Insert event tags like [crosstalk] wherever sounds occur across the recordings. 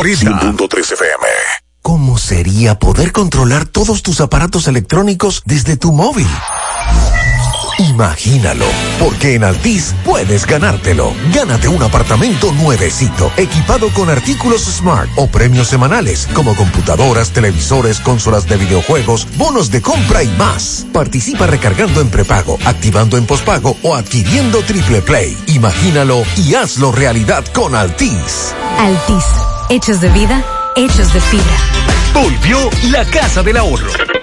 ahorita. 100.3 FM. ¿Cómo sería poder controlar todos tus aparatos electrónicos desde tu móvil? Imagínalo, porque en Altis puedes ganártelo. Gánate un apartamento nuevecito, equipado con artículos smart o premios semanales, como computadoras, televisores, consolas de videojuegos, bonos de compra y más. Participa recargando en prepago, activando en pospago o adquiriendo triple play. Imagínalo y hazlo realidad con Altis. Altis, hechos de vida, hechos de fibra. Volvió la Casa del Ahorro.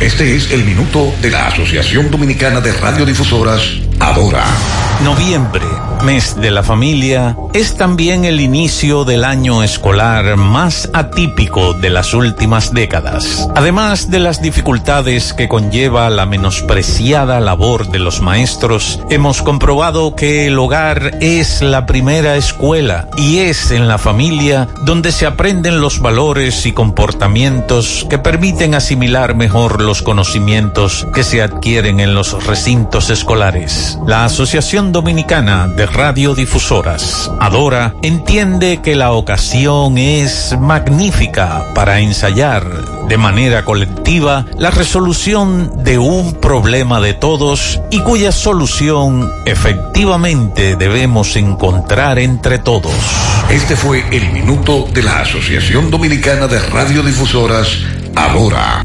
Este es el minuto de la Asociación Dominicana de Radiodifusoras, Adora. Noviembre, mes de la familia, es también el inicio del año escolar más atípico de las últimas décadas. Además de las dificultades que conlleva la menospreciada labor de los maestros, hemos comprobado que el hogar es la primera escuela y es en la familia donde se aprenden los valores y comportamientos que permiten asimilar mejor los conocimientos que se adquieren en los recintos escolares. La Asociación Dominicana de Radiodifusoras, Adora, entiende que la ocasión es magnífica para ensayar de manera colectiva la resolución de un problema de todos y cuya solución efectivamente debemos encontrar entre todos. Este fue el minuto de la Asociación Dominicana de Radiodifusoras, Adora.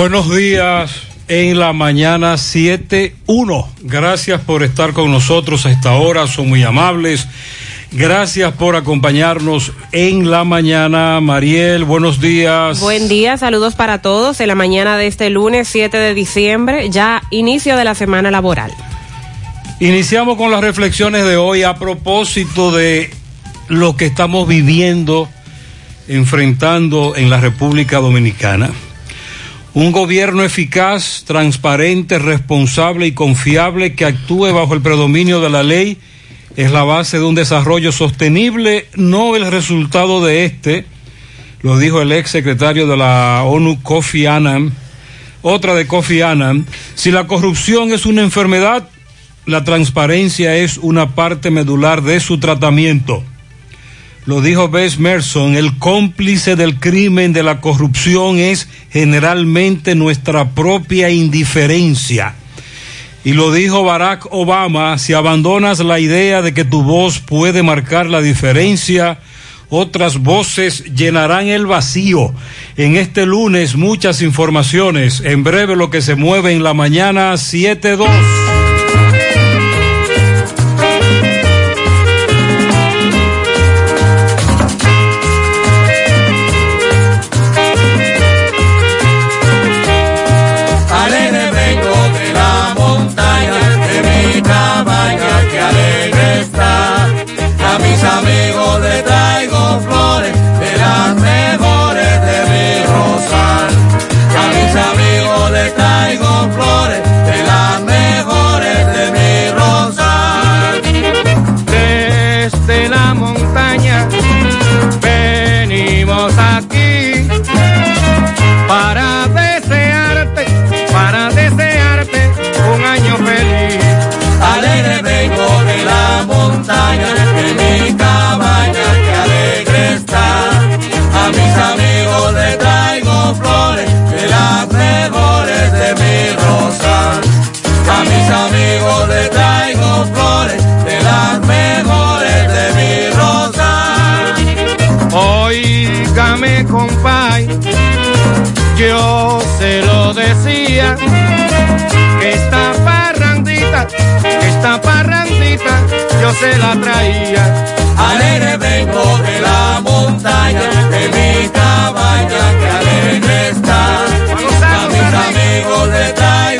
Buenos días en la mañana 7.1. Gracias por estar con nosotros a esta hora, son muy amables. Gracias por acompañarnos en la mañana. Mariel, buenos días. Buen día, saludos para todos en la mañana de este lunes 7 de diciembre, ya inicio de la semana laboral. Iniciamos con las reflexiones de hoy a propósito de lo que estamos viviendo, enfrentando en la República Dominicana. Un gobierno eficaz, transparente, responsable y confiable que actúe bajo el predominio de la ley es la base de un desarrollo sostenible, no el resultado de este, lo dijo el ex secretario de la ONU, Kofi Annan. Otra de Kofi Annan, si la corrupción es una enfermedad, la transparencia es una parte medular de su tratamiento. Lo dijo Bess Merson, el cómplice del crimen de la corrupción es generalmente nuestra propia indiferencia. Y lo dijo Barack Obama, si abandonas la idea de que tu voz puede marcar la diferencia, otras voces llenarán el vacío. En este lunes muchas informaciones, en breve lo que se mueve en la mañana 7-2. mi cabaña que alegre está. A mis amigos le traigo flores de las mejores de mi rosal. A mis amigos le traigo flores de las mejores de mi rosal. Oígame, compay, yo se lo decía esta parrandita, yo se la traía. Alegre vengo de la montaña, de mi cabaña, que alegre está. A mis amigos les traigo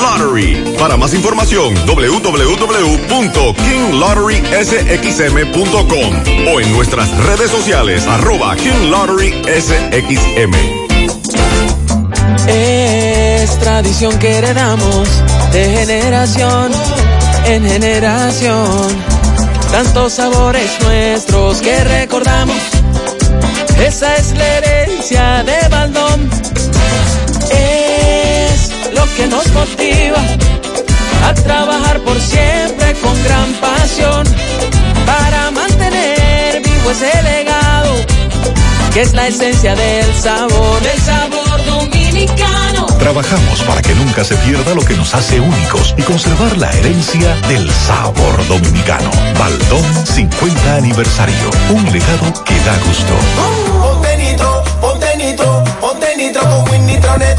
Lottery. Para más información, www www.kinglotterysxm.com o en nuestras redes sociales arroba King SXM. Es tradición que heredamos de generación en generación. Tantos sabores nuestros que recordamos. Esa es la herencia de Baldón. Lo que nos motiva a trabajar por siempre con gran pasión para mantener vivo ese legado que es la esencia del sabor, del sabor dominicano. Trabajamos para que nunca se pierda lo que nos hace únicos y conservar la herencia del sabor dominicano. Baldón 50 aniversario, un legado que da gusto. Ponte nitro, ponte nitro, ponte nitro con Win Nitronet.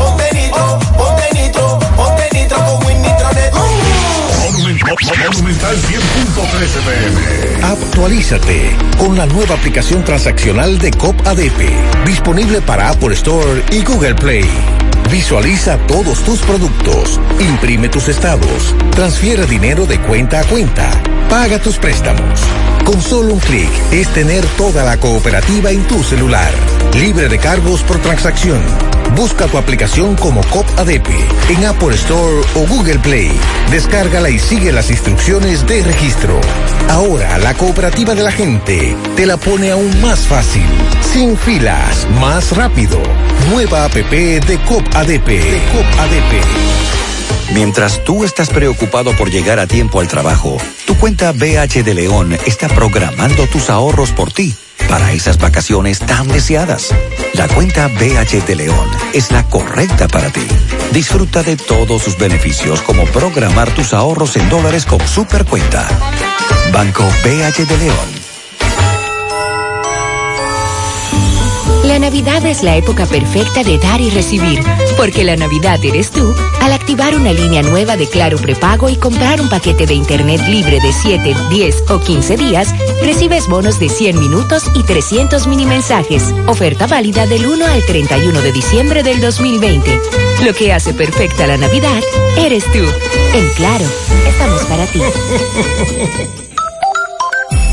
Monumental 100.13 pm. Actualízate con la nueva aplicación transaccional de COP ADP, disponible para Apple Store y Google Play. Visualiza todos tus productos, imprime tus estados, transfiere dinero de cuenta a cuenta, paga tus préstamos. Con solo un clic es tener toda la cooperativa en tu celular, libre de cargos por transacción. Busca tu aplicación como COP ADP en Apple Store o Google Play. Descárgala y sigue las instrucciones de registro. Ahora la cooperativa de la gente te la pone aún más fácil, sin filas, más rápido. Nueva app de COP ADP. Mientras tú estás preocupado por llegar a tiempo al trabajo, tu cuenta BH de León está programando tus ahorros por ti para esas vacaciones tan deseadas. La cuenta BH de León es la correcta para ti. Disfruta de todos sus beneficios como programar tus ahorros en dólares con Supercuenta. Banco BH de León. La Navidad es la época perfecta de dar y recibir, porque la Navidad eres tú al activar una línea nueva de Claro Prepago y comprar un paquete de Internet libre de 7, 10 o 15 días, recibes bonos de 100 minutos y 300 mini mensajes. Oferta válida del 1 al 31 de diciembre del 2020. Lo que hace perfecta la Navidad eres tú. En Claro, estamos para ti. [laughs]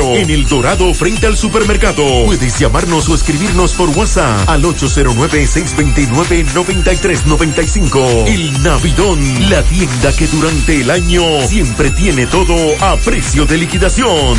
en El Dorado, frente al supermercado. Puedes llamarnos o escribirnos por WhatsApp al 809-629-9395. El Navidón, la tienda que durante el año siempre tiene todo a precio de liquidación.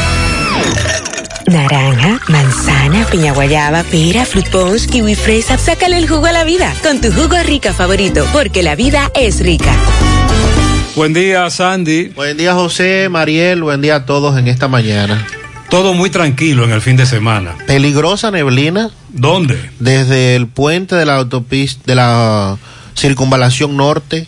Naranja, manzana, piña guayaba, pera, fruit punch, kiwi fresa. Sácale el jugo a la vida con tu jugo rica favorito, porque la vida es rica. Buen día, Sandy. Buen día, José, Mariel. Buen día a todos en esta mañana. Todo muy tranquilo en el fin de semana. Peligrosa neblina. ¿Dónde? Desde el puente de la autopista, de la circunvalación norte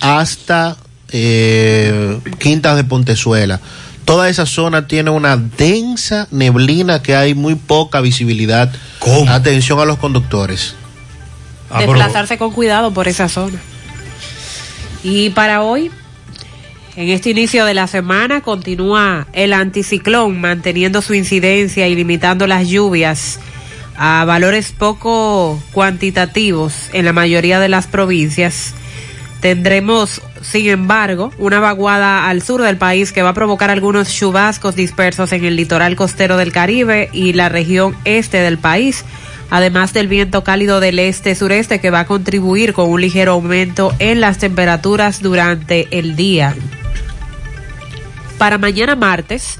hasta eh, Quintas de Pontezuela. Toda esa zona tiene una densa neblina que hay muy poca visibilidad. Atención a los conductores. Ah, Desplazarse con cuidado por esa zona. Y para hoy, en este inicio de la semana, continúa el anticiclón manteniendo su incidencia y limitando las lluvias a valores poco cuantitativos en la mayoría de las provincias. Tendremos, sin embargo, una vaguada al sur del país que va a provocar algunos chubascos dispersos en el litoral costero del Caribe y la región este del país, además del viento cálido del este-sureste que va a contribuir con un ligero aumento en las temperaturas durante el día. Para mañana martes,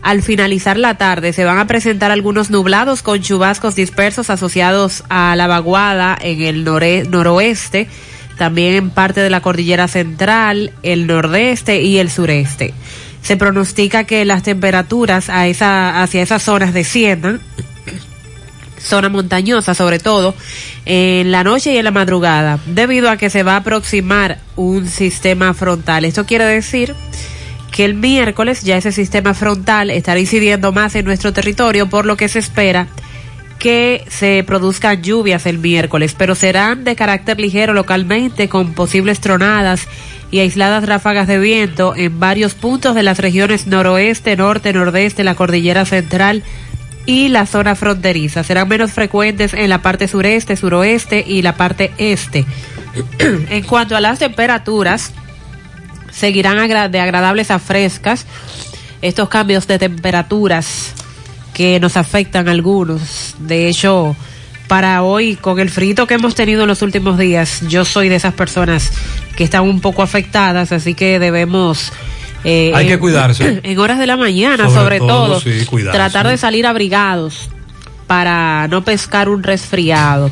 al finalizar la tarde se van a presentar algunos nublados con chubascos dispersos asociados a la vaguada en el noroeste también en parte de la cordillera central, el nordeste y el sureste. Se pronostica que las temperaturas a esa, hacia esas zonas desciendan, [clears throat] zona montañosa sobre todo, en la noche y en la madrugada, debido a que se va a aproximar un sistema frontal. Esto quiere decir que el miércoles ya ese sistema frontal estará incidiendo más en nuestro territorio, por lo que se espera que se produzcan lluvias el miércoles, pero serán de carácter ligero localmente con posibles tronadas y aisladas ráfagas de viento en varios puntos de las regiones noroeste, norte, nordeste, la cordillera central y la zona fronteriza. Serán menos frecuentes en la parte sureste, suroeste y la parte este. en cuanto a las temperaturas, seguirán de agradables a frescas. Estos cambios de temperaturas que nos afectan algunos. De hecho, para hoy, con el frito que hemos tenido en los últimos días, yo soy de esas personas que están un poco afectadas, así que debemos... Eh, Hay que cuidarse. [clears throat] En horas de la mañana, sobre, todo, tratar de salir abrigados para no pescar un resfriado.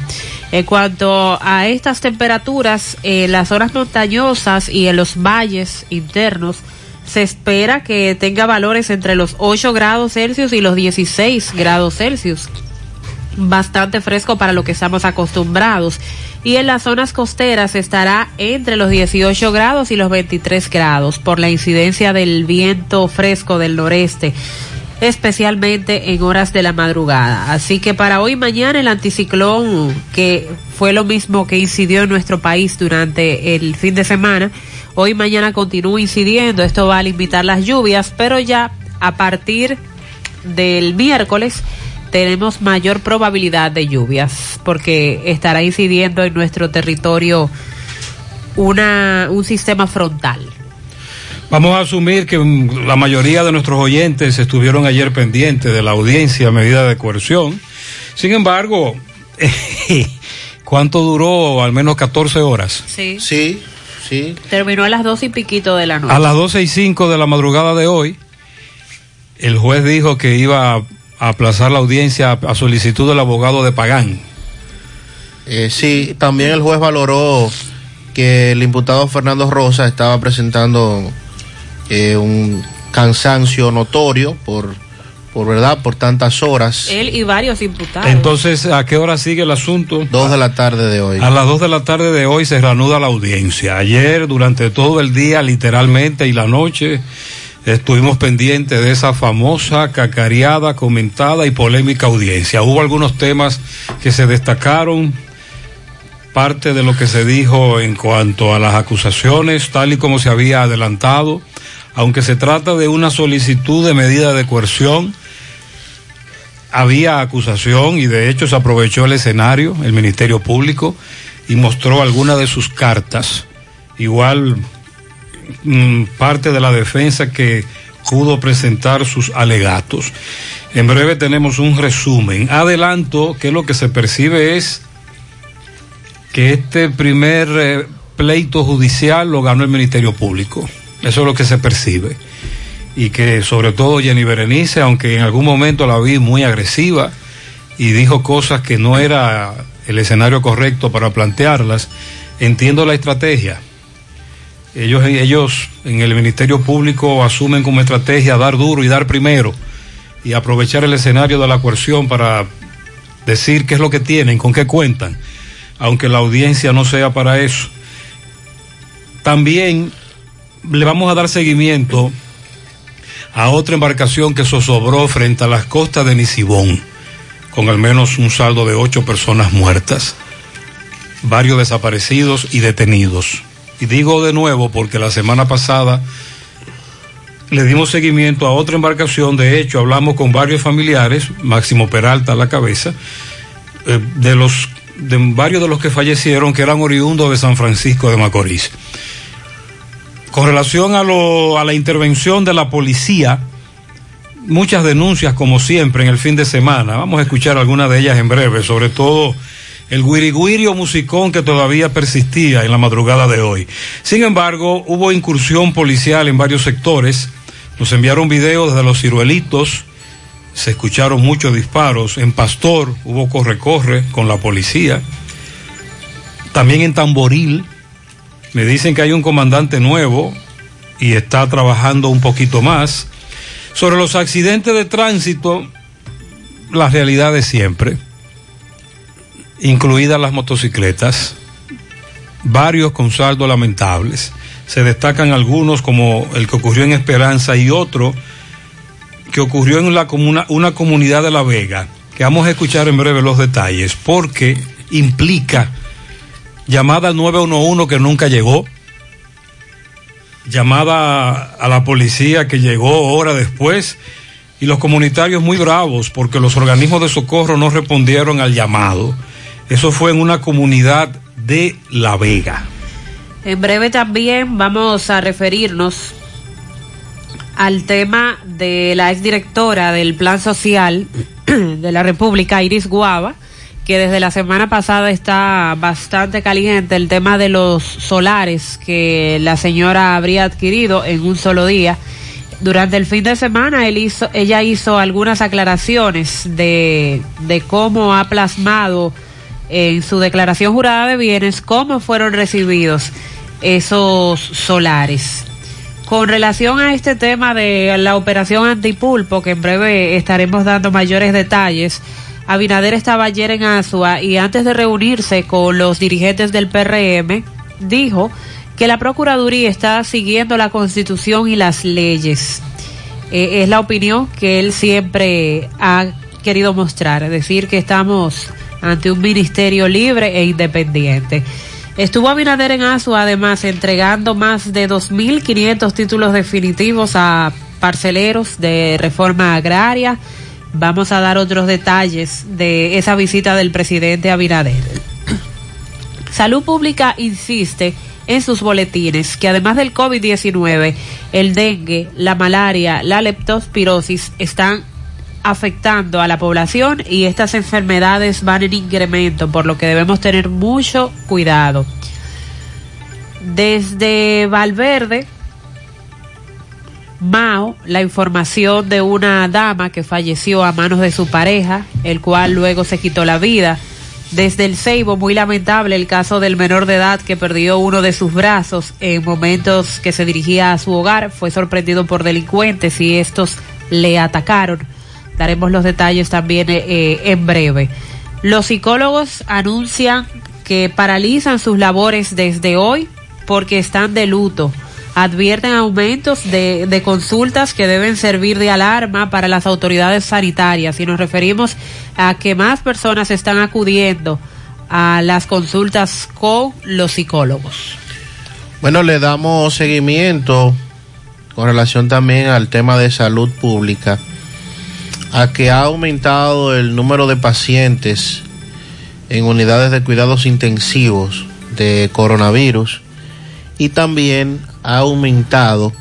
En cuanto a estas temperaturas, en las zonas montañosas y en los valles internos, se espera que tenga valores entre los 8 grados Celsius y los 16 grados Celsius. Bastante fresco para lo que estamos acostumbrados. Y en las zonas costeras estará entre los 18 grados y los 23 grados por la incidencia del viento fresco del noreste especialmente en horas de la madrugada. Así que para hoy mañana el anticiclón, que fue lo mismo que incidió en nuestro país durante el fin de semana, hoy y mañana continúa incidiendo. Esto va a limitar las lluvias, pero ya a partir del miércoles tenemos mayor probabilidad de lluvias porque estará incidiendo en nuestro territorio una, un sistema frontal. Vamos a asumir que la mayoría de nuestros oyentes estuvieron ayer pendientes de la audiencia a medida de coerción. Sin embargo, [laughs] ¿cuánto duró? Al menos 14 horas. Sí. Sí, sí. Terminó a las 12 y piquito de la noche. A las 12 y 5 de la madrugada de hoy, el juez dijo que iba a aplazar la audiencia a solicitud del abogado de Pagán. Eh, sí, también el juez valoró que el imputado Fernando Rosa estaba presentando eh, un cansancio notorio por, por verdad, por tantas horas. Él y varios imputados. Entonces, ¿a qué hora sigue el asunto? Dos de la tarde de hoy. A las dos de la tarde de hoy se reanuda la audiencia. Ayer, durante todo el día, literalmente, y la noche, estuvimos pendientes de esa famosa, cacareada, comentada y polémica audiencia. Hubo algunos temas que se destacaron, parte de lo que se dijo en cuanto a las acusaciones, tal y como se había adelantado Aunque se trata de una solicitud de medida de coerción, había acusación y de hecho se aprovechó el escenario, el Ministerio Público, y mostró algunas de sus cartas. Igual mm, parte de la defensa que pudo presentar sus alegatos. En breve tenemos un resumen. Adelanto que lo que se percibe es que este primer eh, pleito judicial lo ganó el Ministerio Público. Eso es lo que se percibe. Y que sobre todo Jenny Berenice, aunque en algún momento la vi muy agresiva y dijo cosas que no era el escenario correcto para plantearlas, entiendo la estrategia. Ellos, ellos en el Ministerio Público asumen como estrategia dar duro y dar primero y aprovechar el escenario de la coerción para decir qué es lo que tienen, con qué cuentan, aunque la audiencia no sea para eso. También le vamos a dar seguimiento a otra embarcación que zozobró frente a las costas de Nisibón, con al menos un saldo de ocho personas muertas, varios desaparecidos y detenidos. Y digo de nuevo porque la semana pasada le dimos seguimiento a otra embarcación, de hecho hablamos con varios familiares, Máximo Peralta a la cabeza, eh, de los de varios de los que fallecieron que eran oriundos de San Francisco de Macorís. Con relación a, lo, a la intervención de la policía, muchas denuncias como siempre en el fin de semana. Vamos a escuchar algunas de ellas en breve, sobre todo el guiriguirio musicón que todavía persistía en la madrugada de hoy. Sin embargo, hubo incursión policial en varios sectores. Nos enviaron videos desde los ciruelitos. Se escucharon muchos disparos. En Pastor hubo corre-corre con la policía. También en Tamboril me dicen que hay un comandante nuevo y está trabajando un poquito más. Sobre los accidentes de tránsito, la realidad de siempre, incluidas las motocicletas, varios con saldos lamentables. Se destacan algunos como el que ocurrió en Esperanza y otro que ocurrió en la comuna, una comunidad de La Vega, que vamos a escuchar en breve los detalles, porque implica llamada al 911 que nunca llegó, llamada a la policía que llegó hora después y los comunitarios muy bravos porque los organismos de socorro no respondieron al llamado. Eso fue en una comunidad de La Vega. En breve también vamos a referirnos al tema de la exdirectora del Plan Social de la República, Iris Guava, que desde la semana pasada está bastante caliente el tema de los solares que la señora habría adquirido en un solo día. Durante el fin de semana él hizo, ella hizo algunas aclaraciones de, de cómo ha plasmado en su declaración jurada de bienes cómo fueron recibidos esos solares. Con relación a este tema de la operación antipulpo, que en breve estaremos dando mayores detalles, Abinader estaba ayer en Asua y antes de reunirse con los dirigentes del PRM, dijo que la Procuraduría está siguiendo la Constitución y las leyes. Eh, es la opinión que él siempre ha querido mostrar, decir, que estamos ante un ministerio libre e independiente. Estuvo Abinader en Asua además entregando más de 2.500 títulos definitivos a parceleros de reforma agraria, Vamos a dar otros detalles de esa visita del presidente Abinader. [coughs] Salud Pública insiste en sus boletines que además del COVID-19, el dengue, la malaria, la leptospirosis están afectando a la población y estas enfermedades van en incremento, por lo que debemos tener mucho cuidado. Desde Valverde, Mao la información de una dama que falleció a manos de su pareja, el cual luego se quitó la vida. Desde el Ceibo, muy lamentable el caso del menor de edad que perdió uno de sus brazos en momentos que se dirigía a su hogar. Fue sorprendido por delincuentes y estos le atacaron. Daremos los detalles también eh, eh, en breve. Los psicólogos anuncian que paralizan sus labores desde hoy porque están de luto advierten aumentos de, consultas que deben servir de alarma para las autoridades sanitarias y nos referimos a que más personas están acudiendo a las consultas con los psicólogos. Bueno, le damos seguimiento con relación también al tema de salud pública, a que ha aumentado el número de pacientes en unidades de cuidados intensivos de coronavirus y también ha aumentado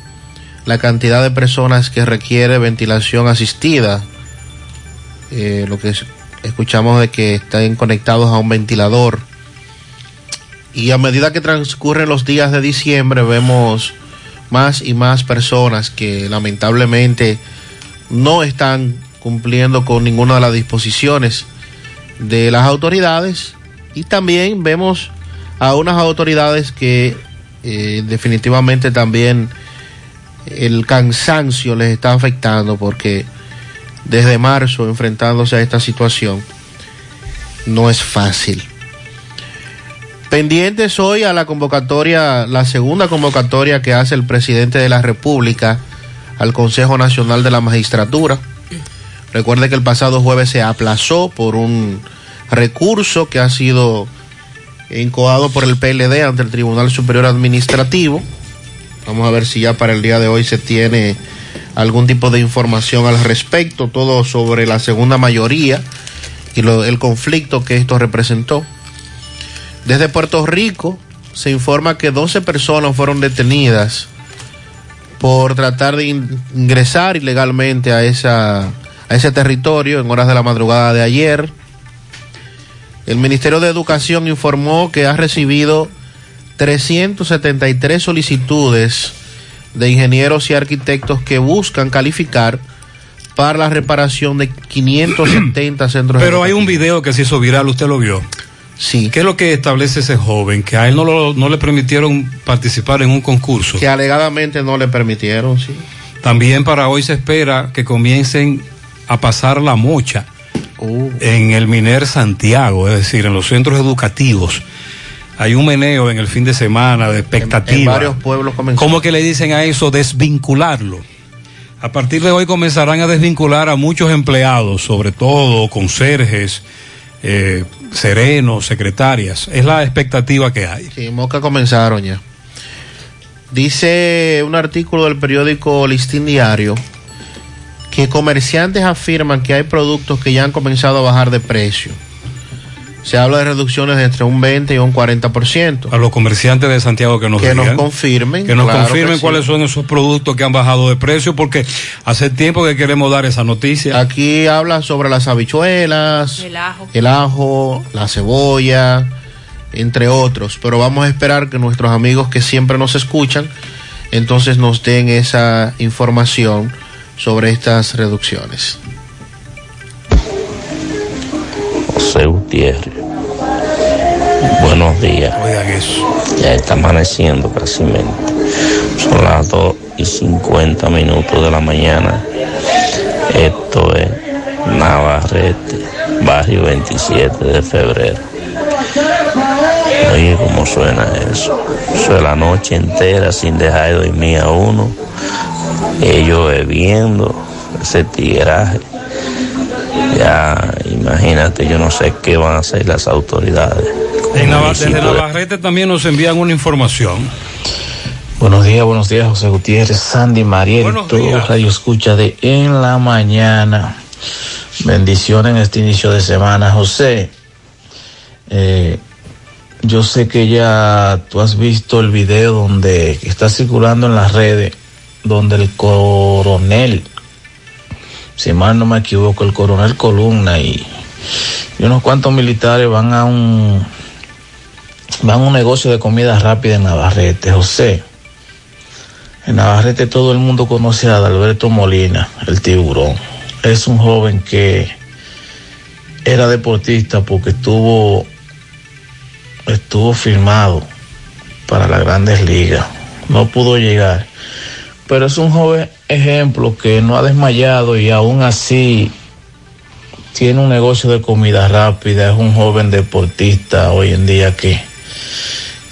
la cantidad de personas que requiere ventilación asistida, eh, lo que escuchamos de que están conectados a un ventilador. Y a medida que transcurren los días de diciembre vemos más y más personas que lamentablemente no están cumpliendo con ninguna de las disposiciones de las autoridades y también vemos a unas autoridades que definitivamente también el cansancio les está afectando porque desde marzo enfrentándose a esta situación no es fácil. Pendientes hoy a la convocatoria, la segunda convocatoria que hace el presidente de la República al Consejo Nacional de la Magistratura. Recuerde que el pasado jueves se aplazó por un recurso que ha sido incoado por el PLD ante el Tribunal Superior Administrativo. Vamos a ver si ya para el día de hoy se tiene algún tipo de información al respecto, todo sobre la segunda mayoría y lo, el conflicto que esto representó. Desde Puerto Rico se informa que 12 personas fueron detenidas por tratar de ingresar ilegalmente a, esa, a ese territorio en horas de la madrugada de ayer. El Ministerio de Educación informó que ha recibido 373 solicitudes de ingenieros y arquitectos que buscan calificar para la reparación de 570 [clears throat] centros. Pero hay un video que se hizo viral, ¿usted lo vio? Sí. ¿Qué es lo que establece ese joven? Que a él no, lo, no le permitieron participar en un concurso. Que alegadamente no le permitieron, sí. También para hoy se espera que comiencen a pasar la mocha uh. en el Miner Santiago, es decir, en los centros educativos. Hay un meneo en el fin de semana de expectativa. En, en varios pueblos comenzó. ¿Cómo que le dicen a eso? Desvincularlo. A partir de hoy comenzarán a desvincular a muchos empleados, sobre todo conserjes, eh, serenos, secretarias. Es la expectativa que hay. Sí, Moca comenzaron ya. Dice un artículo del periódico Listín Diario que comerciantes afirman que hay productos que ya han comenzado a bajar de precio. Se habla de reducciones de entre un 20 y un 40%. A los comerciantes de Santiago que nos que digan, nos confirmen. Que nos claro confirmen que cuáles sí. son esos productos que han bajado de precio, porque hace tiempo que queremos dar esa noticia. Aquí habla sobre las habichuelas, el ajo, el ajo la cebolla, entre otros. Pero vamos a esperar que nuestros amigos que siempre nos escuchan, entonces nos den esa información sobre estas reducciones. José Gutiérrez. Buenos días. Oigan eso. Ya está amaneciendo casi. Son las 2 y 50 minutos de la mañana. Esto es Navarrete, barrio 27 de febrero. Oye, cómo suena eso. Eso es la noche entera sin dejar de dormir a uno. Ellos bebiendo ese tigraje ya imagínate, yo no sé qué van a hacer las autoridades. En desde Navarrete también nos envían una información. Buenos días, buenos días, José Gutiérrez, Sandy Mariel, todo Radio Escucha de En la Mañana. Bendiciones en este inicio de semana, José. Eh, yo sé que ya tú has visto el video donde está circulando en las redes, donde el coronel si mal no me equivoco, el coronel Columna y, y, unos cuantos militares van a un van a un negocio de comida rápida en Navarrete, José. En Navarrete todo el mundo conoce a Alberto Molina, el tiburón. Es un joven que era deportista porque estuvo estuvo firmado para las grandes ligas. No pudo llegar. Pero es un joven ejemplo que no ha desmayado y aún así tiene un negocio de comida rápida, es un joven deportista hoy en día que,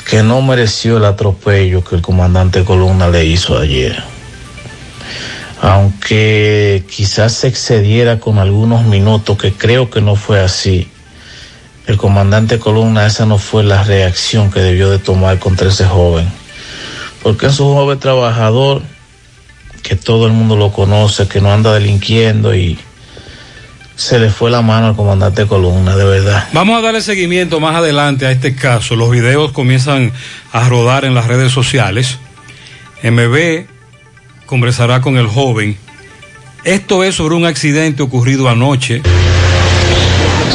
que no mereció el atropello que el comandante Columna le hizo ayer. Aunque quizás se excediera con algunos minutos, que creo que no fue así. El comandante Columna, esa no fue la reacción que debió de tomar contra ese joven. Porque es un joven trabajador, que todo el mundo lo conoce, que no anda delinquiendo y se le fue la mano al comandante Columna, de verdad. Vamos a darle seguimiento más adelante a este caso. Los videos comienzan a rodar en las redes sociales. MB conversará con el joven. Esto es sobre un accidente ocurrido anoche.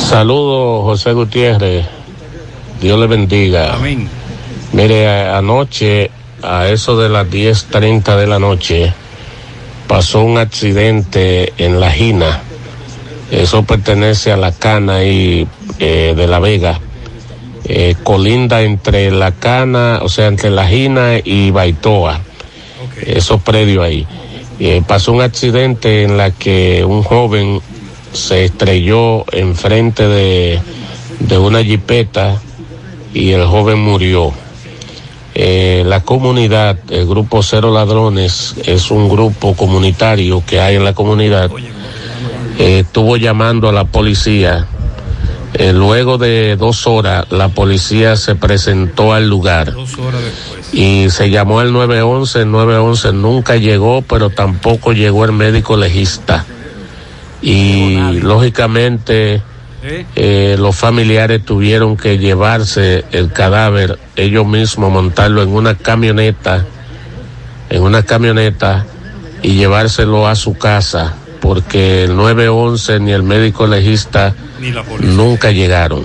Saludos, José Gutiérrez. Dios le bendiga. Amén. Mire, anoche, a eso de las 10.30 de la noche, pasó un accidente en La Gina. Eso pertenece a la Cana y eh, de La Vega. Eh, colinda entre La Cana, o sea, entre La Gina y Baitoa. Esos predios ahí. Eh, pasó un accidente en la que un joven se estrelló enfrente de, de una jipeta y el joven murió. Eh, la comunidad, el grupo Cero Ladrones, es un grupo comunitario que hay en la comunidad. Eh, estuvo llamando a la policía. Eh, luego de dos horas, la policía se presentó al lugar. Y se llamó al 911. El 911 nunca llegó, pero tampoco llegó el médico legista. Y lógicamente eh, los familiares tuvieron que llevarse el cadáver, ellos mismos montarlo en una camioneta, en una camioneta y llevárselo a su casa, porque el 911 ni el médico legista nunca llegaron.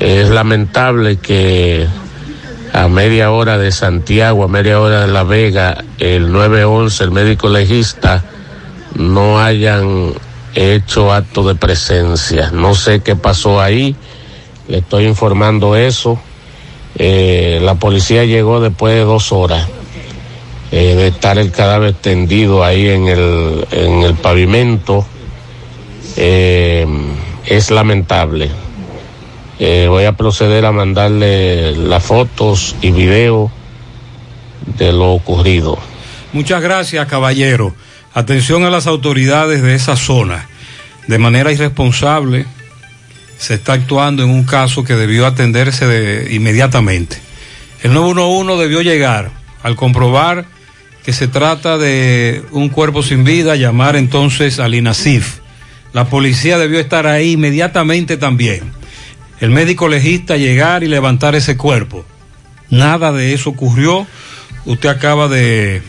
Es lamentable que a media hora de Santiago, a media hora de La Vega, el 911, el médico legista, no hayan hecho acto de presencia. No sé qué pasó ahí, le estoy informando eso. Eh, la policía llegó después de dos horas eh, de estar el cadáver tendido ahí en el, en el pavimento. Eh, es lamentable. voy a proceder a mandarle las fotos y videos de lo ocurrido. Muchas gracias, caballero. Atención a las autoridades de esa zona. De manera irresponsable se está actuando en un caso que debió atenderse de, inmediatamente. El 911 debió llegar al comprobar que se trata de un cuerpo sin vida, llamar entonces al INASIF. La policía debió estar ahí inmediatamente también. El médico legista llegar y levantar ese cuerpo. Nada de eso ocurrió. Usted acaba de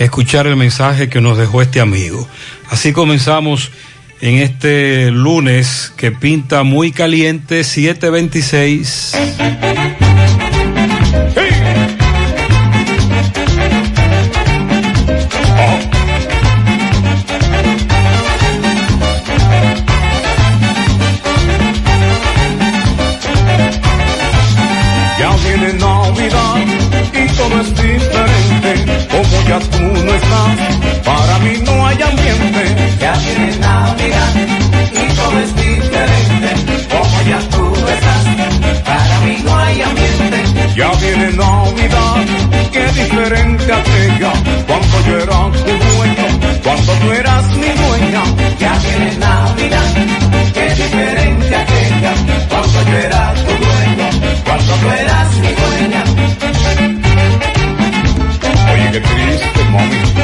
escuchar el mensaje que nos dejó este amigo. Así comenzamos en este lunes que pinta muy caliente 726. Para mí no hay ambiente. Ya viene Navidad y todo es diferente. Como ya tú estás, para mí no hay ambiente. Ya viene Navidad, qué diferente aquella. Cuando yo era tu dueño, cuando tú eras mi dueña. Ya viene Navidad, qué diferente aquella. Cuando yo era tu dueño, cuando tú eras mi dueña. Oye, qué triste, mami.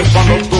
es cuando tú.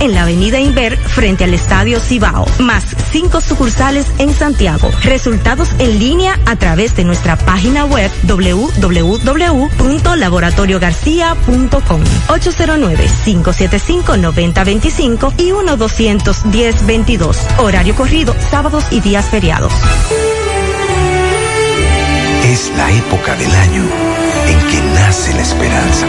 en la avenida Inver frente al Estadio Cibao, más cinco sucursales en Santiago. Resultados en línea a través de nuestra página web www.laboratoriogarcia.com 809-575-9025 y 1-210-22. Horario corrido, sábados y días feriados. Es la época del año en que nace la esperanza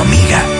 Amiga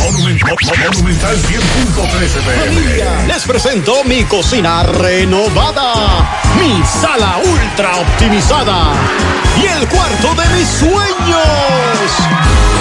Monumental 100.13 pm. Les presento mi cocina renovada, mi sala ultra optimizada y el cuarto de mis sueños.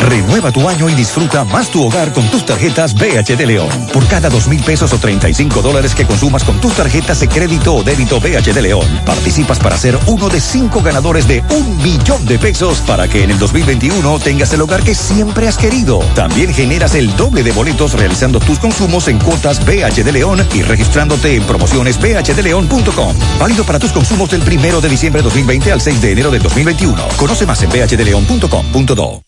Renueva tu año y disfruta más tu hogar con tus tarjetas BH de León. Por cada dos mil pesos o 35 dólares que consumas con tus tarjetas de crédito o débito BH de León, participas para ser uno de cinco ganadores de un millón de pesos para que en el 2021 tengas el hogar que siempre has querido. También generas el doble de boletos realizando tus consumos en cuotas BH de León y registrándote en promociones bhdeleón.com. Válido para tus consumos del primero de diciembre de 2020 al 6 de enero de 2021. Conoce más en bhdeleón.com.do.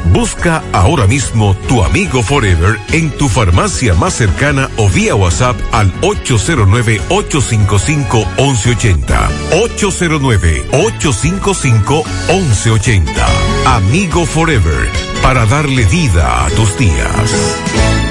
busca ahora mismo tu Amigo Forever en tu farmacia más cercana o vía WhatsApp al 809-855-1180. 809-855-1180. Amigo Forever, para darle vida a tus días.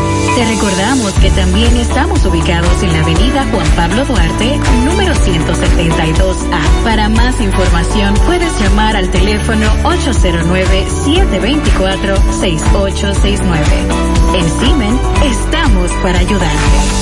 Te recordamos que también estamos ubicados en la avenida Juan Pablo Duarte, número 172A. Para más información puedes llamar al teléfono 809-724-6869. En Simen estamos para ayudarte.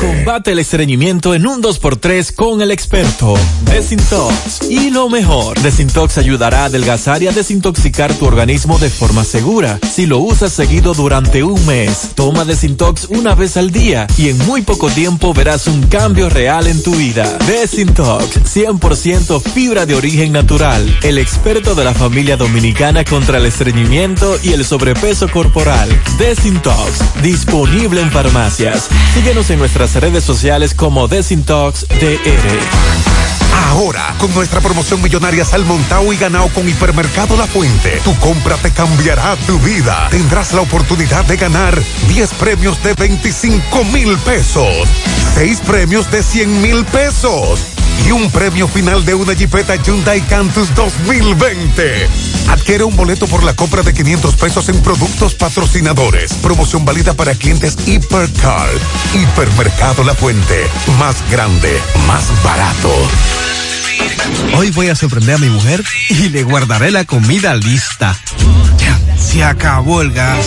Combate el estreñimiento en un 2x3 con el experto Desintox. Y lo mejor, Desintox ayudará a adelgazar y a desintoxicar tu organismo de forma segura. Si lo usas seguido durante un mes, toma Desintox una vez al día y en muy poco tiempo verás un cambio real en tu vida. Desintox, 100% fibra de origen natural. El experto de la familia dominicana contra el estreñimiento y el sobrepeso corporal. Desintox disponible en farmacias. Síguenos en nuestras redes sociales como Desintox DR. Ahora, con nuestra promoción millonaria Salmontao y Ganao con Hipermercado La Fuente, tu compra te cambiará tu vida. Tendrás la oportunidad de ganar 10 premios de 25 mil pesos, 6 premios de 100 mil pesos y un premio final de una Jeepeta Hyundai Cantus 2020. Adquiere un boleto por la compra de 500 pesos en productos patrocinadores. Promoción válida para clientes Hipercar. Hipermercado La Fuente. Más grande, más barato. Hoy voy a sorprender a mi mujer y le guardaré la comida lista. Se acabó el gas.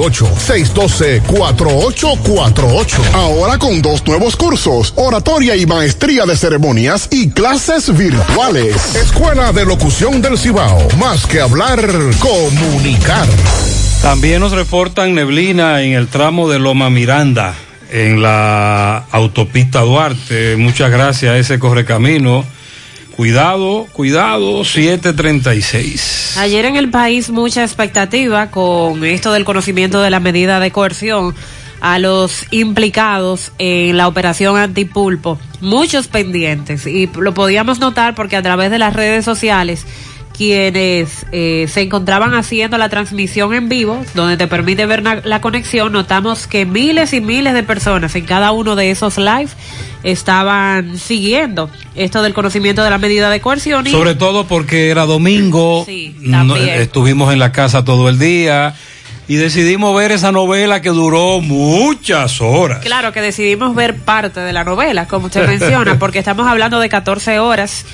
612-4848. Ahora con dos nuevos cursos, oratoria y maestría de ceremonias y clases virtuales. Escuela de Locución del Cibao. Más que hablar, comunicar. También nos reportan neblina en el tramo de Loma Miranda, en la autopista Duarte. Muchas gracias a ese correcamino Cuidado, cuidado, 736. Ayer en el país mucha expectativa con esto del conocimiento de la medida de coerción a los implicados en la operación antipulpo. Muchos pendientes y lo podíamos notar porque a través de las redes sociales quienes eh, se encontraban haciendo la transmisión en vivo, donde te permite ver la conexión, notamos que miles y miles de personas en cada uno de esos live estaban siguiendo esto del conocimiento de la medida de coerción. Sobre todo porque era domingo, estuvimos en la casa todo el día y decidimos ver esa novela que duró muchas horas. Claro que decidimos ver parte de la novela, como usted [laughs] menciona, porque estamos hablando de 14 horas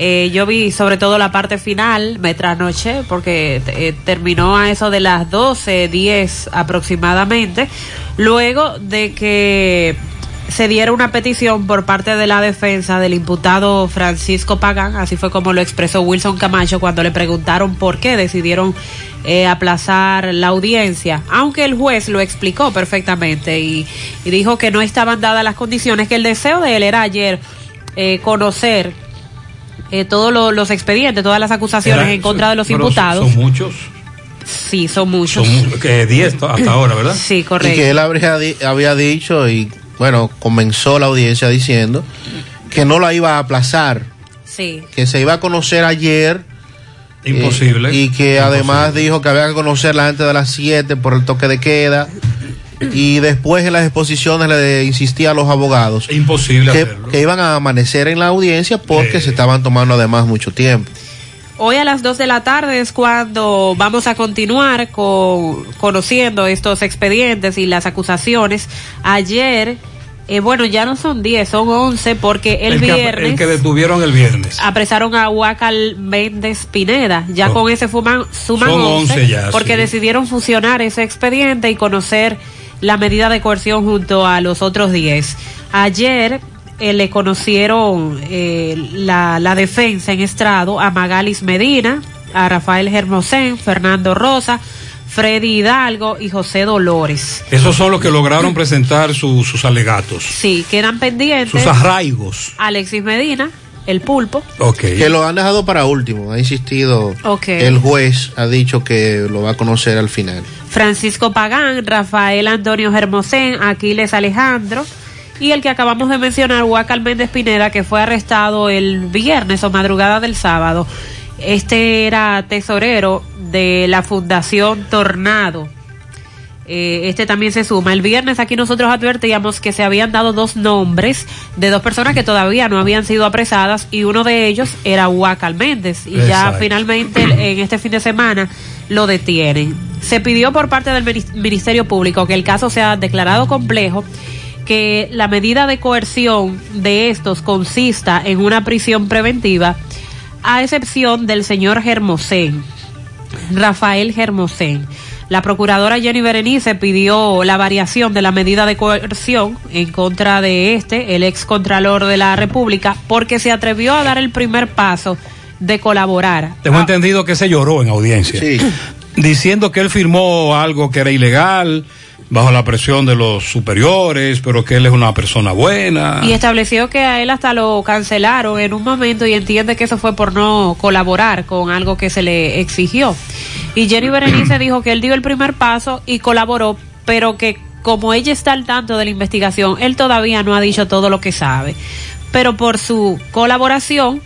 eh, yo vi sobre todo la parte final, me trasnoché, porque eh, terminó a eso de las 12, 10 aproximadamente, luego de que se diera una petición por parte de la defensa del imputado Francisco Pagán, así fue como lo expresó Wilson Camacho cuando le preguntaron por qué decidieron eh, aplazar la audiencia, aunque el juez lo explicó perfectamente y, dijo que no estaban dadas las condiciones, que el deseo de él era ayer conocer eh, todos los expedientes, todas las acusaciones en contra de los imputados. Son, muchos. Sí, son muchos. Son 10 hasta ahora, ¿verdad? Sí, correcto. Y que él habría, había dicho, y bueno, comenzó la audiencia diciendo que no la iba a aplazar. Sí. Que se iba a conocer ayer. Imposible. Eh, y que además dijo que había que conocerla antes de las 7 por el toque de queda y después en las exposiciones le insistía a los abogados imposible que, que iban a amanecer en la audiencia porque se estaban tomando además mucho tiempo. Hoy a las 2 de la tarde es cuando vamos a continuar con conociendo estos expedientes y las acusaciones. Ayer Eh, bueno, ya no son 10, son 11 porque el, el que, viernes el que detuvieron el viernes. apresaron a Huacal Méndez Pineda. Ya Oh. con ese fuman, suman Son 11, 11 ya, porque sí. decidieron fusionar ese expediente y conocer la medida de coerción junto a los otros 10. Ayer eh, le conocieron eh, la, la defensa en estrado a Magalis Medina, a Rafael Germosén, Fernando Rosa, Freddy Hidalgo y José Dolores. Esos son los que lograron presentar su- sus alegatos, Sí, quedan pendientes. sus arraigos. Alexis Medina, el pulpo. Ok. Que lo han dejado para último. Ha insistido. Ok. El juez ha dicho que lo va a conocer al final. Francisco Pagán, Rafael Antonio Germosén, Aquiles Alejandro y el que acabamos de mencionar, Huacal Méndez Pineda, que fue arrestado el viernes o madrugada del sábado. Este era tesorero de la Fundación Tornado. Eh, este también se suma. El viernes aquí nosotros advertíamos que se habían dado dos nombres de dos personas que todavía no habían sido apresadas y uno de ellos era Huacal Méndez y ya finalmente en este fin de semana lo detienen. Se pidió por parte del Minis- Ministerio Público que el caso sea declarado complejo, que la medida de coerción de estos consista en una prisión preventiva, a excepción del señor Germosén, Rafael Germosén. La procuradora Jenny Berenice pidió la variación de la medida de coerción en contra de este, el ex contralor de la República, porque se atrevió a dar el primer paso de colaborar. Tengo entendido que se lloró en audiencia. Diciendo que él firmó algo que era ilegal, bajo la presión de los superiores, pero que él es una persona buena. Y estableció que a él hasta lo cancelaron en un momento y entiende que eso fue por no colaborar con algo que se le exigió. Y Jenny Berenice [clears throat] dijo que él dio el primer paso y colaboró, pero que como ella está al tanto de la investigación, él todavía no ha dicho todo lo que sabe. Pero por su colaboración,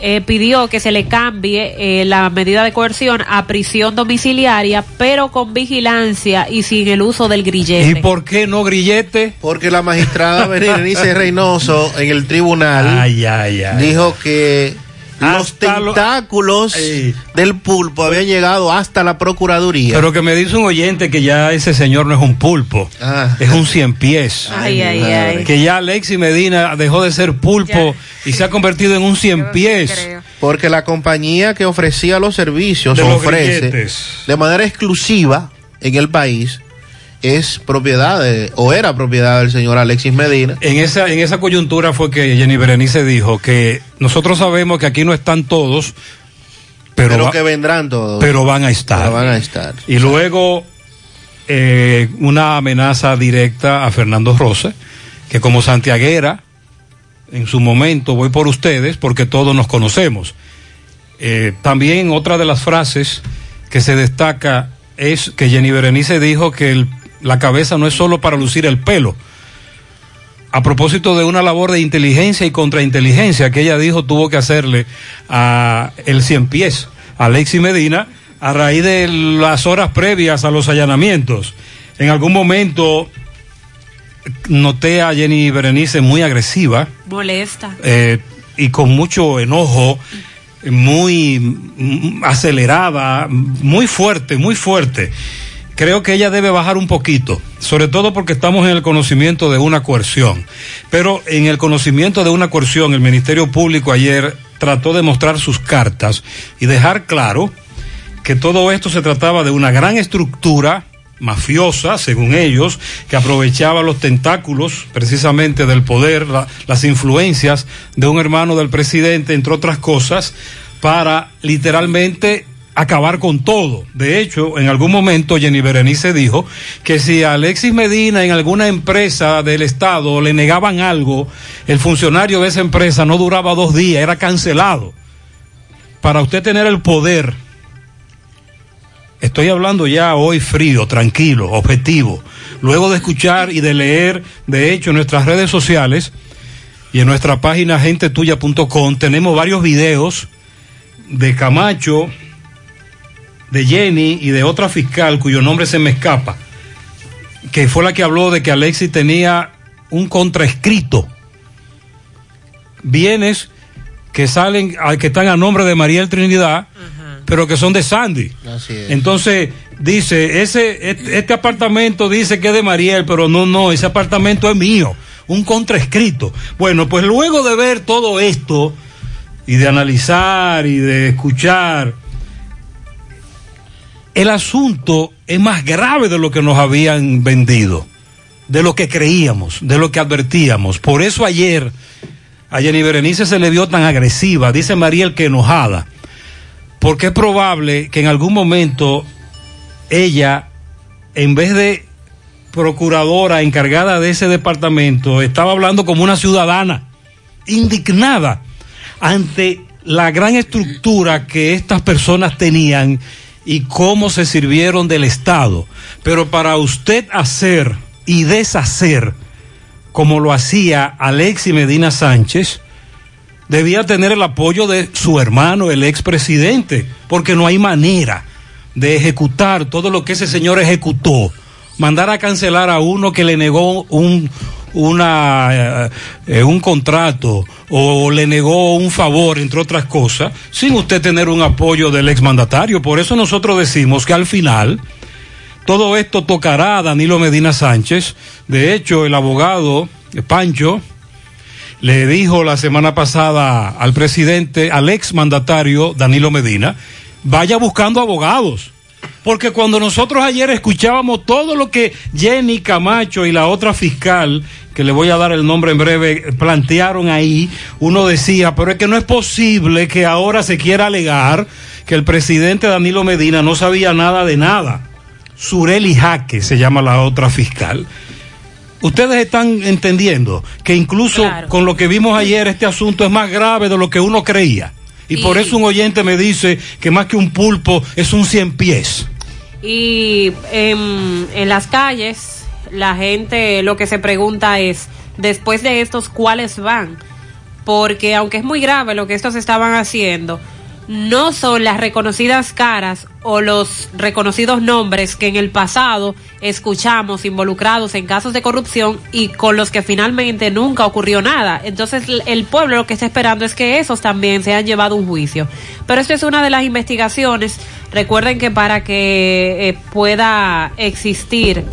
eh, pidió que se le cambie eh, la medida de coerción a prisión domiciliaria, pero con vigilancia y sin el uso del grillete. ¿Y por qué no grillete? Porque la magistrada Berenice Reynoso en el tribunal Ay, ay, ay. dijo que los tentáculos del pulpo habían llegado hasta la Procuraduría. Pero que me dice un oyente que ya ese señor no es un pulpo, es un cien pies. Ay, ay, ay. Que ya Alexis Medina dejó de ser pulpo y se ha convertido en un cien pies. Porque la compañía que ofrecía los servicios De ofrece de manera exclusiva en el país es propiedad de, o era propiedad del señor Alexis Medina. En esa, en esa coyuntura fue que Jenny Berenice dijo que nosotros sabemos que aquí no están todos, pero, Pero, va- que vendrán todos. pero van a estar. Pero van a estar. Y luego eh, una amenaza directa a Fernando Rose, que como santiaguera, en su momento voy por ustedes porque todos nos conocemos. Eh, también otra de las frases que se destaca es que Jenny Berenice dijo que el- la cabeza no es solo para lucir el pelo. A propósito de una labor de inteligencia y contrainteligencia que ella dijo tuvo que hacerle a el cien pies, Alexis Medina, a raíz de las horas previas a los allanamientos. En algún momento noté a Jenny Berenice muy agresiva Molesta. eh, y con mucho enojo, muy mm, acelerada, muy fuerte, muy fuerte. Creo que ella debe bajar un poquito, sobre todo porque estamos en el conocimiento de una coerción. Pero en el conocimiento de una coerción, el Ministerio Público ayer trató de mostrar sus cartas y dejar claro que todo esto se trataba de una gran estructura mafiosa, según ellos, que aprovechaba los tentáculos precisamente del poder, la- las influencias de un hermano del presidente, entre otras cosas, para literalmente acabar con todo. De hecho, en algún momento Jenny Berenice dijo que si a Alexis Medina en alguna empresa del Estado le negaban algo, el funcionario de esa empresa no duraba dos días, era cancelado. Para usted tener el poder Estoy hablando ya hoy frío, tranquilo, objetivo. Luego de escuchar y de leer, de hecho, en nuestras redes sociales y en nuestra página gentetuya.com tenemos varios videos de Camacho, de Jenny y de otra fiscal cuyo nombre se me escapa, que fue la que habló de que Alexis tenía un contraescrito. Bienes que salen, que están a nombre de Mariel Trinidad, pero que son de Sandy. Así es. Entonces dice, ese, este, este apartamento dice que es de Mariel, pero no, no, ese apartamento es mío. un contraescrito. Bueno, pues luego de ver todo esto y de analizar y de escuchar, el asunto es más grave de lo que nos habían vendido, de lo que creíamos, de lo que advertíamos. Por eso ayer a Jenny Berenice se le vio tan agresiva, dice Mariel que enojada, porque es probable que en algún momento ella, en vez de procuradora encargada de ese departamento, estaba hablando como una ciudadana, indignada ante la gran estructura que estas personas tenían y cómo se sirvieron del Estado. Pero para usted hacer y deshacer, como lo hacía Alexi Medina Sánchez, debía tener el apoyo de su hermano, el expresidente, porque no hay manera de ejecutar todo lo que ese señor ejecutó. Mandar a cancelar a uno que le negó un, una, eh, eh, un contrato o le negó un favor, entre otras cosas, sin usted tener un apoyo del exmandatario. Por eso nosotros decimos que al final todo esto tocará a Danilo Medina Sánchez. De hecho, el abogado Pancho le dijo la semana pasada al presidente, al exmandatario Danilo Medina, vaya buscando abogados porque cuando nosotros ayer escuchábamos todo lo que Jenny Camacho y la otra fiscal, que le voy a dar el nombre en breve, plantearon ahí, uno decía, pero es que no es posible que ahora se quiera alegar que el presidente Danilo Medina no sabía nada de nada. Sureli Jaque se llama la otra fiscal. Ustedes están entendiendo que incluso con lo que vimos ayer este asunto es más grave de lo que uno creía. Y, por eso un oyente me dice que más que un pulpo es un cien pies. Y en, en las calles, la gente lo que se pregunta es, después de estos, ¿cuáles van? Porque aunque es muy grave lo que estos estaban haciendo, no son las reconocidas caras o los reconocidos nombres que en el pasado escuchamos involucrados en casos de corrupción y con los que finalmente nunca ocurrió nada. Entonces el pueblo lo que está esperando es que esos también se han llevado un juicio. Pero esto es una de las investigaciones. Recuerden que para que eh, pueda existir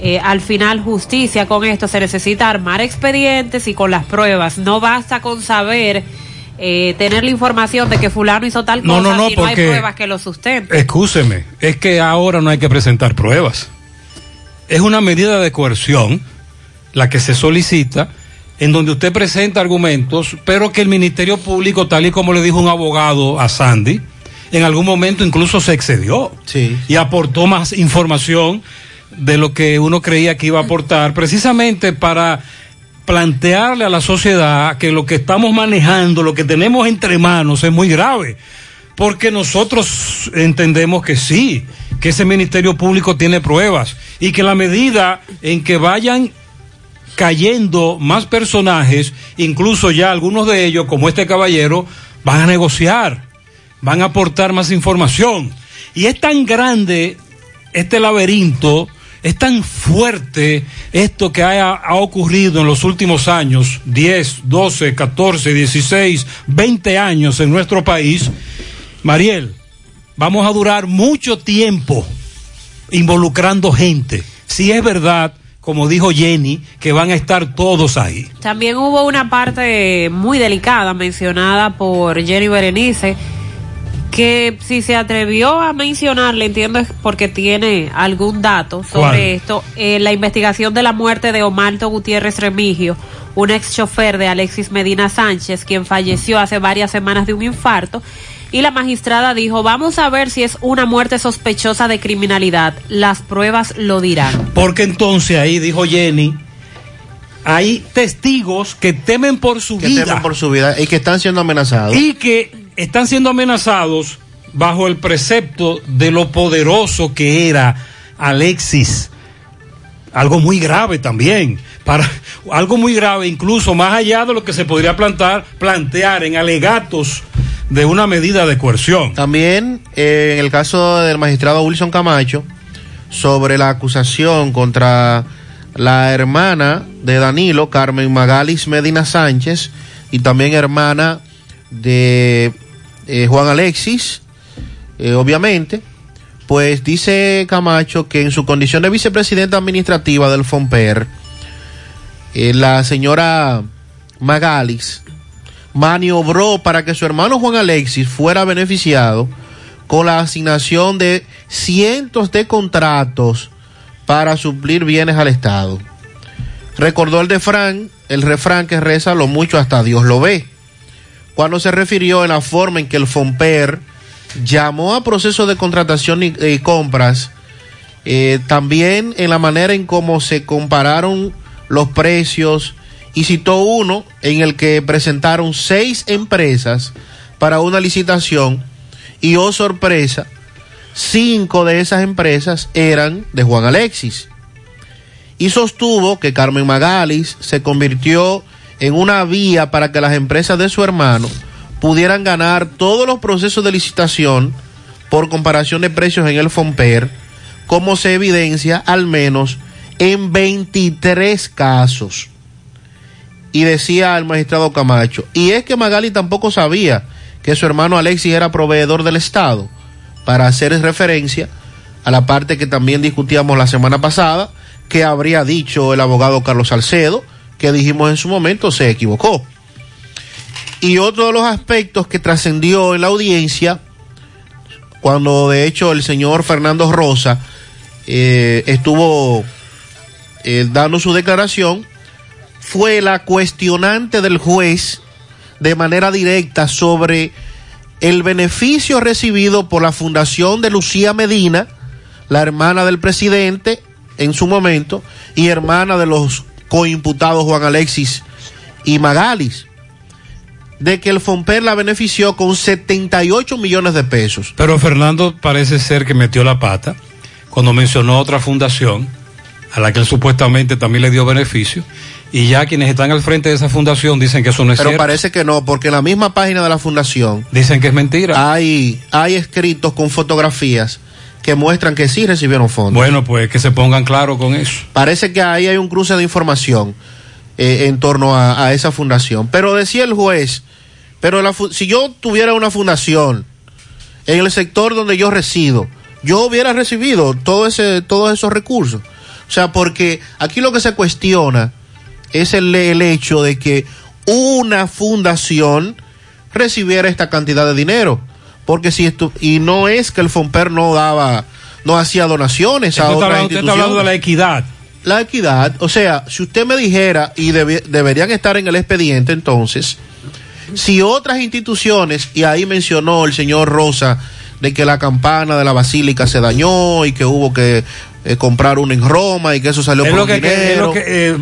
eh, al final justicia con esto se necesita armar expedientes y con las pruebas. No basta con saber eh, tener la información de que fulano hizo tal cosa no, no, si no hay pruebas que lo sustenten. Escúcheme, es que ahora no hay que presentar pruebas. Es una medida de coerción la que se solicita en donde usted presenta argumentos, pero que el Ministerio Público, tal y como le dijo un abogado a Sandy, en algún momento incluso se excedió y aportó más información de lo que uno creía que iba a aportar, precisamente para plantearle a la sociedad que lo que estamos manejando, lo que tenemos entre manos es muy grave, porque nosotros entendemos que sí, que ese Ministerio Público tiene pruebas y que la medida en que vayan cayendo más personajes, incluso ya algunos de ellos, como este caballero, van a negociar, van a aportar más información. Y es tan grande este laberinto es tan fuerte esto que ha, ocurrido en los últimos años, 10, 12, 14, 16, 20 años en nuestro país. Mariel, vamos a durar mucho tiempo involucrando gente. Si es verdad, como dijo Jenny, que van a estar todos ahí. También hubo una parte muy delicada mencionada por Jenny Berenice que si se atrevió a mencionarle, entiendo es porque tiene algún dato sobre ¿Cuál? esto, eh, la investigación de la muerte de Omarto Gutiérrez Remigio, un ex chofer de Alexis Medina Sánchez, quien falleció hace varias semanas de un infarto, y la magistrada dijo, vamos a ver si es una muerte sospechosa de criminalidad, las pruebas lo dirán. Porque entonces ahí dijo Jenny, hay testigos que temen por su que vida. temen por su vida y que están siendo amenazados. Y que están siendo amenazados bajo el precepto de lo poderoso que era Alexis. Algo muy grave también. Para, algo muy grave, incluso más allá de lo que se podría plantar, plantear en alegatos de una medida de coerción. También eh, en el caso del magistrado Wilson Camacho, sobre la acusación contra la hermana de Danilo, Carmen Magalis Medina Sánchez, y también hermana de eh, Juan Alexis, eh, obviamente, pues dice Camacho que en su condición de vicepresidenta administrativa del FOMPER, eh, la señora Magalis maniobró para que su hermano Juan Alexis fuera beneficiado con la asignación de cientos de contratos para suplir bienes al Estado. Recordó el de el refrán que reza lo mucho hasta Dios lo ve, cuando se refirió en la forma en que el FOMPER llamó a procesos de contratación y, compras, eh, también en la manera en cómo se compararon los precios y citó uno en el que presentaron seis empresas para una licitación y oh sorpresa, cinco de esas empresas eran de Juan Alexis. Y sostuvo que Carmen Magalis se convirtió en una vía para que las empresas de su hermano pudieran ganar todos los procesos de licitación por comparación de precios en el FOMPER, como se evidencia al menos en 23 casos. Y decía el magistrado Camacho, y es que Magali tampoco sabía que su hermano Alexis era proveedor del Estado, para hacer referencia a la parte que también discutíamos la semana pasada, que habría dicho el abogado Carlos Salcedo, que dijimos en su momento se equivocó. Y otro de los aspectos que trascendió en la audiencia, cuando de hecho el señor Fernando Rosa eh, estuvo eh, dando su declaración, fue la cuestionante del juez de manera directa sobre el beneficio recibido por la fundación de Lucía Medina, la hermana del presidente en su momento, y hermana de los coimputados Juan Alexis y Magalis, de que el FOMPER la benefició con 78 millones de pesos. Pero Fernando parece ser que metió la pata cuando mencionó otra fundación a la que él supuestamente también le dio beneficio y ya quienes están al frente de esa fundación dicen que eso no es Pero cierto. parece que no, porque en la misma página de la fundación Dicen que es mentira. hay, hay escritos con fotografías que muestran que sí recibieron fondos. Bueno, pues que se pongan claro con eso. Parece que ahí hay un cruce de información eh, en torno a, a esa fundación. Pero decía el juez, pero la si yo tuviera una fundación en el sector donde yo resido, yo hubiera recibido todo ese, todos esos recursos. O sea, porque aquí lo que se cuestiona es el, el hecho de que una fundación recibiera esta cantidad de dinero. Porque si esto, y no es que el FOMPER no daba, no hacía donaciones a Usted otras hablando- usted está hablando de la equidad. la equidad, o sea, si usted me dijera, y debe- deberían estar en el expediente entonces, si otras instituciones, y ahí mencionó el señor Rosa, de que la campana de la basílica se dañó y que hubo que eh, comprar una en Roma y que eso salió Es por lo un que, que- es dinero. lo que, eh,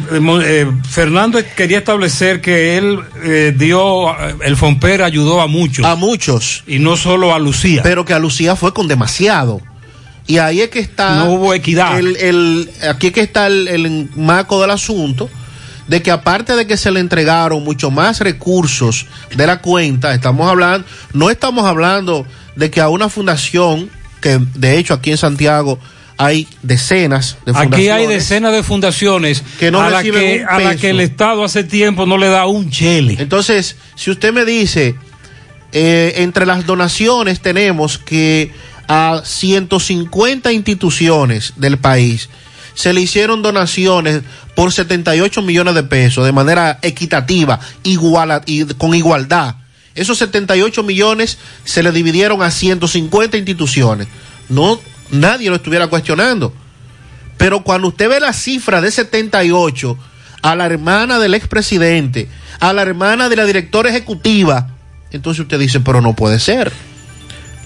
eh, Fernando quería establecer que él dio, el Fomper ayudó a muchos. A muchos. Y no solo a Lucía. Pero que a Lucía fue con demasiado. Y ahí es que está. No hubo equidad. El, el- aquí es que está el, el marco del asunto. De que aparte de que se le entregaron mucho más recursos de la cuenta, estamos hablando, no estamos hablando de que a una fundación, que de hecho aquí en Santiago hay decenas de fundaciones. Aquí hay decenas de fundaciones Que no a, la reciben que, un a la que el Estado hace tiempo no le da un chele. Entonces, si usted me dice, eh, entre las donaciones tenemos que a 150 instituciones del país se le hicieron donaciones por 78 millones de pesos de manera equitativa, igual y con igualdad. Esos 78 millones se le dividieron a 150 instituciones. No, nadie lo estuviera cuestionando. Pero cuando usted ve la cifra de 78 a la hermana del expresidente, a la hermana de la directora ejecutiva, entonces usted dice, pero no puede ser.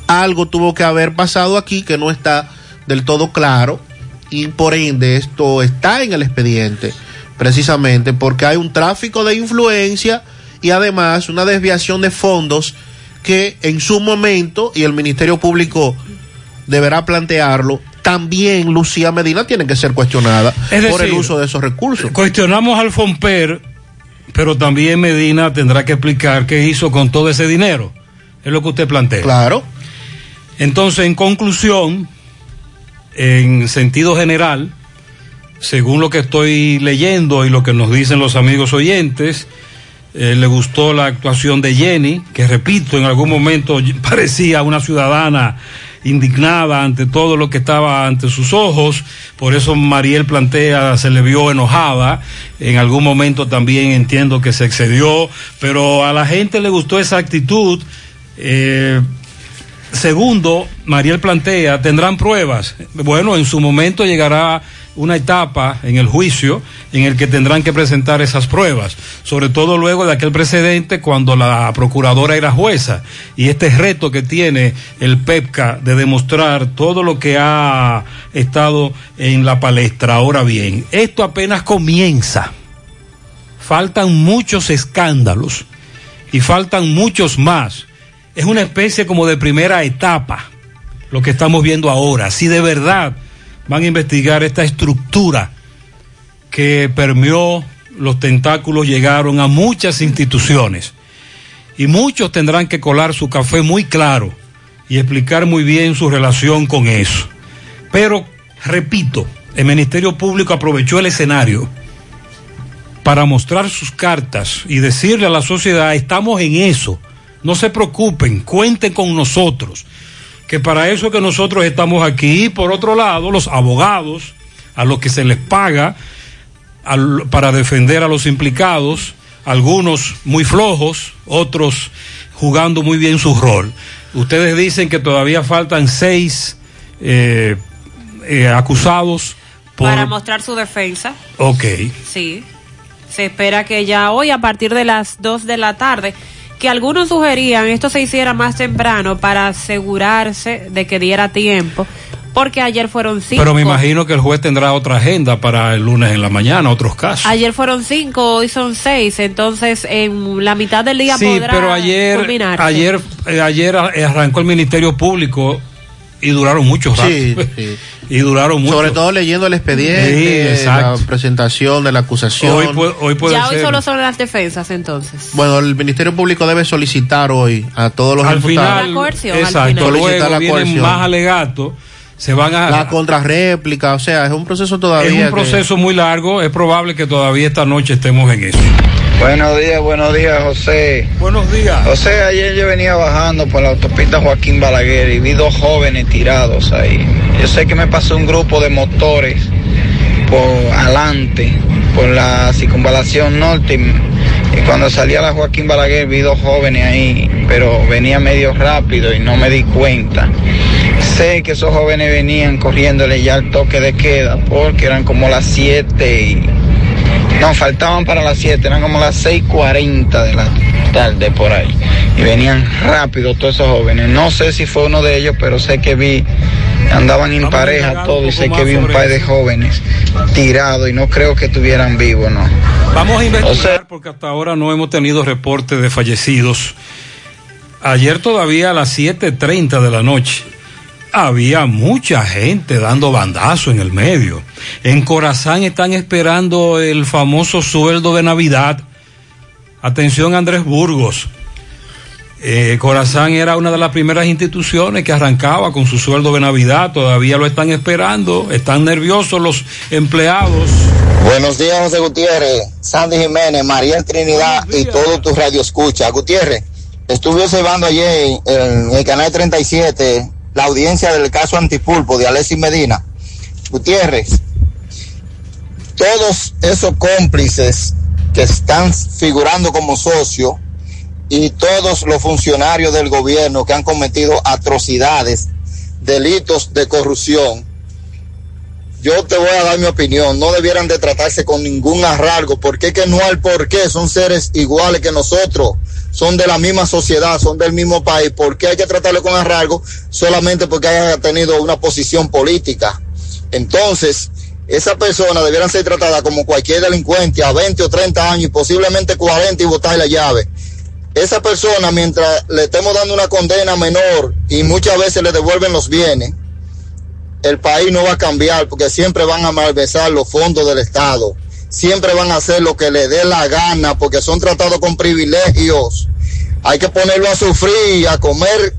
Algo tuvo que haber pasado aquí que no está del todo claro y por ende esto está en el expediente, precisamente porque hay un tráfico de influencia y además una desviación de fondos que en su momento, y el Ministerio Público deberá plantearlo, también Lucía Medina tiene que ser cuestionada Es por el uso de esos recursos. Cuestionamos al Fomper, pero también Medina tendrá que explicar qué hizo con todo ese dinero. Es lo que usted plantea. Claro. Entonces, en conclusión, en sentido general, según lo que estoy leyendo y lo que nos dicen los amigos oyentes, eh, le gustó la actuación de Jenny, que repito, en algún momento [laughs] parecía una ciudadana indignada ante todo lo que estaba ante sus ojos, por eso Mariel plantea, se le vio enojada, en algún momento también entiendo que se excedió, pero a la gente le gustó esa actitud. Eh, segundo, Mariel plantea, ¿tendrán pruebas? Bueno, en su momento llegará una etapa en el juicio en el que tendrán que presentar esas pruebas, sobre todo luego de aquel precedente cuando la procuradora era jueza y este reto que tiene el PEPCA de demostrar todo lo que ha estado en la palestra. Ahora bien, esto apenas comienza. Faltan muchos escándalos y faltan muchos más. Es una especie como de primera etapa lo que estamos viendo ahora. Si de verdad van a investigar esta estructura que permeó los tentáculos, llegaron a muchas instituciones. Y muchos tendrán que colar su café muy claro y explicar muy bien su relación con eso. Pero, repito, el Ministerio Público aprovechó el escenario para mostrar sus cartas y decirle a la sociedad, estamos en eso, no se preocupen, cuenten con nosotros que para eso que nosotros estamos aquí, por otro lado, los abogados, a los que se les paga para defender a los implicados, algunos muy flojos, otros jugando muy bien su rol. Ustedes dicen que todavía faltan seis eh, eh, acusados. Para mostrar su defensa. Ok. Sí. Se espera que ya hoy, a partir de las dos de la tarde, que algunos sugerían esto se hiciera más temprano para asegurarse de que diera tiempo, porque ayer fueron cinco. Pero me imagino que el juez tendrá otra agenda para el lunes en la mañana, otros casos. Ayer fueron cinco, hoy son seis, entonces en la mitad del día sí, pero ayer, ayer, eh, ayer arrancó el Ministerio Público y duraron muchos rato. Sí, sí. [laughs] y duraron mucho. Sobre todo leyendo el expediente, la presentación de la acusación. Hoy, puede, hoy puede ya hoy solo son las defensas entonces. Bueno, el Ministerio Público debe solicitar hoy a todos los al imputados. Final, la coerción, exacto, al final. luego la vienen más alegatos se van a la contrarréplica, o sea, es un proceso todavía. Es un proceso muy largo, es probable que todavía esta noche estemos en eso. Buenos días, buenos días, José. Buenos días. José, ayer yo venía bajando por la autopista Joaquín Balaguer y vi dos jóvenes tirados ahí. Yo sé que me pasó un grupo de motores por adelante, por la circunvalación norte. Y cuando salí a la Joaquín Balaguer vi dos jóvenes ahí, pero venía medio rápido y no me di cuenta. Sé que esos jóvenes venían corriéndole ya al toque de queda porque eran como las 7 y no, faltaban para las 7, eran como las 6.40 de la tarde por ahí. Y venían rápido todos esos jóvenes. No sé si fue uno de ellos, pero sé que vi, andaban en pareja todos y sé que vi un par de jóvenes tirados y no creo que estuvieran vivos, ¿no? Vamos a investigar porque hasta ahora no hemos tenido reporte de fallecidos. Ayer todavía a las 7.30 de la noche había mucha gente dando bandazo en el medio. En Corazán están esperando el famoso sueldo de Navidad. Atención Andrés Burgos. Eh, Corazán era una de las primeras instituciones que arrancaba con su sueldo de Navidad. Todavía lo están esperando. Están nerviosos los empleados. Buenos días, José Gutiérrez, Sandy Jiménez, María Trinidad y todo tu radio escucha. Gutiérrez, estuve observando ayer en el canal 37 la audiencia del caso Antipulpo de Alexis Medina. Gutiérrez, todos esos cómplices que están figurando como socios y todos los funcionarios del gobierno que han cometido atrocidades, delitos de corrupción, yo te voy a dar mi opinión, no debieran de tratarse con ningún arraigo, porque es que no hay por qué, son seres iguales que nosotros, son de la misma sociedad, son del mismo país, ¿por qué hay que tratarle con arraigo solamente porque haya tenido una posición política? Entonces, esa persona debieran ser tratada como cualquier delincuente a 20 o 30 años y posiblemente 40 y botar la llave. Esa persona, mientras le estemos dando una condena menor y muchas veces le devuelven los bienes, el país no va a cambiar porque siempre van a malversar los fondos del Estado. Siempre van a hacer lo que le dé la gana porque son tratados con privilegios. Hay que ponerlo a sufrir, a comer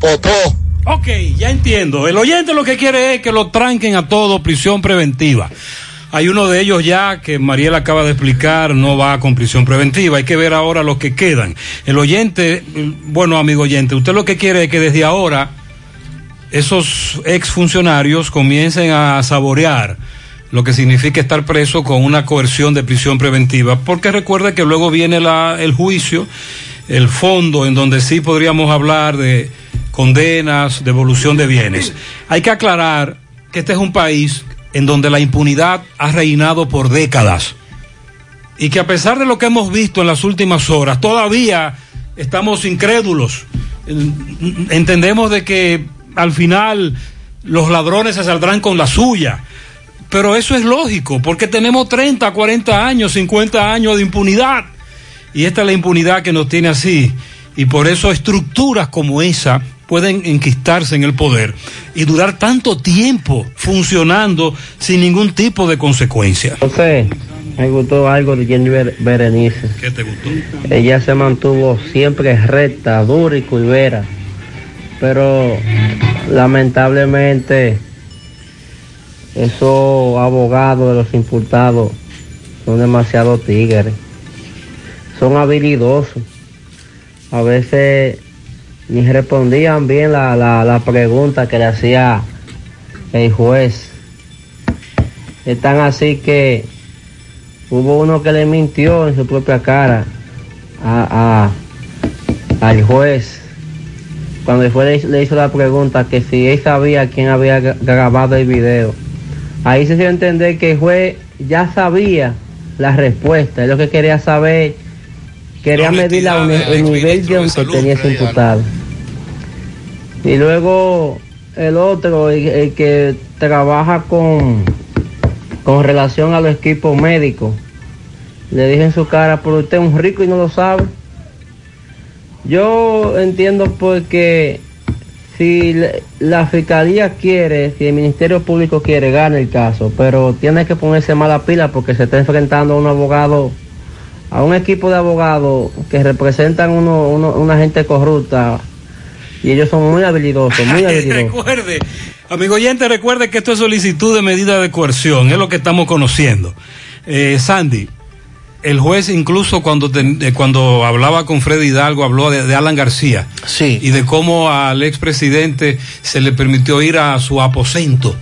popó. Ok, ya entiendo. El oyente lo que quiere es que lo tranquen a todo prisión preventiva. Hay uno de ellos ya que Mariel acaba de explicar, no va con prisión preventiva. Hay que ver ahora los que quedan. El oyente, bueno, amigo oyente, usted lo que quiere es que desde ahora esos exfuncionarios comiencen a saborear lo que significa estar preso con una coerción de prisión preventiva, porque recuerde que luego viene el juicio, el fondo en donde sí podríamos hablar de condenas, devolución de bienes. Hay que aclarar que este es un país en donde la impunidad ha reinado por décadas y que a pesar de lo que hemos visto en las últimas horas, todavía estamos incrédulos. Entendemos de que al final los ladrones se saldrán con la suya. Pero eso es lógico, porque tenemos 30, 40 años, 50 años de impunidad. Y esta es la impunidad que nos tiene así. Y por eso estructuras como esa pueden enquistarse en el poder y durar tanto tiempo funcionando sin ningún tipo de consecuencia. José, me gustó algo de Jenny Berenice. ¿Qué te gustó? Ella se mantuvo siempre recta, dura y curvera. Pero lamentablemente esos abogados de los imputados son demasiado tigres. Son habilidosos. A veces ni respondían bien la, la, la pregunta que le hacía el juez. Están así que hubo uno que le mintió en su propia cara a, a, al juez cuando el juez le, hizo la pregunta que si él sabía quién había grabado el video. Ahí se dio a entender que el juez ya sabía la respuesta, es lo que quería saber, quería medir la, el nivel de que tenía ese imputado. Y luego el otro, el, que trabaja con, con relación a los equipos médicos, le dije en su cara, pero usted es un rico y no lo sabe. Yo entiendo porque si la fiscalía quiere, si el Ministerio Público quiere, gana el caso, pero tiene que ponerse mala pila porque se está enfrentando a un abogado, a un equipo de abogados que representan uno, una gente corrupta y ellos son muy habilidosos, muy [laughs] habilidosos. recuerde, amigo oyente, recuerde que esto es solicitud de medida de coerción, es lo que estamos conociendo. Eh, Sandy, el juez incluso cuando, eh, cuando hablaba con Freddy Hidalgo habló de, Alan García. Sí. Y de cómo al expresidente se le permitió ir a su aposento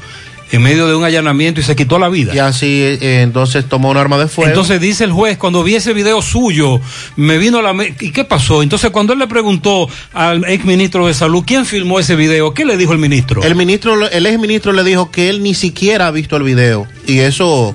en medio de un allanamiento y se quitó la vida. Y así eh, entonces tomó un arma de fuego. Entonces dice el juez, cuando vi ese video suyo, me vino a la... ¿Y qué pasó? Entonces cuando él le preguntó al ex ministro de Salud, ¿quién filmó ese video? ¿Qué le dijo el ministro? El ministro, el ex ministro le dijo que él ni siquiera ha visto el video. Y eso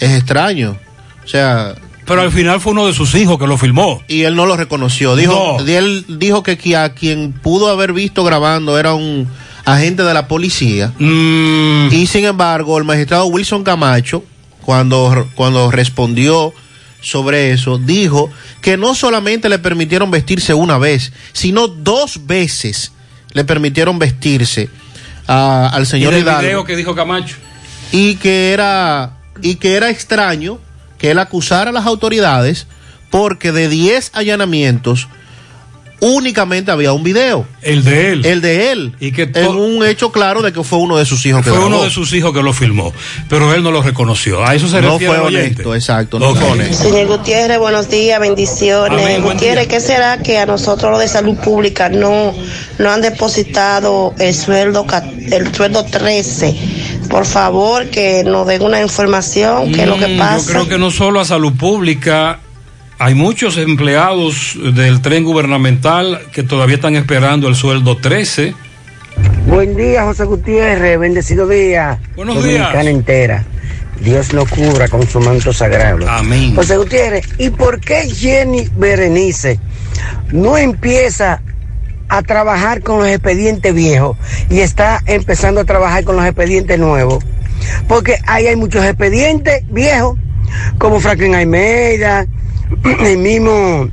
es extraño. O sea, pero al final fue uno de sus hijos que lo filmó. Y él no lo reconoció. Dijo, Él dijo que a quien pudo haber visto grabando era un agente de la policía. Mm. Y sin embargo, el magistrado Wilson Camacho, cuando, cuando respondió sobre eso, dijo que no solamente le permitieron vestirse una vez, sino dos veces le permitieron vestirse al señor ¿Y el video que dijo Camacho. Y que era, y que era extraño que él acusara a las autoridades porque de 10 allanamientos únicamente había un video. El de él. El de él. Y que en un hecho claro de que fue uno de sus hijos que Fue uno de sus hijos que lo filmó, pero él no lo reconoció. A eso se no fue honesto, exacto. No fue honesto. Señor Gutiérrez, buenos días, bendiciones. Gutiérrez, ¿qué será que a nosotros los de salud pública no, no han depositado el sueldo, el sueldo 13? Por favor, que nos den una información, qué es lo que Mm, pasa. Yo creo que no solo a salud pública, hay muchos empleados del tren gubernamental que todavía están esperando el sueldo 13. Buen día, José Gutiérrez. Bendecido día. Buenos Dominicana días. entera. Dios lo cubra con su manto sagrado. Amén. José Gutiérrez, ¿y por qué Jenny Berenice no empieza a trabajar con los expedientes viejos y está empezando a trabajar con los expedientes nuevos? Porque ahí hay muchos expedientes viejos, como Franklin Almeida, [clears throat] el mismo,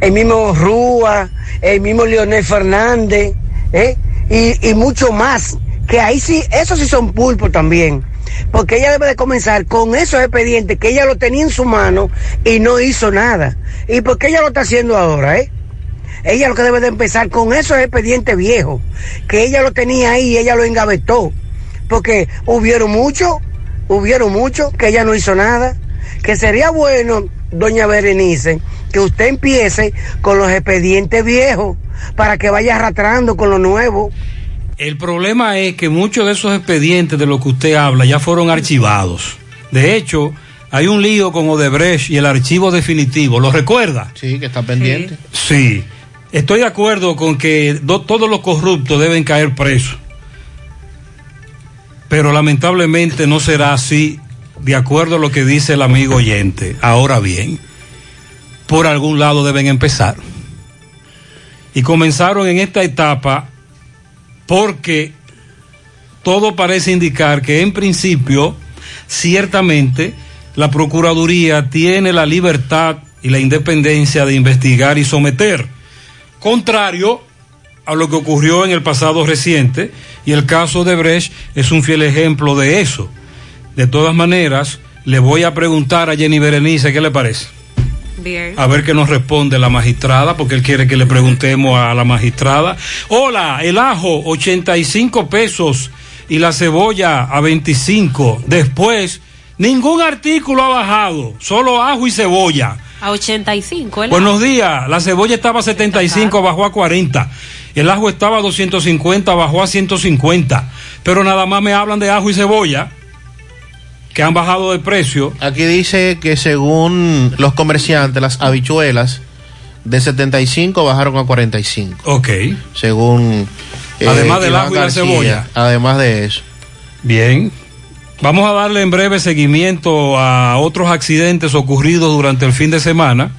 el mismo Rúa, el mismo Leonel Fernández, ¿eh? y, mucho más, que ahí sí, esos sí son pulpo también. Porque ella debe de comenzar con esos expedientes que ella lo tenía en su mano y no hizo nada. ¿Y por qué ella lo está haciendo ahora, eh? Ella lo que debe de empezar con esos expedientes viejos, que ella lo tenía ahí y ella lo engavetó. Porque hubieron muchos, hubieron muchos que ella no hizo nada. Que sería bueno, doña Berenice, que usted empiece con los expedientes viejos para que vaya arrastrando con lo nuevo. El problema es que muchos de esos expedientes de los que usted habla ya fueron archivados. De hecho, hay un lío con Odebrecht y el archivo definitivo. ¿Lo recuerda? Sí, que está pendiente. Sí. Estoy de acuerdo con que do- todos los corruptos deben caer presos. Pero lamentablemente no será así, de acuerdo a lo que dice el amigo oyente. Ahora bien, por algún lado deben empezar. Y comenzaron en esta etapa porque todo parece indicar que en principio, ciertamente, la Procuraduría tiene la libertad y la independencia de investigar y someter. Contrario a lo que ocurrió en el pasado reciente, y el caso de Brecht es un fiel ejemplo de eso. De todas maneras, le voy a preguntar a Jenny Berenice qué le parece. Bien. A ver qué nos responde la magistrada, porque él quiere que le preguntemos a la magistrada. Hola, el ajo, 85 pesos y la cebolla a 25. Después, ningún artículo ha bajado, solo ajo y cebolla. A 85, ¿el Buenos días, la cebolla estaba a 75, bajó a 40. El ajo estaba a 250, bajó a 150. Pero nada más me hablan de ajo y cebolla, que han bajado de precio. Aquí dice que según los comerciantes, las habichuelas de 75 bajaron a 45. Ok. Según. eh, Además del ajo y la cebolla. Además de eso. Bien. Vamos a darle en breve seguimiento a otros accidentes ocurridos durante el fin de semana.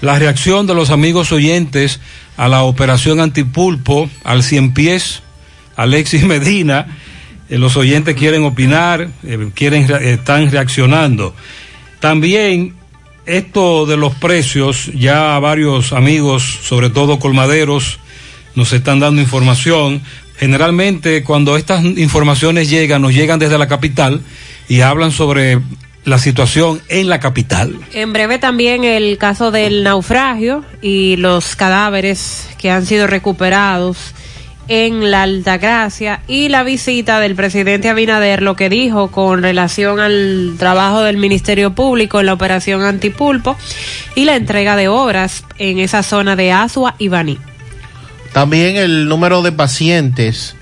La reacción de los amigos oyentes a la operación antipulpo, al cien pies, Alexis [laughs] Medina. Eh, los oyentes quieren opinar, eh, quieren, re- están reaccionando. También esto de los precios, ya varios amigos, sobre todo colmaderos, nos están dando información. Generalmente cuando estas informaciones llegan, nos llegan desde la capital y hablan sobre la situación en la capital. En breve también el caso del naufragio y los cadáveres que han sido recuperados en la Altagracia y la visita del presidente Abinader, lo que dijo con relación al trabajo del Ministerio Público en la operación Antipulpo y la entrega de obras en esa zona de Asua y Baní. También el número de pacientes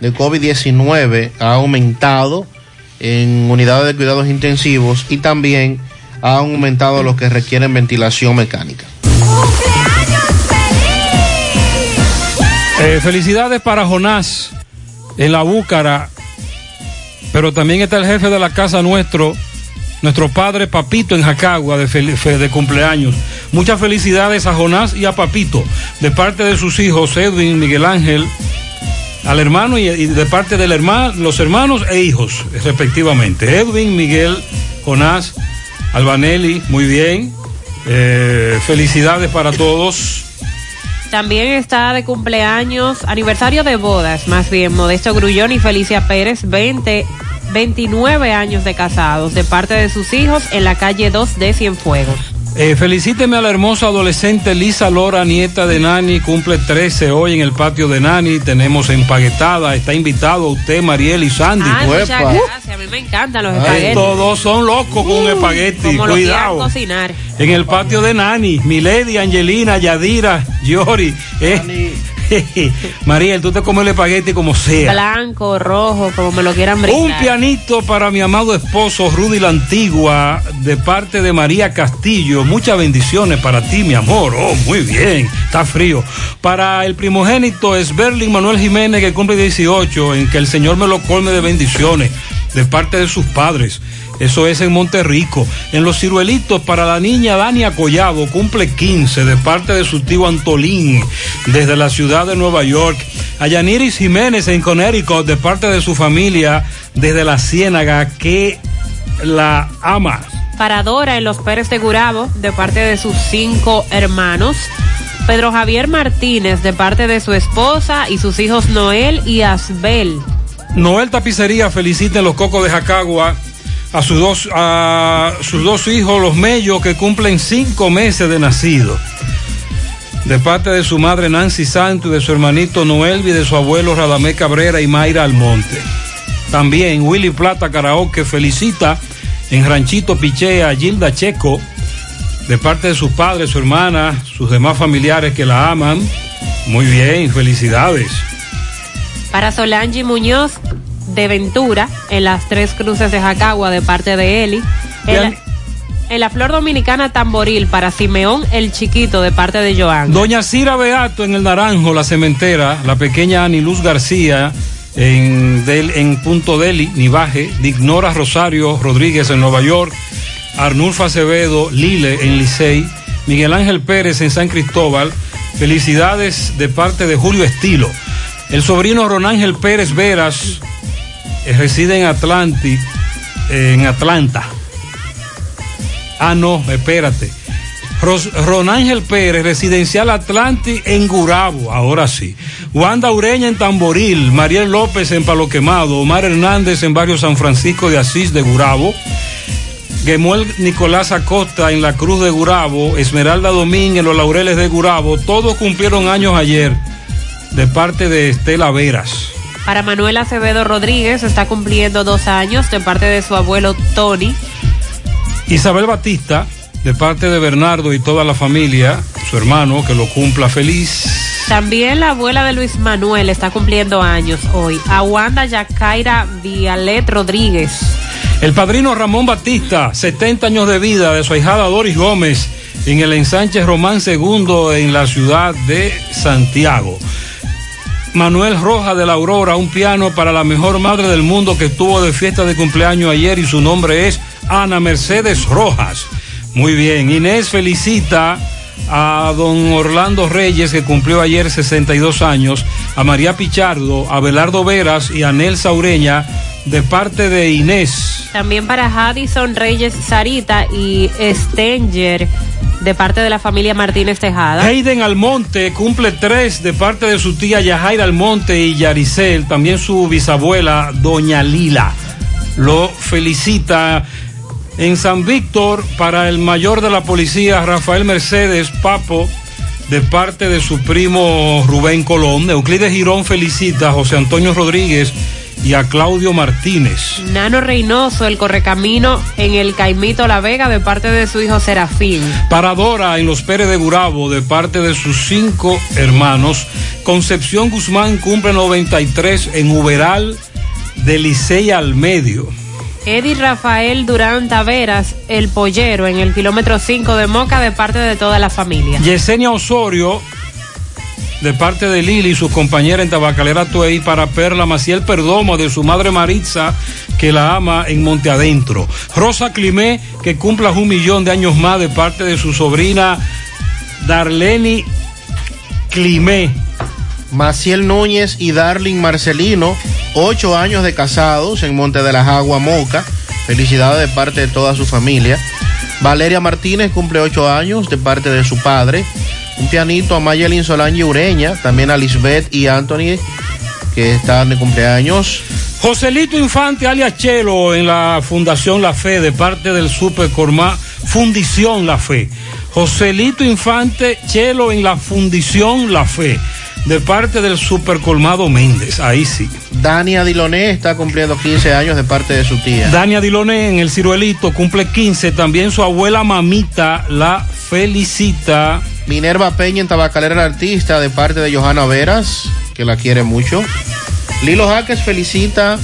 de COVID-19 ha aumentado en unidades de cuidados intensivos y también ha aumentado los que requieren ventilación mecánica. Eh, felicidades para Jonás en la Búcara, pero también está el jefe de la casa nuestro, nuestro padre Papito en Jacagua de, de cumpleaños. Muchas felicidades a Jonás y a Papito de parte de sus hijos Edwin, Miguel Ángel, al hermano y, de parte hermano, los hermanos e hijos respectivamente. Edwin, Miguel, Jonás, Albanelli, muy bien. Eh, felicidades para todos. También está de cumpleaños, aniversario de bodas, más bien, Modesto Grullón y Felicia Pérez, 20, 29 años de casados, de parte de sus hijos en la calle 2 de Cienfuegos. Eh, felicíteme a la hermosa adolescente Lisa Lora, nieta de Nani, cumple 13 hoy en el patio de Nani. Tenemos empaquetada, está invitado a usted, Mariel y Sandy. Ay, muchas Uepa. gracias, a mí me encantan los Ay, espaguetis. todos son locos con un espagueti, Como lo quieran cuidado. cocinar. En el patio de Nani, Milady, Angelina, Yadira, Yori. Eh. [laughs] Mariel, tú te comes el espagueti como sea. Blanco, rojo, como me lo quieran Un brindar. pianito para mi amado esposo Rudy la Antigua, de parte de María Castillo. Muchas bendiciones para ti, mi amor. Oh, muy bien, está frío. Para el primogénito es Berlin Manuel Jiménez, que cumple 18, en que el Señor me lo colme de bendiciones, de parte de sus padres. Eso es en Monterrico. En Los Ciruelitos, para la niña Dania Collado, cumple 15, de parte de su tío Antolín, desde la ciudad de Nueva York. A Yaniris Jiménez en Connecticut, de parte de su familia, desde la Ciénaga, que la ama. Para Dora en los Pérez de Gurabo, de parte de sus cinco hermanos. Pedro Javier Martínez, de parte de su esposa y sus hijos Noel y Asbel. Noel Tapicería felicita en los Cocos de Jacagua a sus dos, a sus dos hijos, los Mellos, que cumplen cinco meses de nacido. De parte de su madre Nancy Santos y de su hermanito Noel y de su abuelo Radamé Cabrera y Mayra Almonte. También Willy Plata Karaoke felicita en Ranchito Pichea a Gilda Checo de parte de sus padres, su hermana, sus demás familiares que la aman. Muy bien, felicidades. Para Solange Muñoz de Ventura, en las tres cruces de Jacagua, de parte de Eli. En la, en la Flor Dominicana Tamboril, para Simeón el Chiquito, de parte de Joan. Doña Cira Beato en el Naranjo, la cementera, la pequeña Aniluz García en, del, en Punto Deli, Nivaje, Dignora Rosario Rodríguez en Nueva York, Arnulfo Acevedo, Lile en Licey, Miguel Ángel Pérez en San Cristóbal. Felicidades de parte de Julio Estilo. El sobrino Ronángel Pérez Veras reside en Atlantic, en Atlanta. Ah, no, espérate. Ros, Ronángel Pérez, residencial Atlantic en Gurabo, ahora sí. Wanda Ureña en Tamboril, Mariel López en Palo Quemado, Omar Hernández en Barrio San Francisco de Asís de Gurabo. Gemuel Nicolás Acosta en la Cruz de Gurabo, Esmeralda Domínguez en los Laureles de Gurabo, todos cumplieron años ayer de parte de Estela Veras. Para Manuel Acevedo Rodríguez está cumpliendo dos años de parte de su abuelo Tony. Isabel Batista, de parte de Bernardo y toda la familia, su hermano, que lo cumpla feliz. También la abuela de Luis Manuel está cumpliendo años hoy. Aguanda Yacaira Vialet Rodríguez. El padrino Ramón Batista, 70 años de vida de su ahijada Doris Gómez en el ensanche Román II en la ciudad de Santiago. Manuel Roja de la Aurora, un piano para la mejor madre del mundo que estuvo de fiesta de cumpleaños ayer y su nombre es Ana Mercedes Rojas. Muy bien, Inés felicita a don Orlando Reyes que cumplió ayer 62 años, a María Pichardo, a Belardo Veras y a Nelsa Ureña de parte de Inés. También para Haddison Reyes Sarita y Stenger de parte de la familia Martínez Tejada. Hayden Almonte cumple tres de parte de su tía Yajaira Almonte y Yaricel, también su bisabuela Doña Lila. Lo felicita en San Víctor para el mayor de la policía Rafael Mercedes Papo de parte de su primo Rubén Colón. Euclides Girón felicita a José Antonio Rodríguez y a Claudio Martínez. Nano Reynoso, el correcamino en el Caimito La Vega de parte de su hijo Serafín. Para Dora en los Pérez de Gurabo de parte de sus cinco hermanos. Concepción Guzmán cumple 93 en Uberal de Licey al medio. Eddie Rafael Durán Taveras, el pollero en el kilómetro 5 de Moca de parte de toda la familia. Yesenia Osorio de parte de Lili y sus compañeras en Tabacalera Tuey para Perla Maciel Perdomo de su madre Maritza que la ama en Monte Adentro. Rosa Climé que cumpla un millón de años más de parte de su sobrina Darleni Climé. Maciel Núñez y Darling Marcelino, ocho años de casados en Monte de las Aguas Moca. Felicidades de parte de toda su familia. Valeria Martínez cumple ocho años de parte de su padre. Un pianito a Mayelin Solange Ureña, también a Lisbeth y Anthony, que están de cumpleaños. Joselito Infante alias Chelo en la Fundación La Fe de parte del Super Corma Fundición La Fe. Joselito Infante Chelo en la Fundición La Fe de parte del Super Colmado Méndez. Ahí sí. Dania Diloné está cumpliendo 15 años de parte de su tía. Dania Diloné en el Ciruelito cumple 15. También su abuela mamita la felicita. Minerva Peña en Tabacalera Artista de parte de Johanna Veras, que la quiere mucho. Lilo Jaques felicita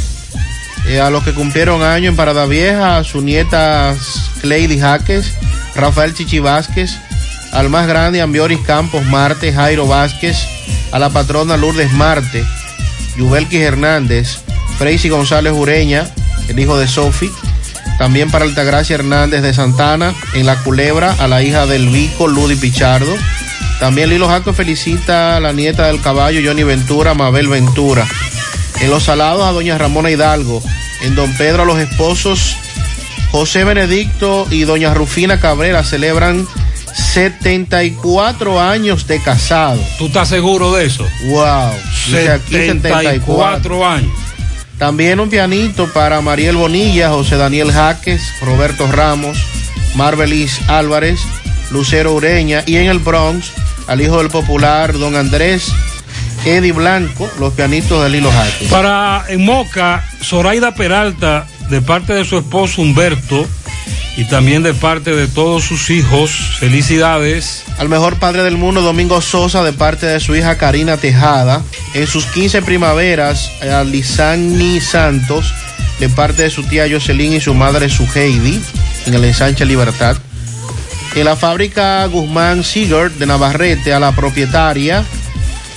eh, a los que cumplieron año en Parada Vieja, a su nieta Cleidy Jaques, Rafael Chichi Vázquez, al más grande Ambioris Campos Marte, Jairo Vázquez, a la patrona Lourdes Marte, Yubelquis Hernández, Freisy González Ureña, el hijo de Sofi, también para Altagracia Hernández de Santana, en La Culebra, a la hija del Vico, Ludi Pichardo. También Lilo Jaco felicita a la nieta del caballo, Johnny Ventura, Mabel Ventura. En Los Salados a doña Ramona Hidalgo. En Don Pedro a los esposos José Benedicto y doña Rufina Cabrera celebran 74 años de casado. ¿Tú estás seguro de eso? Wow. Dice aquí 74 años. También un pianito para Mariel Bonilla, José Daniel Jaques, Roberto Ramos, Marbelis Álvarez, Lucero Ureña y en el Bronx al hijo del popular don Andrés Eddie Blanco, los pianitos de Lilo Jaque. Para en Moca, Zoraida Peralta, de parte de su esposo Humberto y también de parte de todos sus hijos, felicidades. Al mejor padre del mundo, Domingo Sosa, de parte de su hija Karina Tejada. En sus 15 primaveras, a Lisani Santos, de parte de su tía Jocelyn y su madre su Heidi, en el ensanche Libertad. En la fábrica Guzmán Sigurd de Navarrete, a la propietaria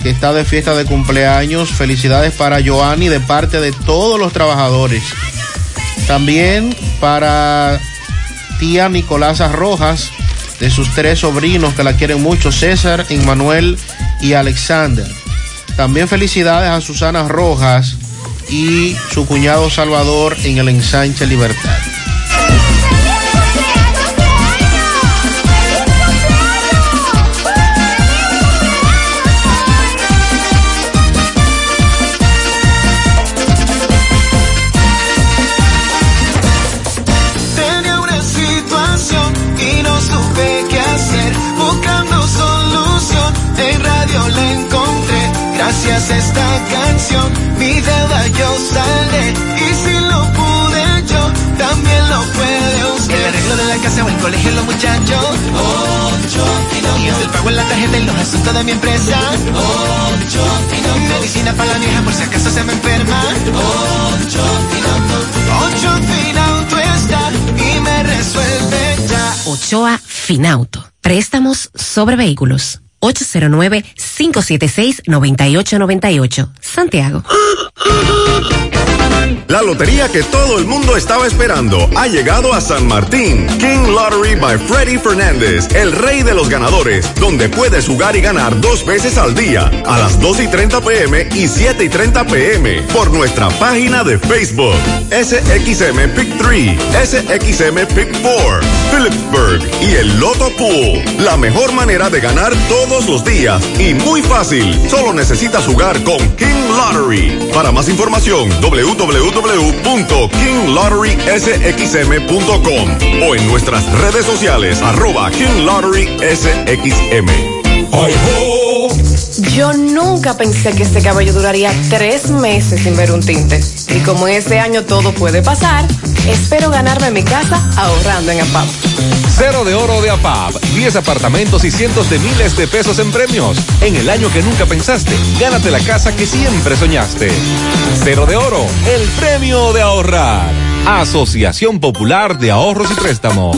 que está de fiesta de cumpleaños. Felicidades para Joanny de parte de todos los trabajadores. También para tía Nicolasa Rojas, de sus tres sobrinos que la quieren mucho, César, Emmanuel y Alexander. También felicidades a Susana Rojas y su cuñado Salvador en el ensanche Libertad. Gracias a esta canción, mi deuda yo saldré. Y si lo pude yo, también lo puede usted. El arreglo de la casa o el colegio, los muchachos. Ocho Y el pago en la tarjeta y los asuntos de mi empresa. Ocho Medicina para la vieja por si acaso se me enferma. Ocho Ocho Finauto está y me resuelve ya. Ochoa Finauto. Préstamos sobre vehículos. 809-576-9898. Santiago. La lotería que todo el mundo estaba esperando ha llegado a San Martín. King Lottery by Freddy Fernández, el rey de los ganadores, donde puedes jugar y ganar dos veces al día, a las 2 y 30 pm y 7 y 30 pm, por nuestra página de Facebook. SXM Pick 3, SXM Pick 4, Phillipsburg y el Loto Pool. La mejor manera de ganar todos los días y muy fácil. Solo necesitas jugar con King Lottery. Para más información, www.kinglotterysxm.com o en nuestras redes sociales arroba King Lottery SXM. Yo nunca pensé que este cabello duraría tres meses sin ver un tinte. Y como este año todo puede pasar, espero ganarme mi casa ahorrando en APAP. Cero de oro de APAP, 10 apartamentos y cientos de miles de pesos en premios. En el año que nunca pensaste, gánate la casa que siempre soñaste. Cero de oro, el premio de ahorrar. Asociación Popular de Ahorros y Préstamos.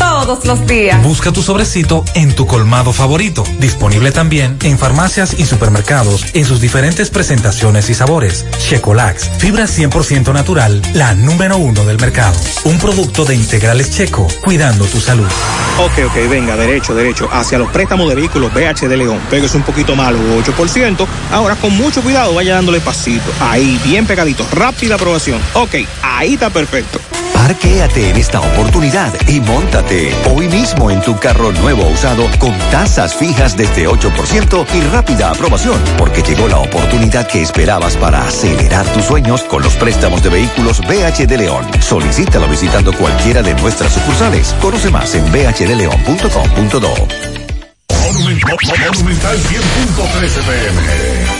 todos los días. Busca tu sobrecito en tu colmado favorito. Disponible también en farmacias y supermercados en sus diferentes presentaciones y sabores. Checolax, fibra 100% natural, la número uno del mercado. Un producto de integrales checo, cuidando tu salud. Ok, ok, venga, derecho, derecho, hacia los préstamos de vehículos BH de León. Pégase un poquito malo, 8%. Ahora con mucho cuidado vaya dándole pasito. Ahí, bien pegadito, rápida aprobación. Ok, ahí está perfecto. Parquéate en esta oportunidad y móntate hoy mismo en tu carro nuevo usado con tasas fijas desde 8% y rápida aprobación, porque llegó la oportunidad que esperabas para acelerar tus sueños con los préstamos de vehículos BH de León. Solicítalo visitando cualquiera de nuestras sucursales. Conoce más en bhdeleon.com.do. Monumental 100.13 pm.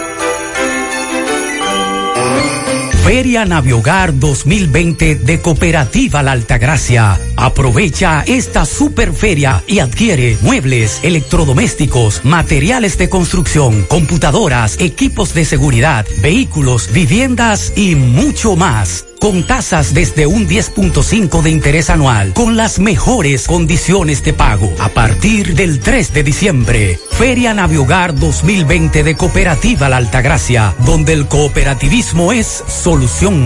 Feria Naviogar 2020 de Cooperativa La Altagracia. Aprovecha esta superferia y adquiere muebles, electrodomésticos, materiales de construcción, computadoras, equipos de seguridad, vehículos, viviendas y mucho más. Con tasas desde un 10.5 de interés anual, con las mejores condiciones de pago. A partir del 3 de diciembre, Feria Naviogar 2020 de Cooperativa La Altagracia, donde el cooperativismo es solución.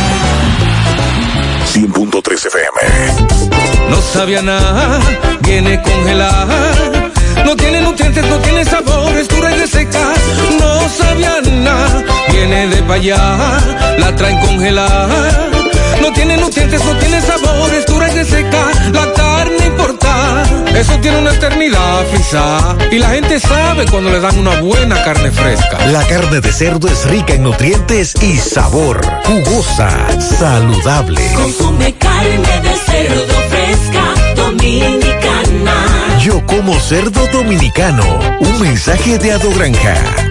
100.3 FM. No sabía nada, viene congelada. No tiene nutrientes, no tiene sabor, es dura y reseca. No sabía nada, viene de pa' allá, la traen congelada. No tiene nutrientes, no tiene sabor, es dura y reseca. La eso tiene una eternidad frisada. Y la gente sabe cuando le dan una buena carne fresca. La carne de cerdo es rica en nutrientes y sabor. Jugosa, saludable. Consume carne de cerdo fresca, dominicana. Yo como cerdo dominicano. Un mensaje de Ado Granja.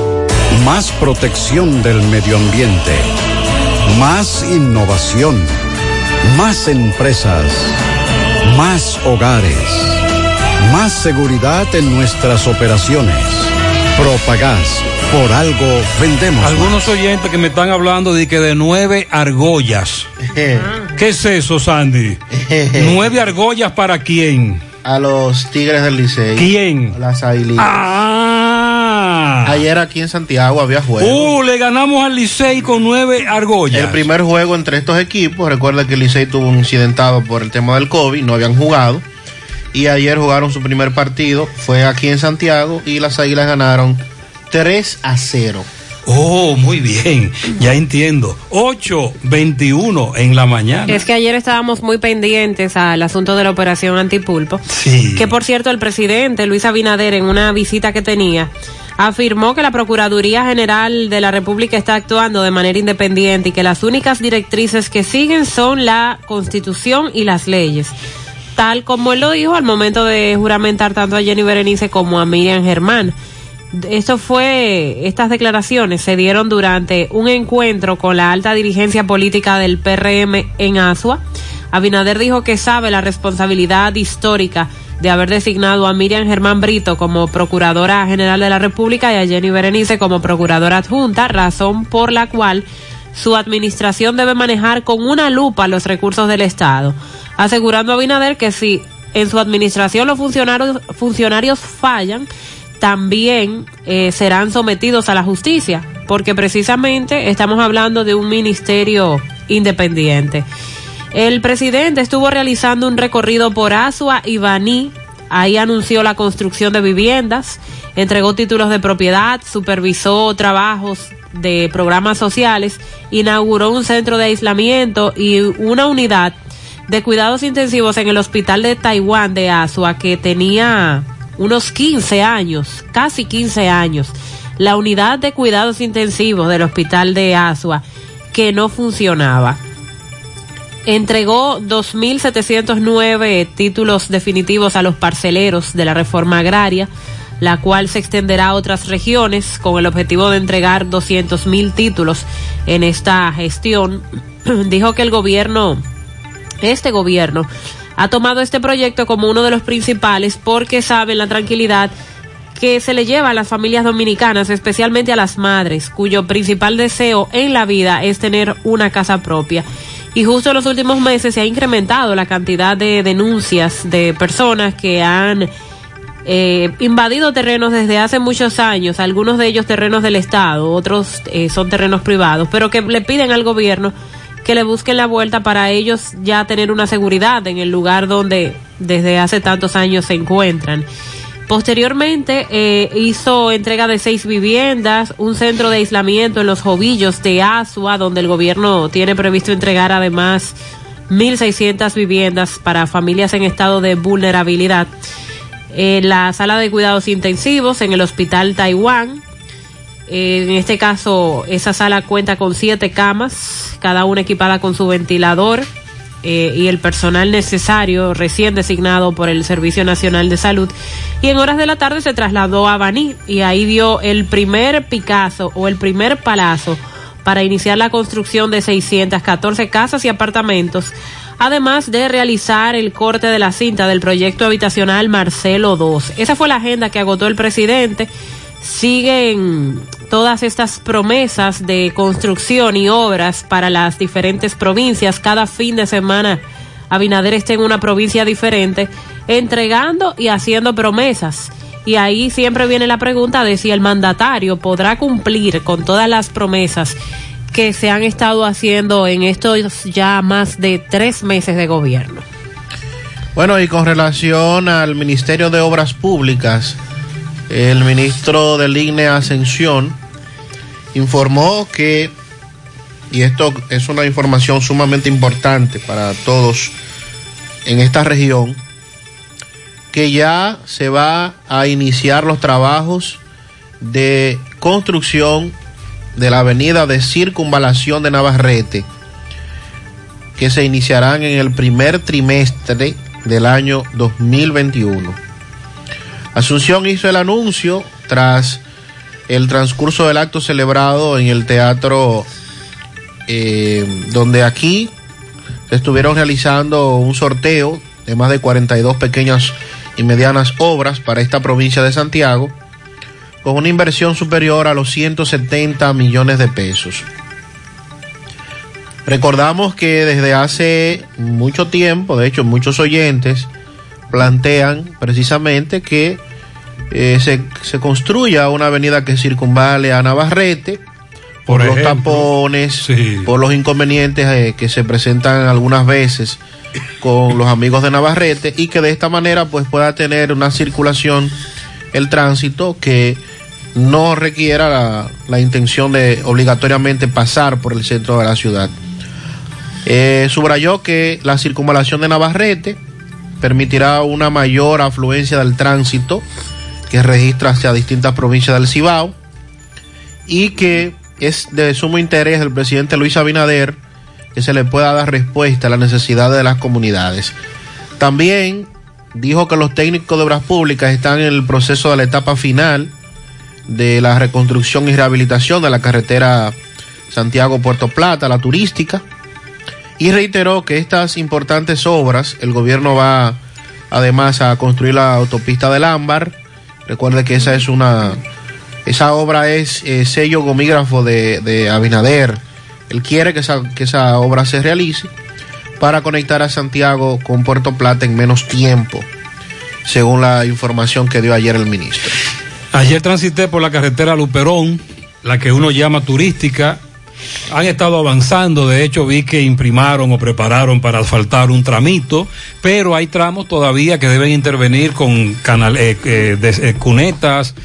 Más protección del medio ambiente. Más innovación. Más empresas. Más hogares. Más seguridad en nuestras operaciones. Propagás. Por algo vendemos. Algunos oyentes que me están hablando de que de nueve argollas. [laughs] ¿Qué es eso, Sandy? [laughs] ¿Nueve argollas para quién? A los Tigres del Licey. ¿Quién? Las Águilitas. Ah. Ayer aquí en Santiago había juego. Uh, le ganamos al Licey con nueve argollas. El primer juego entre estos equipos, recuerda que el Licey tuvo un incidentado por el tema del COVID, no habían jugado. Y ayer jugaron su primer partido, fue aquí en Santiago y las Águilas ganaron 3 a 0. Oh, muy bien, ya entiendo. 8.21 en la mañana. Es que ayer estábamos muy pendientes al asunto de la operación antipulpo. Sí. Que por cierto, el presidente Luis Abinader, en una visita que tenía, afirmó que la Procuraduría General de la República está actuando de manera independiente y que las únicas directrices que siguen son la Constitución y las leyes. Tal como él lo dijo al momento de juramentar tanto a Jenny Berenice como a Miriam Germán. Esto fue, estas declaraciones se dieron durante un encuentro con la alta dirigencia política del PRM en Asua. Abinader dijo que sabe la responsabilidad histórica de haber designado a Miriam Germán Brito como Procuradora General de la República y a Jenny Berenice como Procuradora Adjunta, razón por la cual su administración debe manejar con una lupa los recursos del Estado, asegurando a Abinader que si en su administración los funcionarios, funcionarios fallan, también eh, serán sometidos a la justicia, porque precisamente estamos hablando de un ministerio independiente. El presidente estuvo realizando un recorrido por Asua y Baní, ahí anunció la construcción de viviendas, entregó títulos de propiedad, supervisó trabajos de programas sociales, inauguró un centro de aislamiento y una unidad de cuidados intensivos en el hospital de Taiwán de Asua que tenía unos 15 años, casi 15 años. La unidad de cuidados intensivos del hospital de Asua que no funcionaba. Entregó 2.709 títulos definitivos a los parceleros de la reforma agraria, la cual se extenderá a otras regiones con el objetivo de entregar 200.000 títulos en esta gestión. [clears throat] Dijo que el gobierno, este gobierno, ha tomado este proyecto como uno de los principales porque saben la tranquilidad que se le lleva a las familias dominicanas, especialmente a las madres, cuyo principal deseo en la vida es tener una casa propia. Y justo en los últimos meses se ha incrementado la cantidad de denuncias de personas que han eh, invadido terrenos desde hace muchos años, algunos de ellos terrenos del Estado, otros eh, son terrenos privados, pero que le piden al gobierno que le busquen la vuelta para ellos ya tener una seguridad en el lugar donde desde hace tantos años se encuentran. Posteriormente eh, hizo entrega de seis viviendas, un centro de aislamiento en los jovillos de Asua, donde el gobierno tiene previsto entregar además 1.600 viviendas para familias en estado de vulnerabilidad. Eh, la sala de cuidados intensivos en el Hospital Taiwán. Eh, en este caso, esa sala cuenta con siete camas, cada una equipada con su ventilador eh, y el personal necesario recién designado por el Servicio Nacional de Salud. Y en horas de la tarde se trasladó a Baní y ahí dio el primer Picasso o el primer palazo para iniciar la construcción de 614 casas y apartamentos además de realizar el corte de la cinta del proyecto habitacional Marcelo II. Esa fue la agenda que agotó el presidente. Siguen todas estas promesas de construcción y obras para las diferentes provincias. Cada fin de semana Abinader está en una provincia diferente, entregando y haciendo promesas. Y ahí siempre viene la pregunta de si el mandatario podrá cumplir con todas las promesas que se han estado haciendo en estos ya más de tres meses de gobierno. Bueno, y con relación al Ministerio de Obras Públicas, el ministro del INE Ascensión informó que, y esto es una información sumamente importante para todos en esta región, que ya se va a iniciar los trabajos de construcción de la avenida de circunvalación de Navarrete, que se iniciarán en el primer trimestre del año 2021. Asunción hizo el anuncio tras el transcurso del acto celebrado en el teatro eh, donde aquí estuvieron realizando un sorteo de más de 42 pequeñas y medianas obras para esta provincia de Santiago con una inversión superior a los 170 millones de pesos. Recordamos que desde hace mucho tiempo, de hecho muchos oyentes plantean precisamente que eh, se, construya una avenida que circunvale a Navarrete por, los tapones, por los inconvenientes eh, que se presentan algunas veces con los amigos de Navarrete y que de esta manera pues pueda tener una circulación el tránsito que no requiera la, intención de obligatoriamente pasar por el centro de la ciudad. Eh, subrayó que la circunvalación de Navarrete permitirá una mayor afluencia del tránsito que registra hacia distintas provincias del Cibao y que es de sumo interés del presidente Luis Abinader que se le pueda dar respuesta a las necesidades de las comunidades. También dijo que los técnicos de obras públicas están en el proceso de la etapa final de la reconstrucción y rehabilitación de la carretera Santiago-Puerto Plata, la turística, y reiteró que estas importantes obras, el gobierno va además a construir la autopista del Ámbar. Recuerde que esa es una, esa obra es eh, sello gomígrafo de, de, Abinader. Él quiere que esa, que esa obra se realice para conectar a Santiago con Puerto Plata en menos tiempo, según la información que dio ayer el ministro. Ayer transité por la carretera Luperón, la que uno llama turística. Han estado avanzando, de hecho vi que imprimaron o prepararon para asfaltar un tramito, pero hay tramos todavía que deben intervenir con eh, eh, eh, cunetas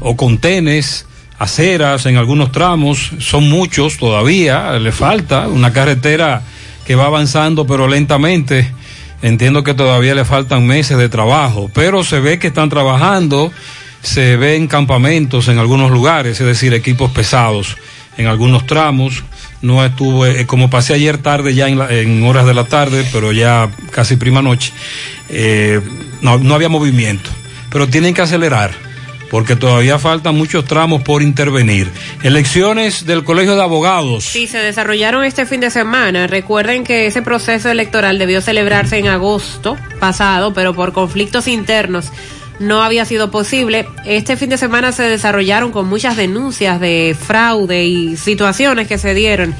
o contenes, aceras en algunos tramos, son muchos todavía, le falta una carretera que va avanzando pero lentamente. Entiendo que todavía le faltan meses de trabajo, pero se ve que están trabajando, se ven campamentos en algunos lugares, es decir, equipos pesados en algunos tramos. No estuve, eh, como pasé ayer tarde, ya en, la- en horas de la tarde, pero ya casi prima noche, eh, no, no había movimiento. Pero tienen que acelerar, porque todavía faltan muchos tramos por intervenir. Elecciones del Colegio de Abogados. Sí, se desarrollaron este fin de semana. Recuerden que ese proceso electoral debió celebrarse en agosto pasado, pero por conflictos internos no había sido posible. Este fin de semana se desarrollaron con muchas denuncias de fraude y situaciones que se dieron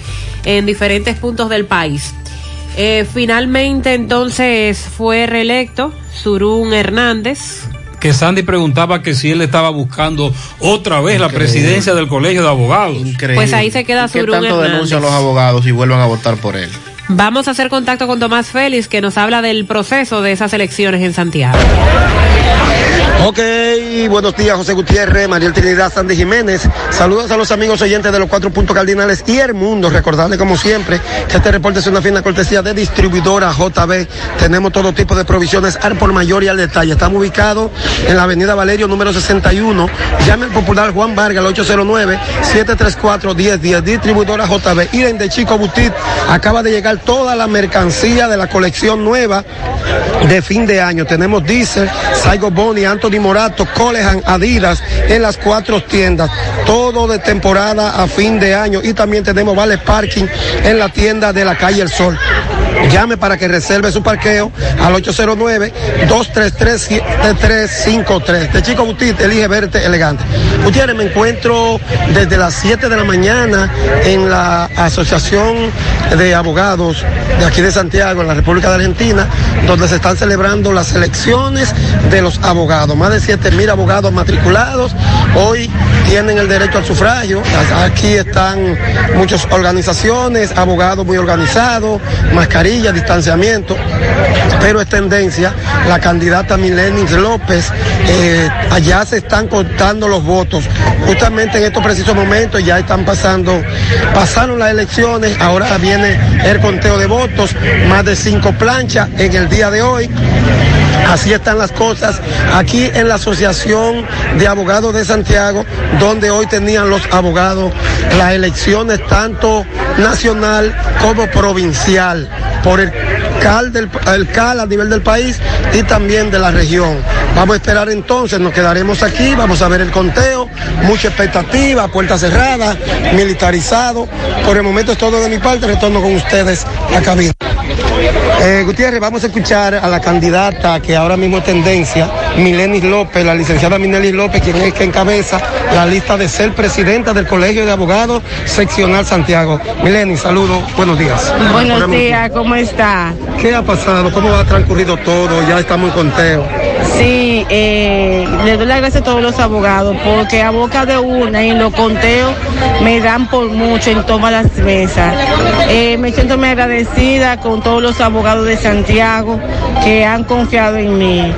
en diferentes puntos del país. Eh, finalmente entonces fue reelecto Surún Hernández, Que Sandy preguntaba que si él estaba buscando otra vez la Increíble. presidencia del Colegio de Abogados. Pues ahí se queda ¿Qué Surún tanto Hernández. denuncian los abogados y vuelven a votar por él? Vamos a hacer contacto con Tomás Félix, que nos habla del proceso de esas elecciones en Santiago. Ok, buenos días José Gutiérrez, Mariel Trinidad, Sandy Jiménez. Saludos a los amigos oyentes de los cuatro puntos cardinales y el mundo. Recordarles como siempre que este reporte es una fina cortesía de distribuidora JB. Tenemos todo tipo de provisiones al por mayor y al detalle. Estamos ubicados en la avenida Valerio número 61. Llame al popular Juan Vargas al 809-734-1010. Distribuidora JB. Y en de Chico Butit acaba de llegar toda la mercancía de la colección nueva de fin de año. Tenemos Diesel, Saigo Boni, Anthony Morato, Colehan, Adidas en las cuatro tiendas. Todo de temporada a fin de año. Y también tenemos Vale Parking en la tienda de la calle El Sol. Llame para que reserve su parqueo al 809-233-7353. De Chico Butit, elige verte elegante. Gutiérrez, me encuentro desde las 7 de la mañana en la Asociación de Abogados de aquí de Santiago, en la República de Argentina, donde se están celebrando las elecciones de los abogados. Más de 7 mil abogados matriculados hoy tienen el derecho al sufragio. Aquí están muchas organizaciones, abogados muy organizados, mascarilla, distanciamiento, pero es tendencia. La candidata Milenis López, eh, allá se están contando los votos. Justamente en estos precisos momentos ya están pasando, pasaron las elecciones, ahora viene el conteo de votos, más de cinco planchas en el día de hoy. Así están las cosas aquí en la Asociación de Abogados de Santiago, donde hoy tenían los abogados las elecciones tanto nacional como provincial por el CAL, del, el CAL a nivel del país y también de la región. Vamos a esperar entonces, nos quedaremos aquí, vamos a ver el conteo, mucha expectativa, puerta cerrada, militarizado. Por el momento es todo de mi parte, retorno con ustedes a cabina. Eh, Gutiérrez, vamos a escuchar a la candidata que ahora mismo es tendencia, Milenis López, la licenciada Milenis López, quien es que encabeza la lista de ser presidenta del Colegio de Abogados Seccional Santiago. Milenis, saludos, buenos días. Buenos días, ¿cómo está? ¿Qué ha pasado? ¿Cómo ha transcurrido todo? Ya estamos en conteo. Sí, eh, le doy las gracias a todos los abogados porque a boca de una y los conteos me dan por mucho en todas las mesas. Eh, me siento muy agradecida con todos los abogados de Santiago que han confiado en mí.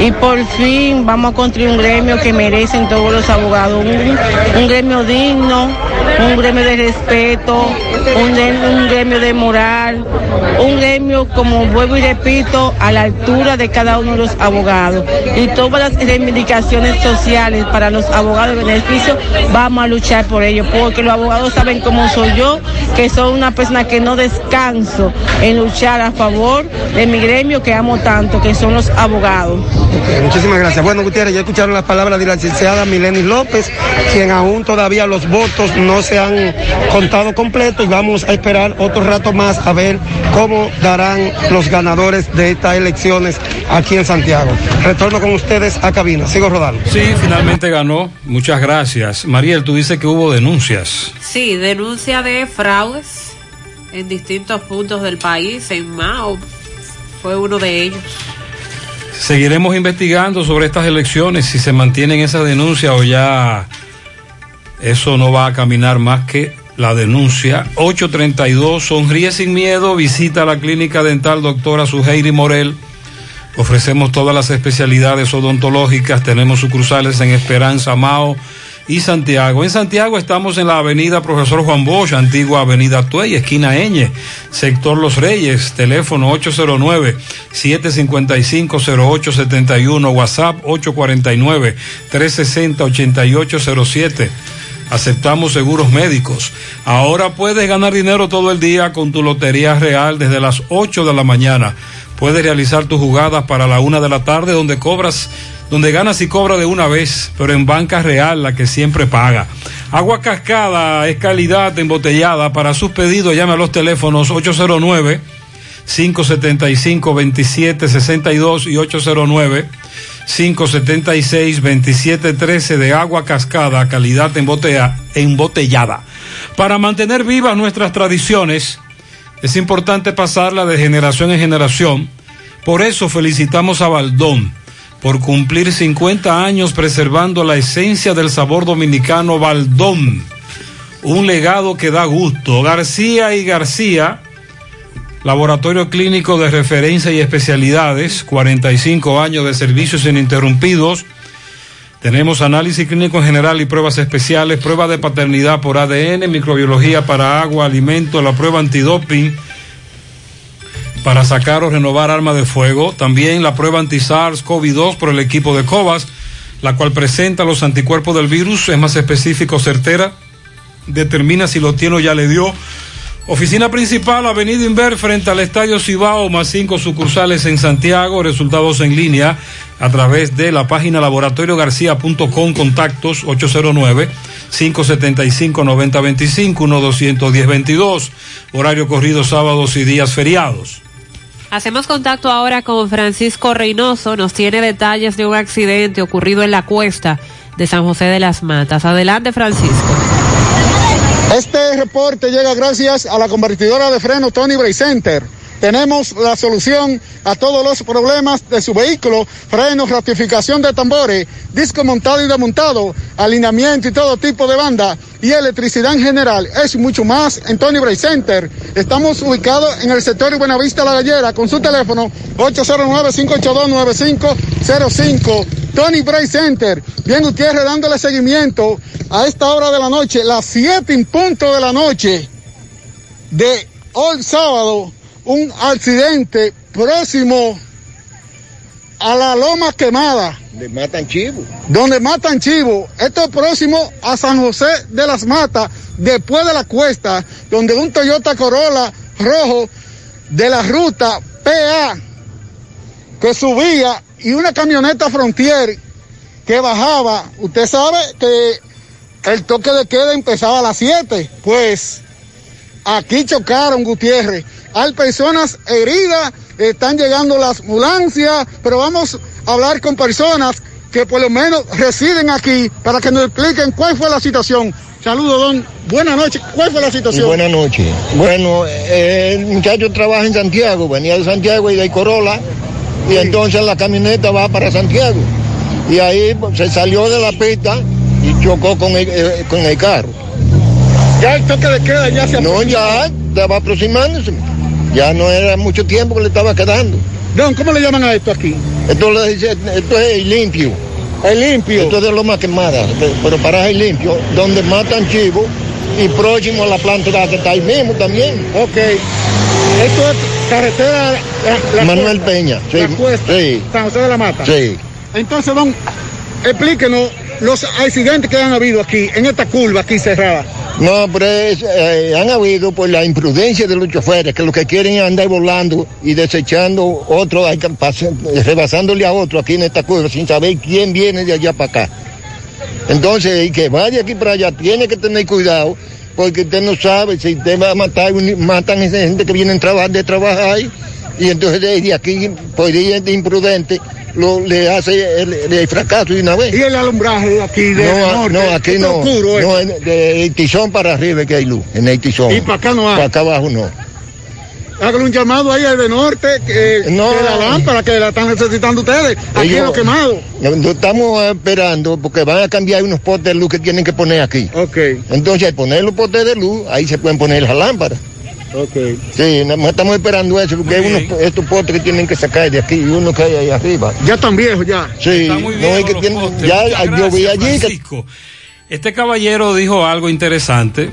Y por fin vamos a construir un gremio que merecen todos los abogados, un, gremio digno, un gremio de respeto, un gremio de moral, un gremio, como vuelvo y repito, a la altura de cada uno de los abogados. Y todas las reivindicaciones sociales para los abogados de beneficio, vamos a luchar por ello, porque los abogados saben cómo soy yo, que soy una persona que no descanso en luchar a favor de mi gremio que amo tanto, que son los abogados. Muchísimas gracias. Bueno, Gutiérrez, ya escucharon las palabras de la licenciada Milenis López, quien aún todavía los votos no se han contado completos y vamos a esperar otro rato más a ver cómo darán los ganadores de estas elecciones aquí en Santiago. Retorno con ustedes a cabina. Sigo rodando. Sí, finalmente ganó. Muchas gracias. Mariel, tú dices que hubo denuncias. Sí, denuncia de fraudes en distintos puntos del país. En Mao fue uno de ellos. Seguiremos investigando sobre estas elecciones, si se mantienen esas denuncias o ya eso no va a caminar más que la denuncia. 832, sonríe sin miedo, visita la clínica dental doctora Suheiri Morel. Ofrecemos todas las especialidades odontológicas, tenemos sucursales en Esperanza, Mao, y Santiago. En Santiago estamos en la avenida Profesor Juan Bosch, antigua avenida Tuey, esquina Eñe, sector Los Reyes, teléfono 809-755-0871, WhatsApp 849-360-8807. Aceptamos seguros médicos. Ahora puedes ganar dinero todo el día con tu Lotería Real desde las 8 de la mañana. Puedes realizar tus jugadas para la una de la tarde donde cobras donde ganas y cobras de una vez, pero en banca real, la que siempre paga. Agua cascada es calidad embotellada. Para sus pedidos, llame a los teléfonos 809 575 2762 y 809 576 2713 de agua cascada, calidad embotella- embotellada. Para mantener vivas nuestras tradiciones, es importante pasarla de generación en generación. Por eso felicitamos a Baldón por cumplir 50 años preservando la esencia del sabor dominicano Baldón. Un legado que da gusto. García y García, Laboratorio Clínico de Referencia y Especialidades, 45 años de servicios ininterrumpidos. Tenemos análisis clínico en general y pruebas especiales, prueba de paternidad por ADN, microbiología para agua, alimento, la prueba antidoping para sacar o renovar arma de fuego. También la prueba anti-SARS-CoV-2 por el equipo de COVAS, la cual presenta los anticuerpos del virus, es más específico, certera, determina si lo tiene o ya le dio. Oficina principal, Avenida Inver, frente al Estadio Cibao, más cinco sucursales en Santiago, resultados en línea a través de la página laboratoriogarcía.com, contactos 809-575-9025, 1-210-22, horario corrido sábados y días feriados. Hacemos contacto ahora con Francisco Reynoso. Nos tiene detalles de un accidente ocurrido en la cuesta de San José de las Matas. Adelante, Francisco. Este reporte llega gracias a la convertidora de freno Tony Bray Center. Tenemos la solución a todos los problemas de su vehículo, frenos, ratificación de tambores, disco montado y desmontado, alineamiento y todo tipo de banda y electricidad en general. Es mucho más en Tony Bray Center. Estamos ubicados en el sector Buenavista La Gallera con su teléfono 809-582-9505. Tony Bray Center. Bien Gutiérrez dándole seguimiento a esta hora de la noche, las 7 en punto de la noche de hoy sábado, un accidente próximo a la Loma Quemada. Le matan chivo. Donde matan chivo. Esto es próximo a San José de las Matas, después de la cuesta, donde un Toyota Corolla rojo de la ruta PA que subía y una camioneta Frontier que bajaba. Usted sabe que el toque de queda empezaba a las 7. Pues aquí chocaron Gutiérrez. Hay personas heridas, están llegando las ambulancias, pero vamos a hablar con personas que por lo menos residen aquí para que nos expliquen cuál fue la situación. Saludos, don. Buenas noches. ¿Cuál fue la situación? Buenas noches. Bueno, eh, el muchacho trabaja en Santiago, venía de Santiago y de Corolla, y entonces la camioneta va para Santiago. Y ahí pues, se salió de la pista y chocó con el, eh, con el carro. Ya el toque de queda ya se No, ya estaba aproximándose. Ya no era mucho tiempo que le estaba quedando. Don, ¿cómo le llaman a esto aquí? Esto, le dice- esto es el limpio. El limpio. Esto es de Loma Quemada, pero para el limpio, donde matan chivos y próximo a la planta que está ahí mismo también. Ok. Esto es carretera la- la Manuel cuesta, Peña, sí. La cuesta, Sí. San José de la Mata. Sí. Entonces, don, explíquenos los accidentes que han habido aquí, en esta curva aquí cerrada. No, pero eh, han habido por la imprudencia de los choferes que lo que quieren es andar volando y desechando otro, rebasándole a otro aquí en esta curva sin saber quién viene de allá para acá. Entonces, el que vaya aquí para allá tiene que tener cuidado porque usted no sabe si usted va a matar, matan a esa gente que viene a trabajar, de y entonces de aquí, ir de imprudente, lo, le hace el, el fracaso de una vez. Y el alumbraje aquí de No, norte. no, aquí no. oscuro, no, en- de el tizón para arriba que hay luz, en el tizón. Y para acá no hay. Para acá abajo no. Hágale un llamado ahí al de norte, que, No. que la lámpara que la están necesitando ustedes. Aquí Ellos- lo quemado. No estamos esperando porque van a cambiar unos postes de luz que tienen que poner aquí. Ok. Entonces, al poner los postes de luz, ahí se pueden poner las lámparas. Ok. Sí, estamos esperando eso, porque hay unos, estos postes que tienen que sacar de aquí y uno que hay ahí arriba. Ya están viejos ya. Sí, Está muy no es que tienen, ya Muchas yo vi gracias, allí que Francisco. Este caballero dijo algo interesante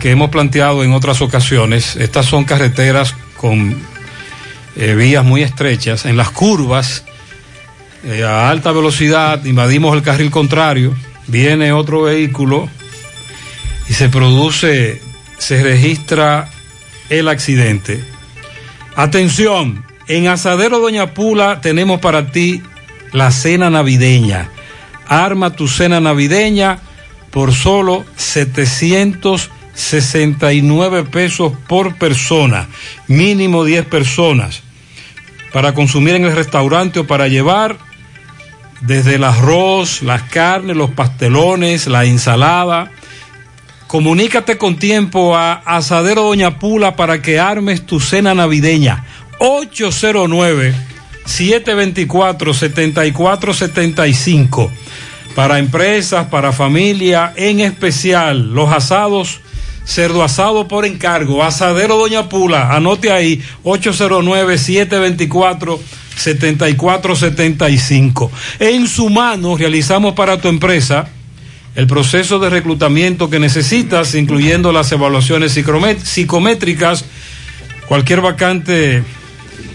que hemos planteado en otras ocasiones. Estas son carreteras con eh, vías muy estrechas. En las curvas, eh, a alta velocidad, invadimos el carril contrario, viene otro vehículo y se produce, se registra el accidente. Atención, en Asadero Doña Pula tenemos para ti la cena navideña. Arma tu cena navideña por solo 769 pesos por persona, mínimo 10 personas, para consumir en el restaurante o para llevar desde el arroz, las carnes, los pastelones, la ensalada. Comunícate con tiempo a Asadero Doña Pula para que armes tu cena navideña. 809 724 7475 para empresas, para familia, en especial los asados, cerdo asado por encargo, asadero Doña Pula, anote ahí, 809-724-7475. En su mano realizamos para tu empresa el proceso de reclutamiento que necesitas, incluyendo las evaluaciones psicométricas, cualquier vacante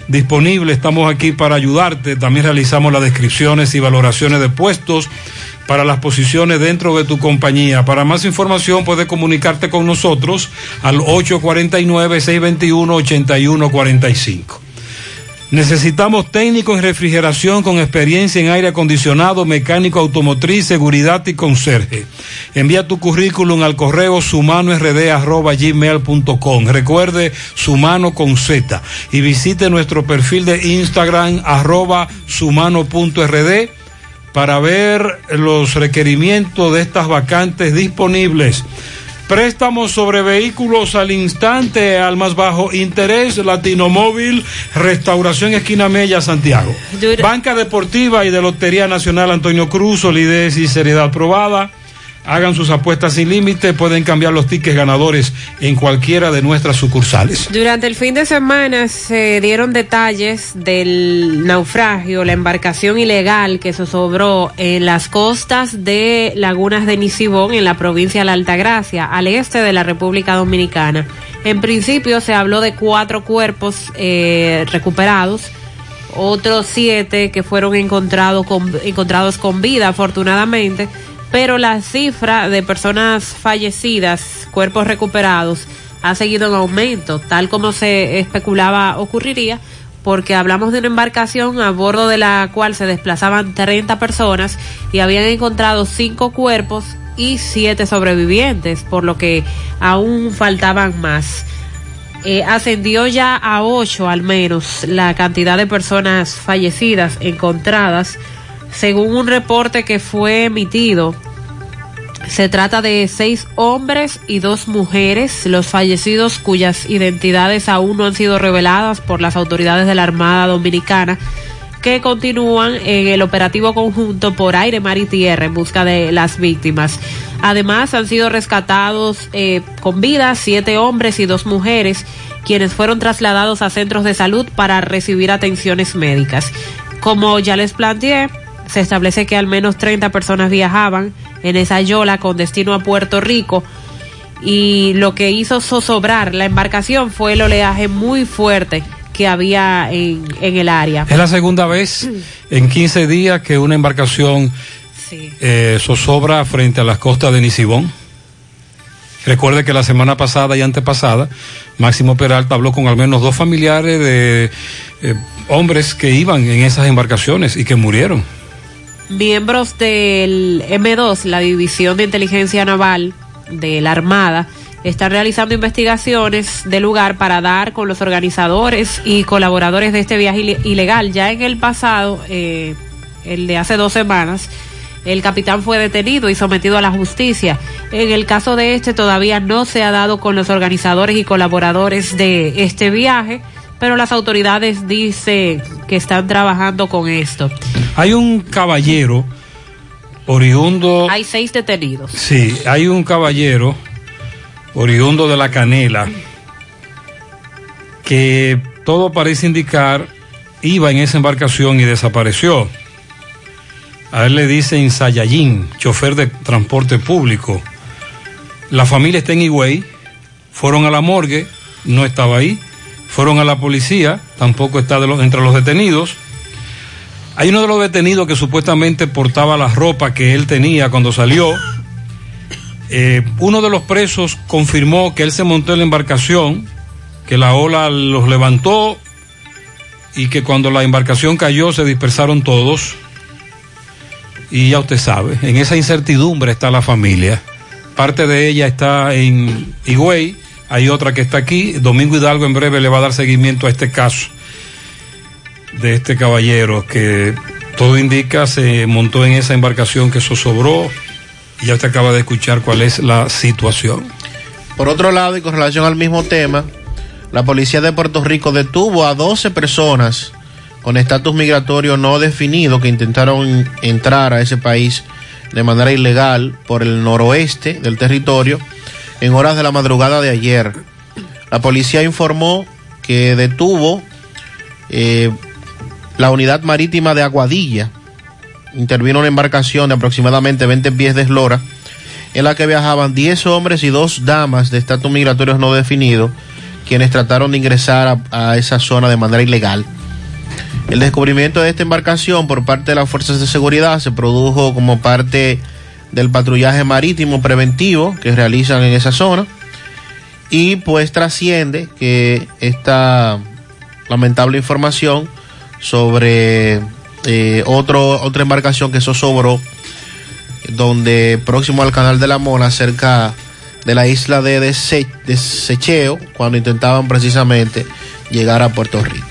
disponible, estamos aquí para ayudarte. También realizamos las descripciones y valoraciones de puestos para las posiciones dentro de tu compañía. Para más información puedes comunicarte con nosotros al 849-621-8145. Necesitamos técnicos en refrigeración con experiencia en aire acondicionado, mecánico automotriz, seguridad y conserje. Envía tu currículum al correo sumanord.gmail.com. Recuerde sumano con Z y visite nuestro perfil de Instagram arroba sumano.rd para ver los requerimientos de estas vacantes disponibles. Préstamos sobre vehículos al instante, al más bajo interés, Latino Móvil, Restauración Esquina Mella, Santiago. Banca Deportiva y de Lotería Nacional Antonio Cruz, solidez y seriedad probada. Hagan sus apuestas sin límite, pueden cambiar los tickets ganadores en cualquiera de nuestras sucursales. Durante el fin de semana se dieron detalles del naufragio, la embarcación ilegal que se sobró en las costas de Lagunas de Nisibón, en la provincia de la Altagracia, al este de la República Dominicana. En principio se habló de cuatro cuerpos eh, recuperados, otros siete que fueron encontrados con, encontrados con vida, afortunadamente pero la cifra de personas fallecidas, cuerpos recuperados, ha seguido en aumento, tal como se especulaba ocurriría, porque hablamos de una embarcación a bordo de la cual se desplazaban 30 personas y habían encontrado cinco cuerpos y siete sobrevivientes, por lo que aún faltaban más. Eh, ascendió ya a ocho al menos la cantidad de personas fallecidas encontradas según un reporte que fue emitido, se trata de seis hombres y dos mujeres, los fallecidos cuyas identidades aún no han sido reveladas por las autoridades de la Armada Dominicana, que continúan en el operativo conjunto por aire, mar y tierra en busca de las víctimas. Además, han sido rescatados eh, con vida siete hombres y dos mujeres, quienes fueron trasladados a centros de salud para recibir atenciones médicas. Como ya les planteé, se establece que al menos 30 personas viajaban en esa yola con destino a Puerto Rico y lo que hizo zozobrar la embarcación fue el oleaje muy fuerte que había en, en el área. Es la segunda vez [clears throat] en 15 días que una embarcación eh, zozobra frente a las costas de Nisibón. Recuerde que la semana pasada y antepasada, Máximo Peralta habló con al menos dos familiares de eh, hombres que iban en esas embarcaciones y que murieron miembros del M2, la División de Inteligencia Naval de la Armada, están realizando investigaciones de lugar para dar con los organizadores y colaboradores de este viaje ilegal. Ya en el pasado, eh, el de hace dos semanas, el capitán fue detenido y sometido a la justicia. En el caso de este todavía no se ha dado con los organizadores y colaboradores de este viaje pero las autoridades dicen que están trabajando con esto. Hay un caballero oriundo. Hay seis detenidos. Sí, hay un caballero oriundo de la Canela que todo parece indicar iba en esa embarcación y desapareció. A él le dicen Sayayín, chofer de transporte público. La familia está en Higüey, fueron a la morgue, no estaba ahí. Fueron a la policía, tampoco está de entre los detenidos. Hay uno de los detenidos que supuestamente portaba la ropa que él tenía cuando salió. Eh, uno de los presos confirmó que él se montó en la embarcación, que la ola los levantó y que cuando la embarcación cayó se dispersaron todos. Y ya usted sabe, en esa incertidumbre está la familia. Parte de ella está en Higüey, hay otra que está aquí. Domingo Hidalgo en breve le va a dar seguimiento a este caso de este caballero que todo indica se montó en esa embarcación que zozobró y ya usted acaba de escuchar cuál es la situación. Por otro lado, y con relación al mismo tema, la policía de Puerto Rico detuvo a 12 personas con estatus migratorio no definido que intentaron entrar a ese país de manera ilegal por el noroeste del territorio en horas de la madrugada de ayer. La policía informó que detuvo eh, la unidad marítima de Aguadilla. Intervino una embarcación de aproximadamente 20 pies de eslora en la que viajaban 10 hombres y dos damas de estatus migratorios no definido, quienes trataron de ingresar a esa zona de manera ilegal. El descubrimiento de esta embarcación por parte de las fuerzas de seguridad se produjo como parte del patrullaje marítimo preventivo que realizan en esa zona y pues trasciende que esta lamentable información sobre eh, otro, otra embarcación que zozobró donde próximo al canal de la Mona, cerca de la isla de, Dese- de Secheo, cuando intentaban precisamente llegar a Puerto Rico.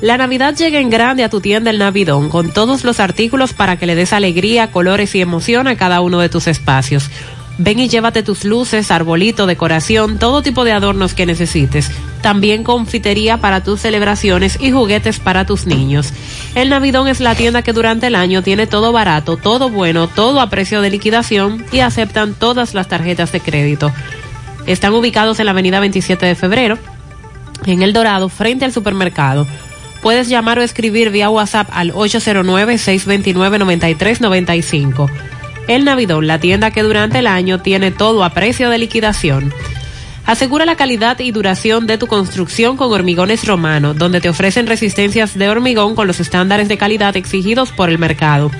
La Navidad llega en grande a tu tienda El Navidón con todos los artículos para que le des alegría, colores y emoción a cada uno de tus espacios. Ven y llévate tus luces, arbolito, decoración, todo tipo de adornos que necesites. También confitería para tus celebraciones y juguetes para tus niños. El Navidón es la tienda que durante el año tiene todo barato, todo bueno, todo a precio de liquidación y aceptan todas las tarjetas de crédito. Están ubicados en la avenida 27 de febrero, en El Dorado, frente al supermercado. Puedes llamar o escribir vía WhatsApp al 809-629-9395. El Navidón, la tienda que durante el año tiene todo a precio de liquidación. Asegura la calidad y duración de tu construcción con Hormigones Romano, donde te ofrecen resistencias de hormigón con los estándares de calidad exigidos por el mercado.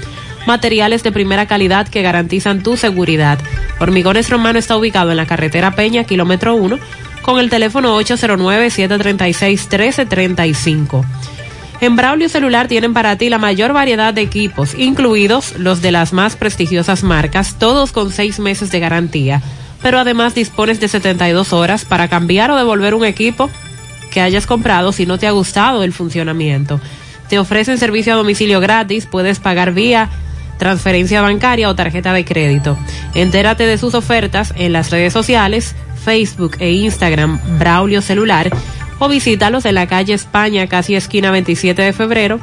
Materiales de primera calidad que garantizan tu seguridad. Hormigones Romano está ubicado en la carretera Peña, kilómetro 1, con el teléfono 809-736-1335. En Braulio Celular tienen para ti la mayor variedad de equipos, incluidos los de las más prestigiosas marcas, todos con seis meses de garantía. Pero además dispones de 72 horas para cambiar o devolver un equipo que hayas comprado si no te ha gustado el funcionamiento. Te ofrecen servicio a domicilio gratis, puedes pagar vía transferencia bancaria o tarjeta de crédito. Entérate de sus ofertas en las redes sociales, Facebook e Instagram Braulio Celular o visítalos en la calle España, casi esquina 27 de febrero,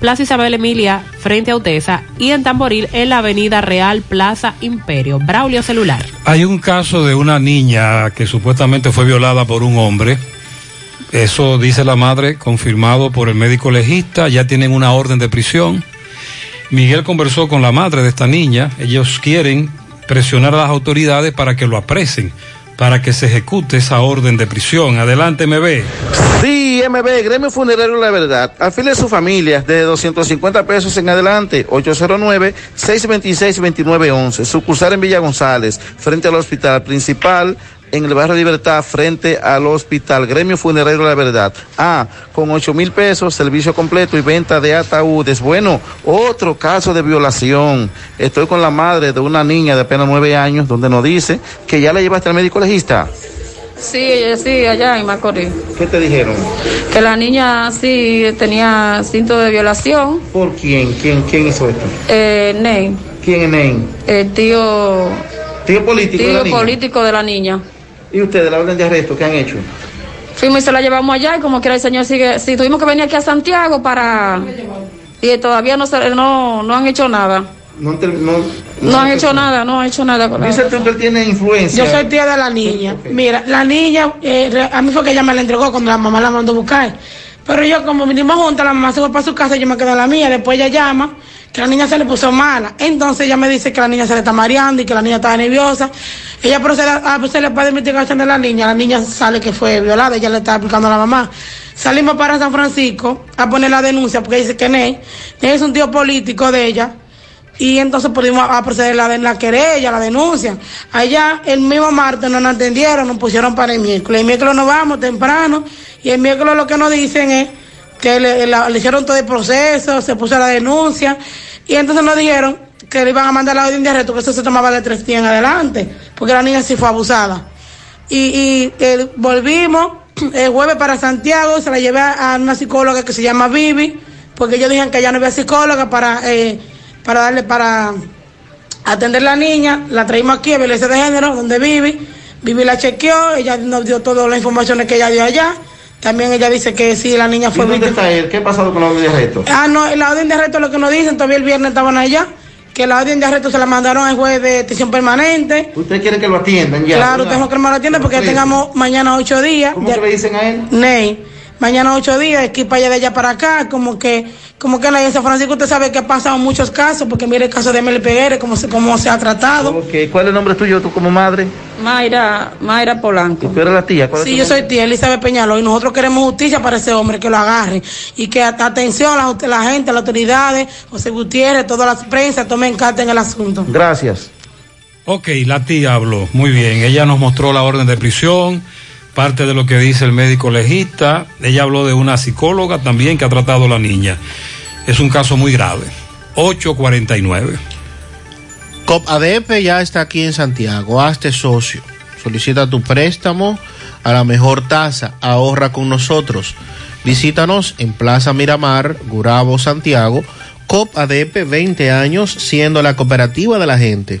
Plaza Isabel Emilia, frente a Utesa, y en Tamboril, en la avenida Real Plaza Imperio. Braulio Celular. Hay un caso de una niña que supuestamente fue violada por un hombre. Eso dice la madre, confirmado por el médico legista. Ya tienen una orden de prisión. Miguel conversó con la madre de esta niña. Ellos quieren presionar a las autoridades para que lo apresen, para que se ejecute esa orden de prisión. Adelante, MB. Sí, MB, Gremio Funerario La Verdad. Afile a su familia de 250 pesos en adelante. 809-626-2911. Sucursal en Villa González, frente al hospital principal. En el barrio Libertad, frente al hospital Gremio Funerario La Verdad. Ah, con 8 mil pesos, servicio completo y venta de ataúdes. Bueno, otro caso de violación. Estoy con la madre de una niña de apenas 9 años, donde nos dice que ya la llevaste al médico legista. Sí, ella sí, allá en Macorís. ¿Qué te dijeron? Que la niña sí tenía síntomas de violación. ¿Por quién? ¿Quién, quién hizo esto? Eh, Ney. ¿Quién es Ney? El tío, Tío político de la tío niña. político de la niña. ¿Y ustedes, la orden de arresto, qué han hecho? Fuimos y se la llevamos allá y como quiera el señor sigue, sí, tuvimos que venir aquí a Santiago para... Y todavía no, se- no, no han hecho nada. No, han ter- no, No han hecho nada, no han hecho nada con la- Dice tú que él tiene influencia. Yo soy tía de la niña. Mira, la niña, eh, a mí fue que ella me la entregó cuando la mamá la mandó a buscar. Pero yo, como vinimos juntas, la mamá se fue para su casa y yo me quedé en la mía. Después ella llama que la niña se le puso mala. Entonces ella me dice que la niña se le está mareando y que la niña estaba nerviosa. Ella procede a hacerle para investigación de la niña. La niña sale que fue violada, ella le está explicando a la mamá. Salimos para San Francisco a poner la denuncia porque dice que Ney, es un tío político de ella. Y entonces pudimos a proceder la, de la querella, la denuncia. Allá, el mismo martes no nos atendieron, nos pusieron para el miércoles. El miércoles nos vamos temprano y el miércoles lo que nos dicen es que le, hicieron todo el proceso, se puso la denuncia y entonces nos dijeron que le iban a mandar la orden de arresto, que eso se tomaba de tres días en adelante, porque la niña sí fue abusada. Y, eh, volvimos [clears throat] el jueves para Santiago, se la llevé a, a una psicóloga que se llama Vivi, porque ellos dijeron que ya no había psicóloga para, eh, para darle, para atender la niña, la traímos aquí a violencia de género, donde Vivi, Vivi la chequeó, ella nos dio todas las informaciones que ella dio allá, también ella dice que sí, la niña ¿Y fue dónde víctima. está él? ¿Qué ha pasado con la orden de arresto? Ah, no, la orden de arresto lo que nos dicen, todavía el viernes estaban allá, que la orden de arresto se la mandaron al juez de detención permanente. ¿Usted quiere que lo atiendan ya? Claro, tengo que armar la tienda porque ya tengamos mañana ocho días. ¿Cómo que le dicen a él? Ney, mañana ocho días, aquí para allá de allá para acá, como que, como que en San Francisco usted sabe que ha pasado muchos casos, porque mire el caso de Meli Peguere, cómo se, cómo se ha tratado. Ok, ¿Cuál es el nombre tuyo tú como madre? Mayra, Mayra Polanco. ¿Tú eres la tía? ¿Cuál es Sí, yo nombre? soy tía Elizabeth Peñaló y nosotros queremos justicia para ese hombre, que lo agarren y que at- atención a la, la gente, a las autoridades, José Gutiérrez, todas las prensas tomen carta en el asunto. Gracias. Ok, la tía habló. Muy bien. Ella nos mostró la orden de prisión, parte de lo que dice el médico legista. Ella habló de una psicóloga también que ha tratado a la niña. Es un caso muy grave. 849. COP ADP ya está aquí en Santiago. Hazte socio. Solicita tu préstamo a la mejor tasa. Ahorra con nosotros. Visítanos en Plaza Miramar, Gurabo, Santiago. COP ADP 20 años siendo la cooperativa de la gente.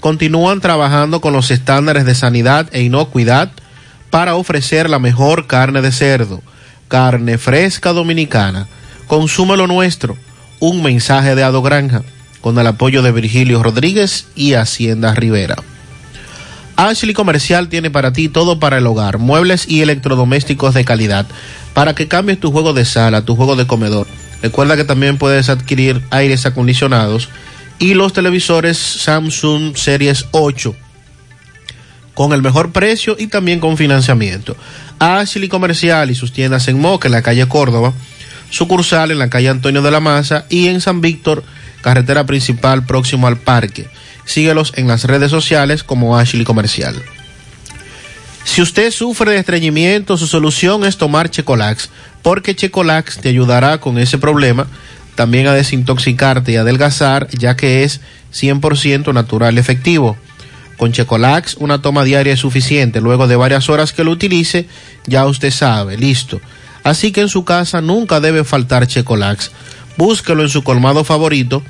continúan trabajando con los estándares de sanidad e inocuidad para ofrecer la mejor carne de cerdo, carne fresca dominicana. Consume lo nuestro. Un mensaje de Ado Granja, con el apoyo de Virgilio Rodríguez y Hacienda Rivera. Ashley Comercial tiene para ti todo para el hogar, muebles y electrodomésticos de calidad, para que cambies tu juego de sala, tu juego de comedor. Recuerda que también puedes adquirir aires acondicionados y los televisores Samsung Series 8 con el mejor precio y también con financiamiento. Ashley Comercial y sus tiendas en Moca, en la calle Córdoba, sucursal en la calle Antonio de la Maza y en San Víctor, carretera principal próximo al parque. Síguelos en las redes sociales como Ashley Comercial. Si usted sufre de estreñimiento, su solución es tomar Checolax, porque Checolax te ayudará con ese problema, también a desintoxicarte y adelgazar, ya que es 100% natural efectivo. Con Checolax, una toma diaria es suficiente. Luego de varias horas que lo utilice, ya usted sabe, listo. Así que en su casa nunca debe faltar Checolax. Búsquelo en su colmado favorito,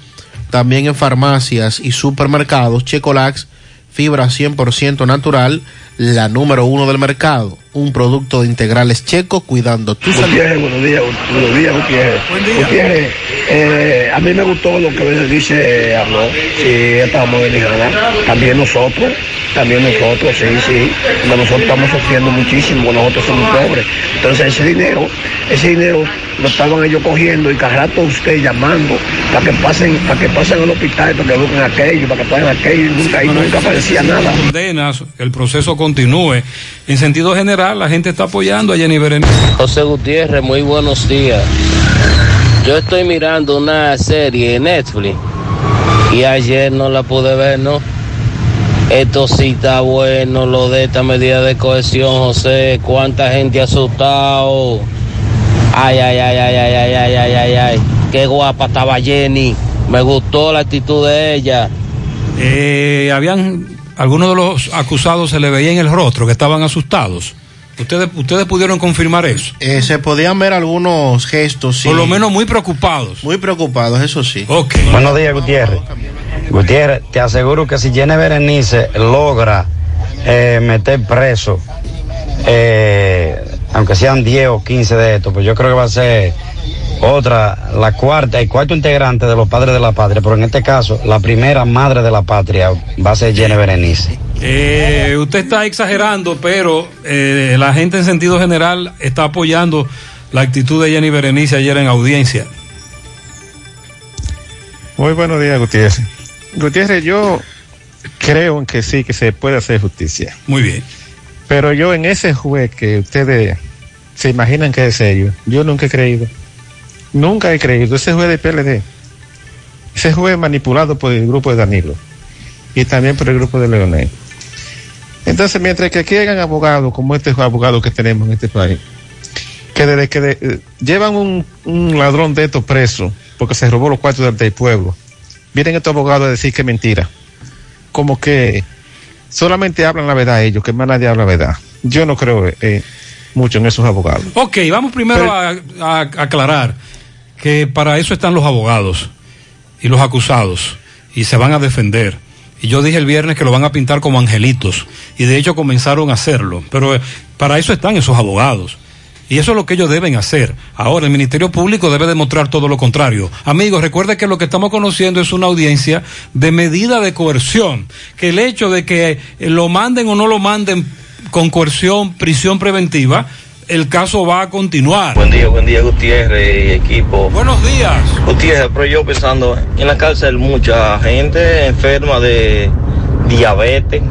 también en farmacias y supermercados. Checolax, fibra 100% natural, la número uno del mercado. Un producto de integrales checo cuidando tu salud. Buenos días, buenos días, Gutiérrez. Gutiérrez, eh, a mí me gustó lo que dice, eh, habló, sí, esta modernidad. También nosotros, también nosotros, sí, sí. Nosotros estamos sufriendo muchísimo, nosotros somos pobres. Entonces ese dinero, ese dinero lo estaban ellos cogiendo y cada rato usted llamando para que pasen, para que pasen al hospital, para que busquen aquello, para que paguen aquello, y nunca, y nunca aparecía nada. Condenas, el proceso continúe. En sentido general, la gente está apoyando a Jenny Berenice. José Gutiérrez, muy buenos días. Yo estoy mirando una serie en Netflix y ayer no la pude ver, ¿no? Esto sí está bueno, lo de esta medida de cohesión, José. ¿Cuánta gente asustado? Ay, ay, ay, ay, ay, ay, ay, ay, ay, ay. Qué guapa estaba Jenny. Me gustó la actitud de ella. Eh, habían algunos de los acusados se le veía en el rostro que estaban asustados. Ustedes, ustedes pudieron confirmar eso. Eh, se podían ver algunos gestos. sí. Por lo menos muy preocupados. Muy preocupados, eso sí. Ok. Buenos días, Gutiérrez. Gutiérrez, te aseguro que si Jenny Berenice logra eh, meter preso, eh, aunque sean 10 o 15 de estos, pues yo creo que va a ser otra, la cuarta, el cuarto integrante de los padres de la patria, pero en este caso, la primera madre de la patria va a ser Jenny Berenice. Eh, usted está exagerando, pero eh, la gente en sentido general está apoyando la actitud de Jenny Berenice ayer en audiencia. Muy buenos días, Gutiérrez. Gutiérrez, yo creo en que sí, que se puede hacer justicia. Muy bien. Pero yo en ese juez que ustedes se imaginan que es serio, yo nunca he creído. Nunca he creído. Ese juez de PLD. Ese juez manipulado por el grupo de Danilo. Y también por el grupo de Leonel. Entonces, mientras que aquí hayan abogados como este abogado que tenemos en este país, que desde que de- eh, llevan un, un ladrón de estos preso porque se robó los cuartos del, del pueblo, vienen estos abogados a decir que es mentira. Como que solamente hablan la verdad ellos, que más nadie habla la verdad. Yo no creo eh, mucho en esos abogados. Ok, vamos primero a, a aclarar que para eso están los abogados y los acusados y se van a defender. Y yo dije el viernes que lo van a pintar como angelitos y de hecho comenzaron a hacerlo, pero eh, para eso están esos abogados. Y eso es lo que ellos deben hacer. Ahora, el Ministerio Público debe demostrar todo lo contrario. Amigos, recuerde que lo que estamos conociendo es una audiencia de medida de coerción. Que el hecho de que eh, lo manden o no lo manden con coerción, prisión preventiva, el caso va a continuar. Buen día, buen día, Gutiérrez y equipo. Buenos días. Gutiérrez, pero yo pensando, en la cárcel mucha gente enferma de diabetes,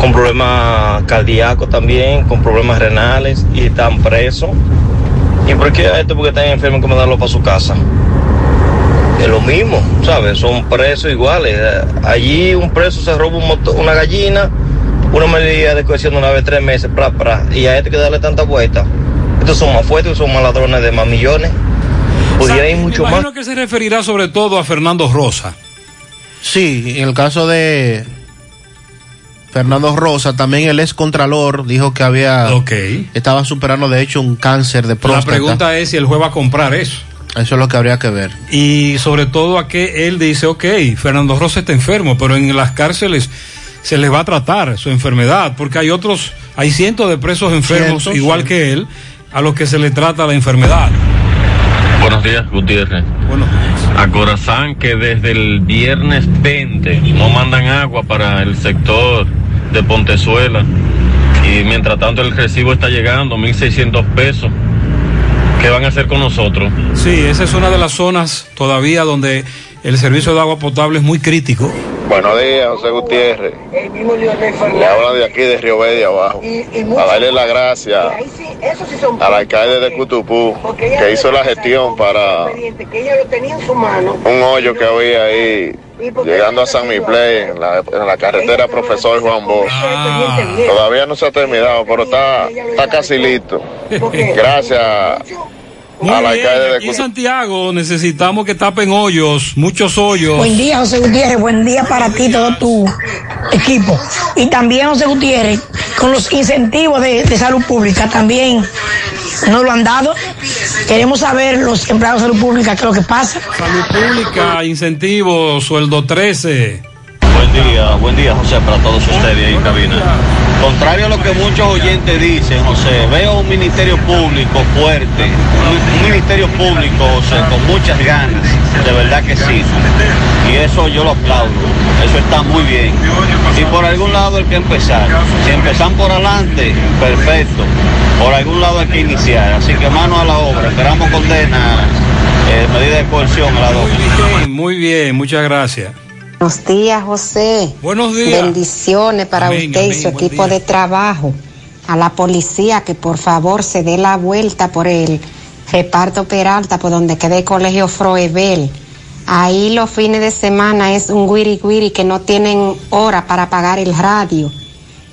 con problemas cardíacos también, con problemas renales y están presos. ¿Y por qué esto? Porque están enfermos que mandarlo para su casa. Es lo mismo, ¿sabes? Son presos iguales. Allí un preso se roba un una gallina, una medida de cohesión de una vez tres meses, pra, pra, y a este hay que darle tanta vuelta. Estos son más fuertes, son más ladrones de más millones. Pudiera ir mucho Me más. imagino que se referirá sobre todo a Fernando Rosa. Sí, en el caso de Fernando Rosa, también el ex contralor dijo que había estaba superando de hecho un cáncer de La próstata. pregunta es si el juez va a comprar eso. Eso es lo que habría que ver. Y sobre todo a que él dice, ok, Fernando Rosa está enfermo, pero en las cárceles se les va a tratar su enfermedad, porque hay otros, hay cientos de presos enfermos Cientos, igual sí. que él, a los que se le trata la enfermedad. Buenos días, Gutiérrez. A Corazán que desde el viernes 20 no mandan agua para el sector de Pontezuela y mientras tanto el recibo está llegando, 1.600 pesos. ¿Qué van a hacer con nosotros? Sí, esa es una de las zonas todavía donde el servicio de agua potable es muy crítico. Buenos días, José Gutiérrez. Le habla de aquí de Río Verde abajo. A darle las gracias al alcalde de Cutupú que hizo la gestión para un hoyo que había ahí llegando a San Mipley en la, en la carretera Profesor Juan Bosch. Todavía no se ha terminado, pero está, está casi listo. Gracias Muy al bien, alcalde de aquí en. Santiago necesitamos que tapen hoyos, muchos hoyos. Buen día, José Gutiérrez. Buen día para ti, todo tu equipo. Y también, José Gutiérrez, con los incentivos de, de salud pública, también nos lo han dado. Queremos saber los empleados de salud pública qué es lo que pasa. Salud pública, incentivos, sueldo 13. Buen día, buen día José para todos ustedes ahí en cabina. Contrario a lo que muchos oyentes dicen, José, veo un ministerio público fuerte, un, ministerio público, José, con muchas ganas, de verdad que sí. Y eso yo lo aplaudo, eso está muy bien. Y por algún lado hay que empezar. Si empezan por adelante, perfecto. Por algún lado hay que iniciar. Así que mano a la obra, esperamos condena, eh, medida de coerción a la doble. Muy bien, muchas gracias. Buenos días, José. Buenos días. Bendiciones para Amén, usted y amén, su equipo de trabajo. A la policía que por favor se dé la vuelta por el reparto Peralta, por donde queda el colegio Froebel. Ahí los fines de semana es un guiri guiri que no tienen hora para pagar el radio,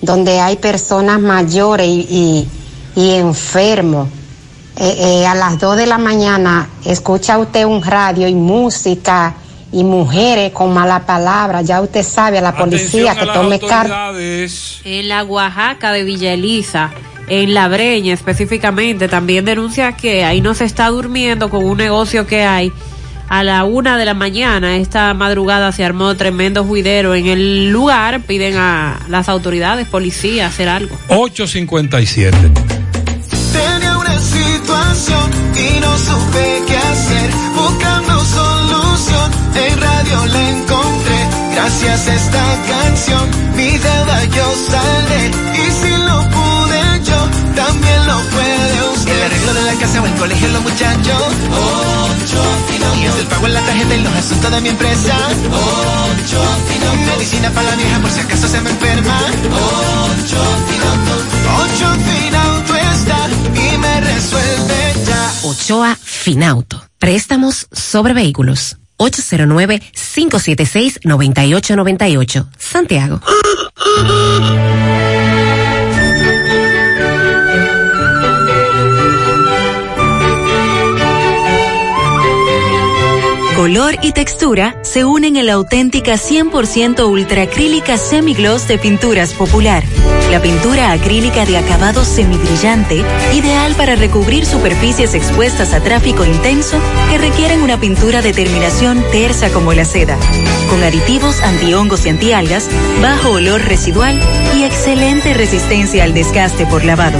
donde hay personas mayores y, y- y enfermos. Eh, eh, a las 2 de la mañana escucha usted un radio y música y mujeres con mala palabra. Ya usted sabe a la policía Atención que tome carta. En la Oaxaca de Villa Elisa, en La Breña específicamente, también denuncia que ahí no se está durmiendo con un negocio que hay. A la una de la mañana, esta madrugada se armó tremendo juidero en el lugar. Piden a las autoridades, policía, hacer algo. 857. Tenía una situación y no supe qué hacer. Buscando solución, en radio la encontré. Gracias a esta canción, mi deuda yo saldré. Y si lo pude yo, también lo puede usted. El arreglo de la casa o el colegio, los muchachos. Ocho Y es el pago en la tarjeta y los asuntos de mi empresa. Ocho Medicina para la vieja por si acaso se me enferma. Ocho Ocho Finauto está y me resuelve ya. Ochoa Finauto. Préstamos sobre vehículos. 809-576-9898. Santiago. [laughs] Color y textura se unen en la auténtica 100% ultracrílica semigloss de Pinturas Popular. La pintura acrílica de acabado semibrillante, ideal para recubrir superficies expuestas a tráfico intenso que requieren una pintura de terminación tersa como la seda. Con aditivos antihongos y antialgas, bajo olor residual y excelente resistencia al desgaste por lavado.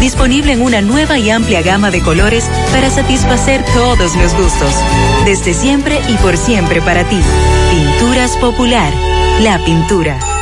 Disponible en una nueva y amplia gama de colores para satisfacer todos los gustos. Desde siempre y por siempre para ti. Pinturas Popular. La pintura.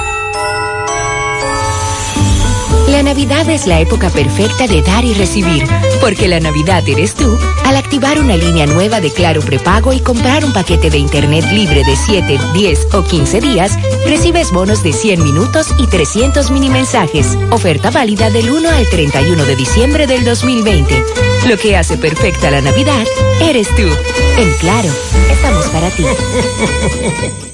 La Navidad es la época perfecta de dar y recibir, porque la Navidad eres tú al activar una línea nueva de Claro Prepago y comprar un paquete de Internet libre de 7, 10 o 15 días, recibes bonos de 100 minutos y 300 mini mensajes. Oferta válida del 1 al 31 de diciembre del 2020. Lo que hace perfecta la Navidad eres tú. En Claro, estamos para ti. [laughs]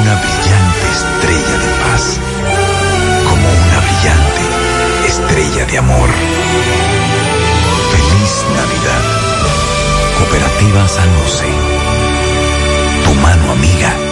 una brillante estrella de paz como una brillante estrella de amor. Feliz Navidad. Cooperativa San José. Tu mano amiga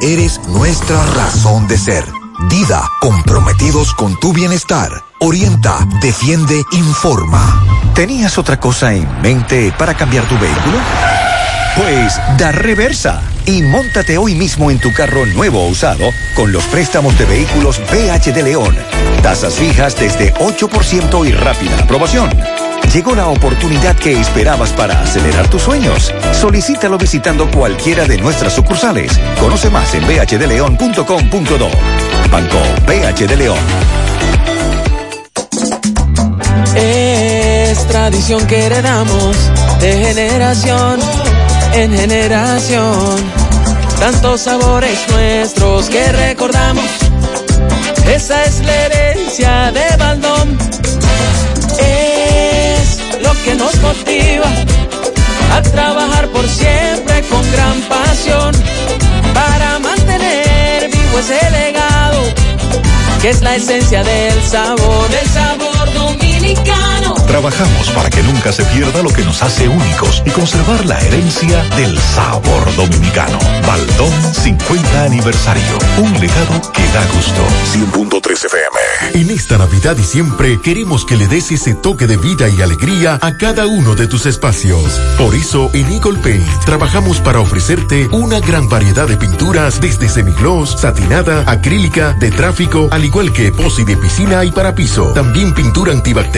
eres nuestra razón de ser. Dida, comprometidos con tu bienestar. Orienta, defiende, informa. ¿Tenías otra cosa en mente para cambiar tu vehículo? Pues da reversa y móntate hoy mismo en tu carro nuevo o usado con los préstamos de vehículos BH de León. Tasas fijas desde 8% y rápida aprobación. Llegó la oportunidad que esperabas para acelerar tus sueños. Solicítalo visitando cualquiera de nuestras sucursales. Conoce más en bhdeleon.com.do. Banco BH de León. Es tradición que heredamos de generación en generación. Tantos sabores nuestros que recordamos. Esa es la herencia de Baldón. Es lo que nos motiva a trabajar por siempre con gran pasión para mantener vivo ese legado que es la esencia del sabor, del sabor dominicano. Trabajamos para que nunca se pierda lo que nos hace únicos y conservar la herencia del sabor dominicano. Baldón 50 aniversario. Un legado que da gusto. 100.3 FM. En esta Navidad y siempre queremos que le des ese toque de vida y alegría a cada uno de tus espacios. Por eso en Eagle Paint trabajamos para ofrecerte una gran variedad de pinturas desde semigloss, satinada, acrílica, de tráfico, al igual que epoxi de piscina y para piso. También pintura antibacterial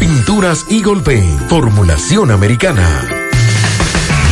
Pinturas Eagle Paint, formulación americana.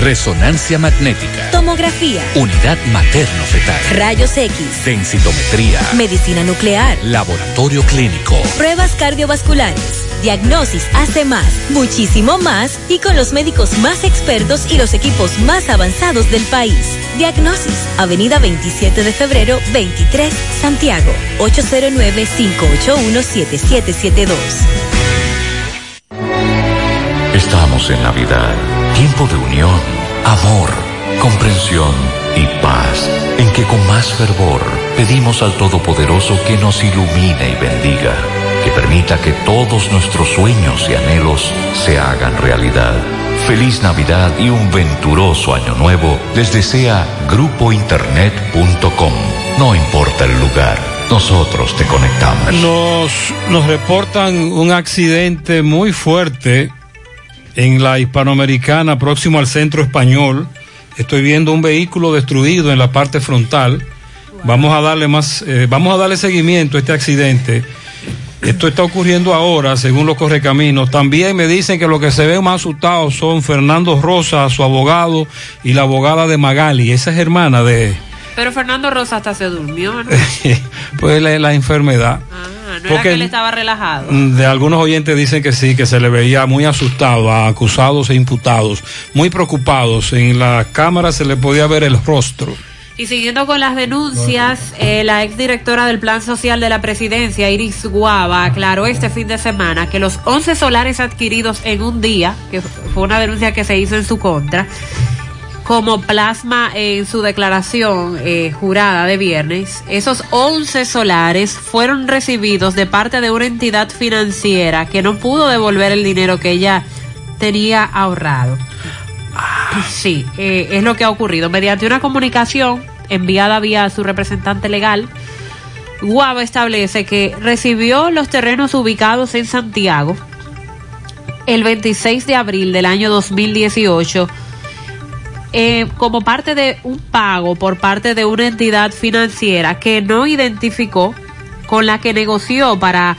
Resonancia magnética. Tomografía. Unidad materno-fetal. Rayos X. Densitometría. Medicina nuclear. Laboratorio clínico. Pruebas cardiovasculares. Diagnosis hace más, muchísimo más y con los médicos más expertos y los equipos más avanzados del país. Diagnosis, Avenida 27 de febrero, 23, Santiago, 809-581-7772. Estamos en Navidad, tiempo de unión, amor, comprensión y paz, en que con más fervor pedimos al Todopoderoso que nos ilumine y bendiga, que permita que todos nuestros sueños y anhelos se hagan realidad. Feliz Navidad y un venturoso año nuevo les desea grupointernet.com. No importa el lugar, nosotros te conectamos. Nos, nos reportan un accidente muy fuerte en la hispanoamericana próximo al centro español. Estoy viendo un vehículo destruido en la parte frontal. Vamos a darle más, eh, vamos a darle seguimiento a este accidente. Esto está ocurriendo ahora, según los correcaminos. También me dicen que los que se ven más asustados son Fernando Rosa, su abogado, y la abogada de Magali. Esa es hermana de. Pero Fernando Rosa hasta se durmió, ¿no? [laughs] pues la, la enfermedad. Ah, no era que él estaba relajado. De algunos oyentes dicen que sí, que se le veía muy asustado a acusados e imputados, muy preocupados. En la cámara se le podía ver el rostro. Y siguiendo con las denuncias, eh, la exdirectora del Plan Social de la Presidencia, Iris Guava, aclaró este fin de semana que los 11 solares adquiridos en un día, que fue una denuncia que se hizo en su contra, como plasma en su declaración eh, jurada de viernes, esos 11 solares fueron recibidos de parte de una entidad financiera que no pudo devolver el dinero que ella tenía ahorrado. Sí, eh, es lo que ha ocurrido. Mediante una comunicación enviada vía su representante legal, Guava establece que recibió los terrenos ubicados en Santiago el 26 de abril del año 2018 eh, como parte de un pago por parte de una entidad financiera que no identificó con la que negoció para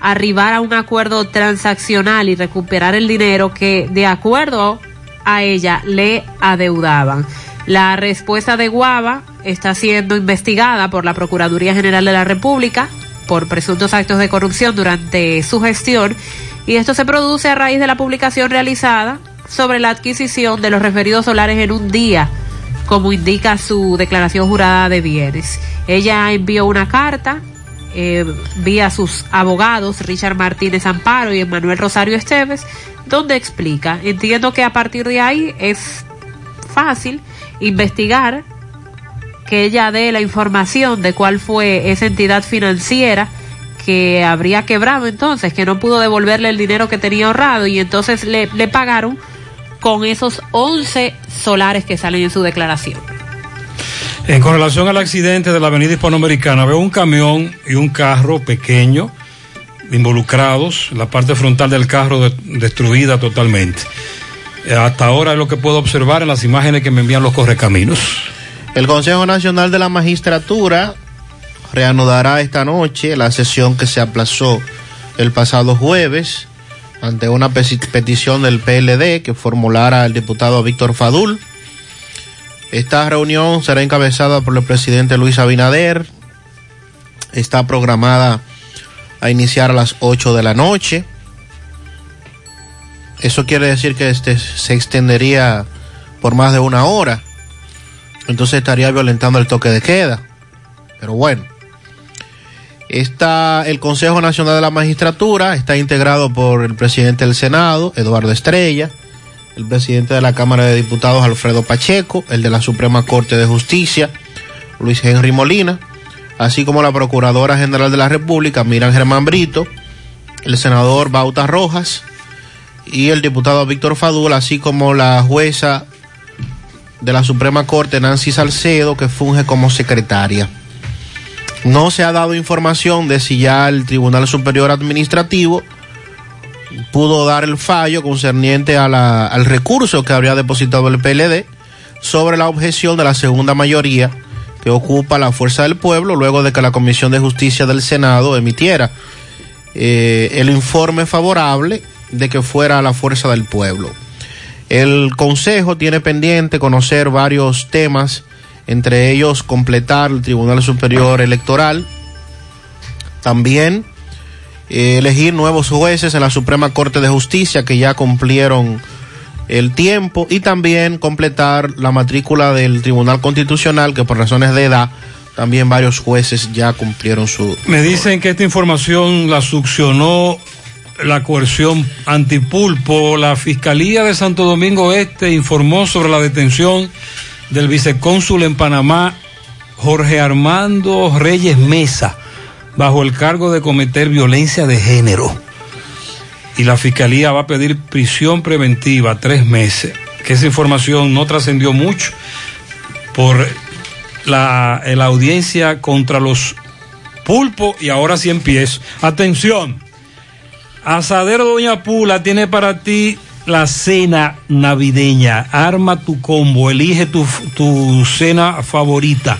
arribar a un acuerdo transaccional y recuperar el dinero que de acuerdo a ella le adeudaban. La respuesta de Guava está siendo investigada por la Procuraduría General de la República por presuntos actos de corrupción durante su gestión y esto se produce a raíz de la publicación realizada sobre la adquisición de los referidos solares en un día, como indica su declaración jurada de bienes. Ella envió una carta eh, vía sus abogados Richard Martínez Amparo y Manuel Rosario Esteves, donde explica, entiendo que a partir de ahí es fácil investigar que ella dé la información de cuál fue esa entidad financiera que habría quebrado entonces, que no pudo devolverle el dinero que tenía ahorrado y entonces le pagaron con esos 11 solares que salen en su declaración. En con relación al accidente de la avenida hispanoamericana, veo un camión y un carro pequeño involucrados, la parte frontal del carro de- destruida totalmente. Hasta ahora es lo que puedo observar en las imágenes que me envían los correcaminos. El Consejo Nacional de la Magistratura reanudará esta noche la sesión que se aplazó el pasado jueves ante una petición del PLD que formulara el diputado Víctor Fadul. Esta reunión será encabezada por el presidente Luis Abinader. Está programada a iniciar a las 8 de la noche. Eso quiere decir que este se extendería por más de una hora. Entonces estaría violentando el toque de queda. Pero bueno. Está el Consejo Nacional de la Magistratura, está integrado por el presidente del Senado, Eduardo Estrella, el presidente de la Cámara de Diputados, Alfredo Pacheco, el de la Suprema Corte de Justicia, Luis Henry Molina, así como la Procuradora General de la República, Miran Germán Brito, el senador Bauta Rojas y el diputado Víctor Fadul, así como la jueza de la Suprema Corte, Nancy Salcedo, que funge como secretaria. No se ha dado información de si ya el Tribunal Superior Administrativo pudo dar el fallo concerniente a la- al recurso que habría depositado el PLD sobre la objeción de la segunda mayoría que ocupa la Fuerza del Pueblo luego de que la Comisión de Justicia del Senado emitiera eh, el informe favorable de que fuera la Fuerza del Pueblo. El Consejo tiene pendiente conocer varios temas, entre ellos completar el Tribunal Superior Electoral, también eh, elegir nuevos jueces en la Suprema Corte de Justicia que ya cumplieron el tiempo y también completar la matrícula del Tribunal Constitucional que por razones de edad también varios jueces ya cumplieron su... Me dicen que esta información la succionó la coerción antipulpo. La Fiscalía de Santo Domingo Este informó sobre la detención del vicecónsul en Panamá, Jorge Armando Reyes Mesa, bajo el cargo de cometer violencia de género. Y la Fiscalía va a pedir prisión preventiva tres meses. Que esa información no trascendió mucho por la, la audiencia contra los pulpos y ahora sí empiezo. Atención. Asadero Doña Pula tiene para ti la cena navideña. Arma tu combo, elige tu, tu cena favorita.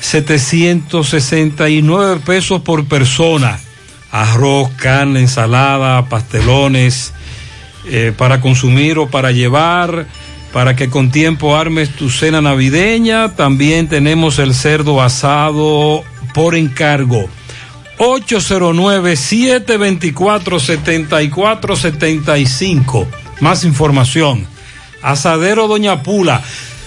769 pesos por persona. Arroz, carne, ensalada, pastelones, eh, para consumir o para llevar, para que con tiempo armes tu cena navideña. También tenemos el cerdo asado por encargo. 809-724-7475. Más información. Asadero Doña Pula.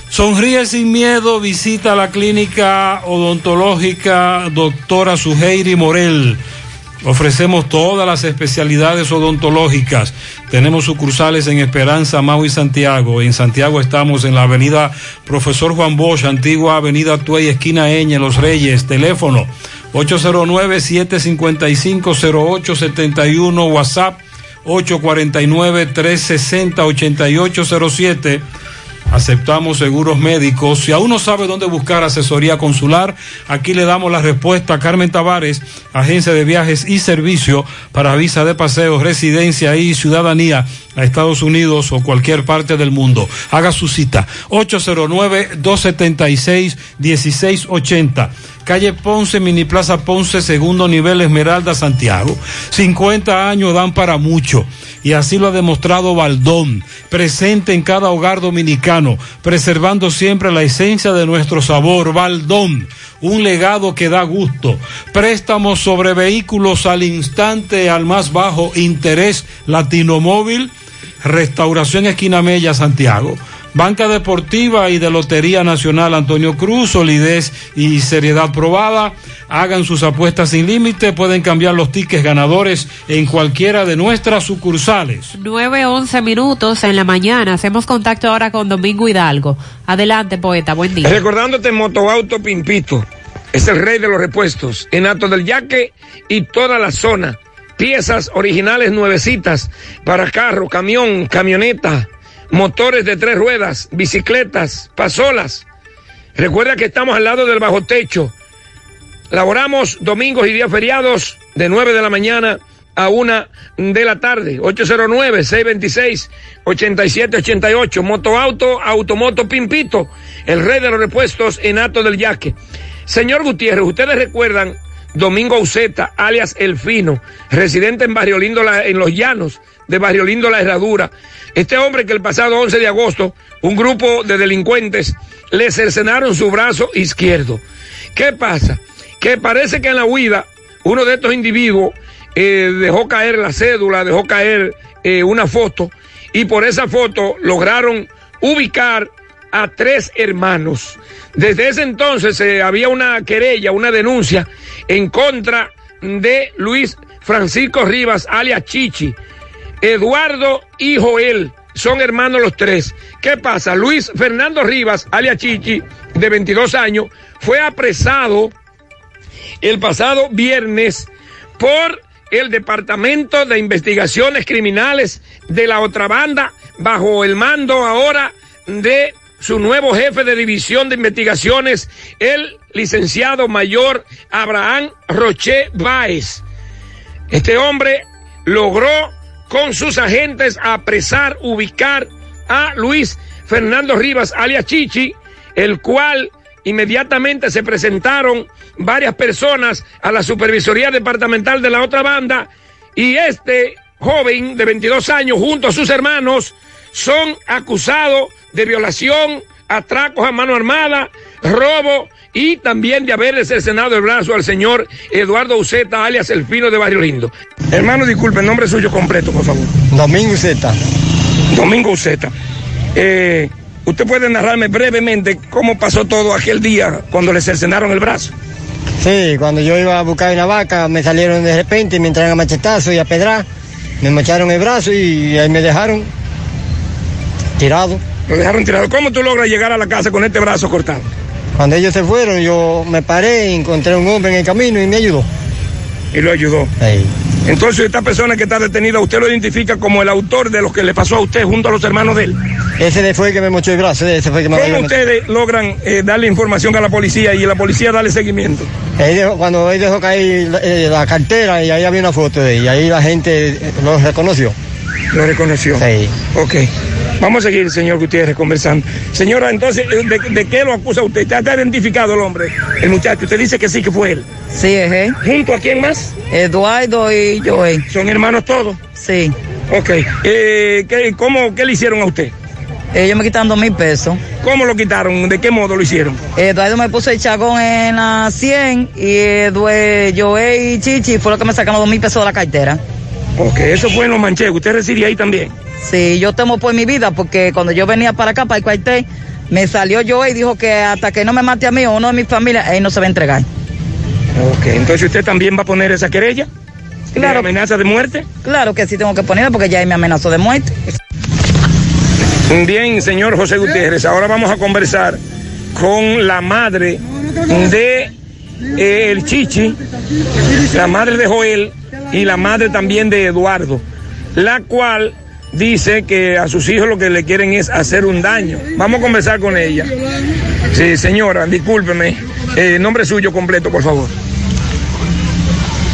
Sonríe sin miedo, visita la clínica odontológica doctora Suheiri Morel. Ofrecemos todas las especialidades odontológicas. Tenemos sucursales en Esperanza, Mau y Santiago. En Santiago estamos en la avenida Profesor Juan Bosch, antigua avenida Tuey, esquina Eñe, Los Reyes. Teléfono 809-755-0871, WhatsApp 849-360-8807. Aceptamos seguros médicos. Si aún no sabe dónde buscar asesoría consular, aquí le damos la respuesta a Carmen Tavares, agencia de viajes y servicio para visa de paseo, residencia y ciudadanía a Estados Unidos o cualquier parte del mundo. Haga su cita. 809-276-1680. Calle Ponce, Mini Plaza Ponce, segundo nivel Esmeralda, Santiago. 50 años dan para mucho. Y así lo ha demostrado Baldón, presente en cada hogar dominicano, preservando siempre la esencia de nuestro sabor. Baldón, un legado que da gusto. Préstamos sobre vehículos al instante, al más bajo interés, Latino Móvil, Restauración Esquina Mella, Santiago. Banca Deportiva y de Lotería Nacional Antonio Cruz, solidez y seriedad probada. Hagan sus apuestas sin límite, pueden cambiar los tickets ganadores en cualquiera de nuestras sucursales. 9, 11 minutos en la mañana. Hacemos contacto ahora con Domingo Hidalgo. Adelante, poeta. Buen día. Recordándote Motoauto Pimpito. Es el rey de los repuestos. En Alto del Yaque y toda la zona. Piezas originales nuevecitas para carro, camión, camioneta, motores de tres ruedas, bicicletas, pasolas. Recuerda que estamos al lado del bajo techo. Laboramos domingos y días feriados de 9 de la mañana a 1 de la tarde. 809-626-8788. Motoauto, Automoto Pimpito, el rey de los repuestos en Ato del Yaque. Señor Gutiérrez, ustedes recuerdan Domingo Uceta, alias El Fino, residente en Barrio Lindo, en Los Llanos de Barrio Lindo La Herradura. Este hombre que el pasado 11 de agosto, un grupo de delincuentes le cercenaron su brazo izquierdo. ¿Qué pasa? Que parece que en la huida, uno de estos individuos eh, dejó caer la cédula, dejó caer eh, una foto, y por esa foto lograron ubicar a tres hermanos. Desde ese entonces eh, había una querella, una denuncia en contra de Luis Francisco Rivas, alias Chichi, Eduardo y Joel. Son hermanos los tres. ¿Qué pasa? Luis Fernando Rivas, alias Chichi, de 22 años, fue apresado el pasado viernes por el Departamento de Investigaciones Criminales de la otra banda, bajo el mando ahora de su nuevo jefe de división de investigaciones, el licenciado mayor Abraham Roche Báez. Este hombre logró con sus agentes apresar, ubicar a Luis Fernando Rivas, alias Chichi, el cual inmediatamente se presentaron varias personas a la supervisoría departamental de la otra banda y este joven de 22 años junto a sus hermanos son acusados de violación, atracos a mano armada, robo y también de haberle cercenado el brazo al señor Eduardo Uceta, alias El Fino de Barrio Lindo. Hermano, disculpe, el nombre suyo completo, por favor. Domingo Uceta. Domingo Uceta. Eh, ¿Usted puede narrarme brevemente cómo pasó todo aquel día cuando le cercenaron el brazo? Sí, cuando yo iba a buscar una vaca, me salieron de repente, me entraron a machetazo y a pedrar, me macharon el brazo y ahí me dejaron tirado. Lo dejaron tirado. ¿Cómo tú logras llegar a la casa con este brazo cortado? Cuando ellos se fueron, yo me paré, encontré un hombre en el camino y me ayudó. Y lo ayudó. Entonces, esta persona que está detenida, ¿usted lo identifica como el autor de lo que le pasó a usted junto a los hermanos de él? Ese fue el que me mochó el brazo, ese fue el que me ¿Cómo ustedes logran eh, darle información a la policía y la policía darle seguimiento? Dejó- cuando él dejó caer la, eh, la cartera y ahí había una foto de él, y ahí la gente lo reconoció. Lo reconoció. Sí. Ok. Vamos a seguir, señor Gutiérrez, conversando. Señora, entonces, eh, ¿de, de qué lo acusa usted? ¿Está está identificado el hombre, el muchacho? Usted dice que sí, que fue él. Sí, es él. ¿Junto a quién más? Eduardo y Joel. ¿Son hermanos todos? Sí. Ok. Eh, ¿qué, cómo, ¿Qué le hicieron a usted? Ellos me quitaron dos mil pesos. ¿Cómo lo quitaron? ¿De qué modo lo hicieron? Eduardo me puso el chagón en la 100 y Eduardo, Joel y Chichi fue lo que me sacaron dos mil pesos de la cartera. Ok, eso fue en los manchegos. ¿Usted reside ahí también? Sí, yo temo por mi vida porque cuando yo venía para acá, para el cuartel, me salió Joel y dijo que hasta que no me mate a mí o uno de mi familia, él no se va a entregar. Ok, entonces usted también va a poner esa querella. Claro. ¿De amenaza de muerte? Claro que sí tengo que ponerla porque ya él me amenazó de muerte. Bien, señor José Gutiérrez, ahora vamos a conversar con la madre de eh, el Chichi, la madre de Joel y la madre también de Eduardo, la cual dice que a sus hijos lo que le quieren es hacer un daño. Vamos a conversar con ella. Sí, señora, discúlpeme. Eh, nombre suyo completo, por favor.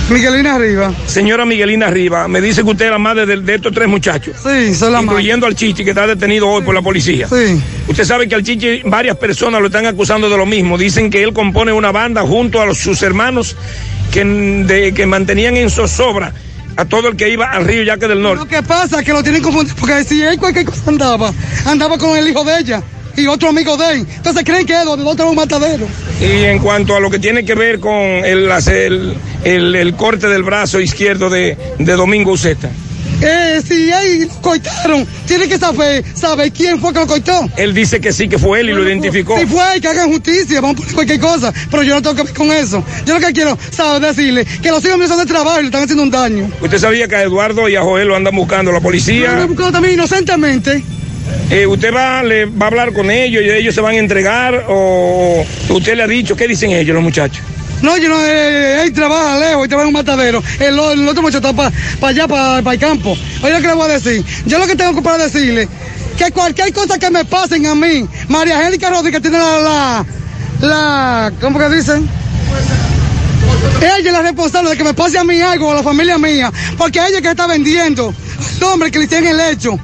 Miguelina Arriba. Señora Miguelina Arriba, me dice que usted es la madre de, de estos tres muchachos. Sí, soy la madre. Incluyendo al Chichi que está detenido hoy por la policía. Sí. Usted sabe que al Chichi varias personas lo están acusando de lo mismo. Dicen que él compone una banda junto a los- sus hermanos que, de- que mantenían en zozobra a todo el que iba al río Yaque del Norte. Lo que pasa es que lo tienen confundido, porque si él cualquier cosa andaba, andaba con el hijo de ella y otro amigo de él. Entonces creen que es donde no tenemos un matadero. Y en cuanto a lo que tiene que ver con el, el, el- el corte del brazo izquierdo de, de Domingo Uceta. Eh, si ahí lo cortaron, tiene que saber, saber quién fue que lo cortó. Él dice que sí, que fue él y lo identificó. Si fue él, que hagan justicia, vamos a poner cualquier cosa, pero yo no tengo que ver con eso. Yo lo que quiero, saber decirle que los hijos míos son de trabajo y le están haciendo un daño. Usted sabía que a Eduardo y a Joel lo andan buscando la policía. lo he buscado también inocentemente. Eh, ¿Usted va, le, va a hablar con ellos y ellos se van a entregar o usted le ha dicho qué dicen ellos los muchachos? No, yo no, eh, él trabaja lejos, él trabaja en un matadero. El, otro muchacho está para allá, para el campo. Lo que le voy a decir. Yo lo que tengo que para decirle, que cualquier cosa que me pasen a mí, María Angélica Rodríguez tiene la, la, la, ¿cómo que dicen? Ella es la responsable de que me pase a mí algo, a la familia mía, porque ella es que está vendiendo, hombre que le tiene el hecho.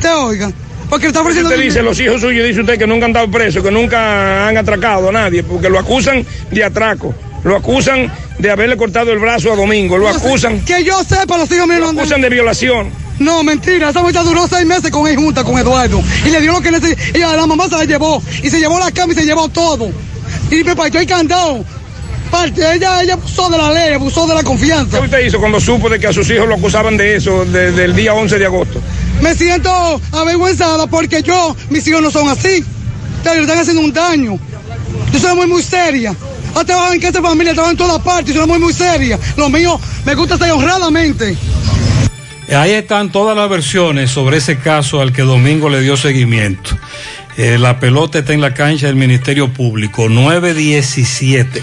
Te oiga. Porque está ofreciendo. Usted dice, los hijos suyos, dice usted que nunca han dado preso, que nunca han atracado a nadie, porque lo acusan de atraco. Lo acusan de haberle cortado el brazo a Domingo. Lo No sé, acusan. Que yo sepa, los hijos míos Lo acusan de violación. No, mentira, esa muchacha duró seis meses con él junta, con Eduardo. Y le dio lo que necesitaba. Ella, la mamá se la llevó. Y se llevó la cama y se llevó todo. Y me partió el candado. Parte, ella, ella abusó de la ley, abusó de la confianza. ¿Qué usted hizo cuando supo de que a sus hijos lo acusaban de eso desde el día 11 de agosto? Me siento avergüenzada porque yo, mis hijos no son así. Le están haciendo un daño. Yo soy muy, muy seria. Ha trabajado en que esta familia, trabajo en todas partes, soy muy, muy seria. Lo mío me gusta hacer honradamente. Ahí están todas las versiones sobre ese caso al que Domingo le dio seguimiento. Eh, la pelota está en la cancha del Ministerio Público, 917.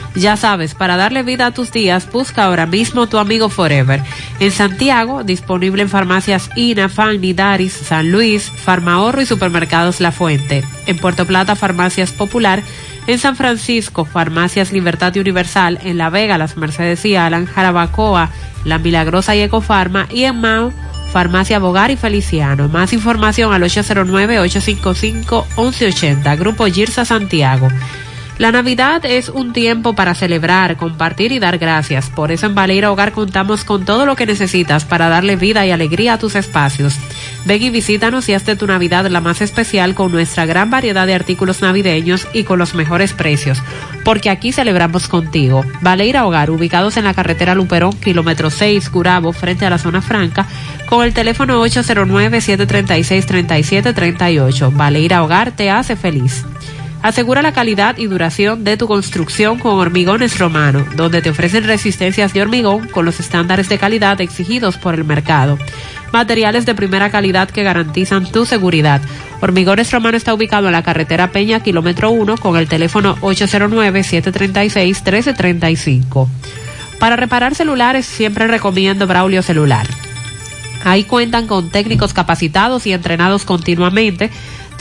Ya sabes, para darle vida a tus días, busca ahora mismo tu Amigo Forever. En Santiago, disponible en farmacias INA, Fanny, Daris, San Luis, Farmahorro y Supermercados La Fuente. En Puerto Plata, Farmacias Popular. En San Francisco, Farmacias Libertad y Universal. En La Vega, Las Mercedes y Alan, Jarabacoa, La Milagrosa y Ecofarma. Y en Mao, Farmacia Bogar y Feliciano. Más información al 809-855-1180. Grupo Girsa Santiago. La Navidad es un tiempo para celebrar, compartir y dar gracias. Por eso en Baleira Hogar contamos con todo lo que necesitas para darle vida y alegría a tus espacios. Ven y visítanos y hazte tu Navidad la más especial con nuestra gran variedad de artículos navideños y con los mejores precios. Porque aquí celebramos contigo. Baleira Hogar, ubicados en la carretera Luperón, kilómetro 6, Curabo, frente a la zona franca, con el teléfono 809-736-3738. Baleira Hogar te hace feliz. Asegura la calidad y duración de tu construcción con Hormigones Romano, donde te ofrecen resistencias de hormigón con los estándares de calidad exigidos por el mercado. Materiales de primera calidad que garantizan tu seguridad. Hormigones Romano está ubicado en la carretera Peña, kilómetro 1, con el teléfono 809-736-1335. Para reparar celulares siempre recomiendo Braulio Celular. Ahí cuentan con técnicos capacitados y entrenados continuamente.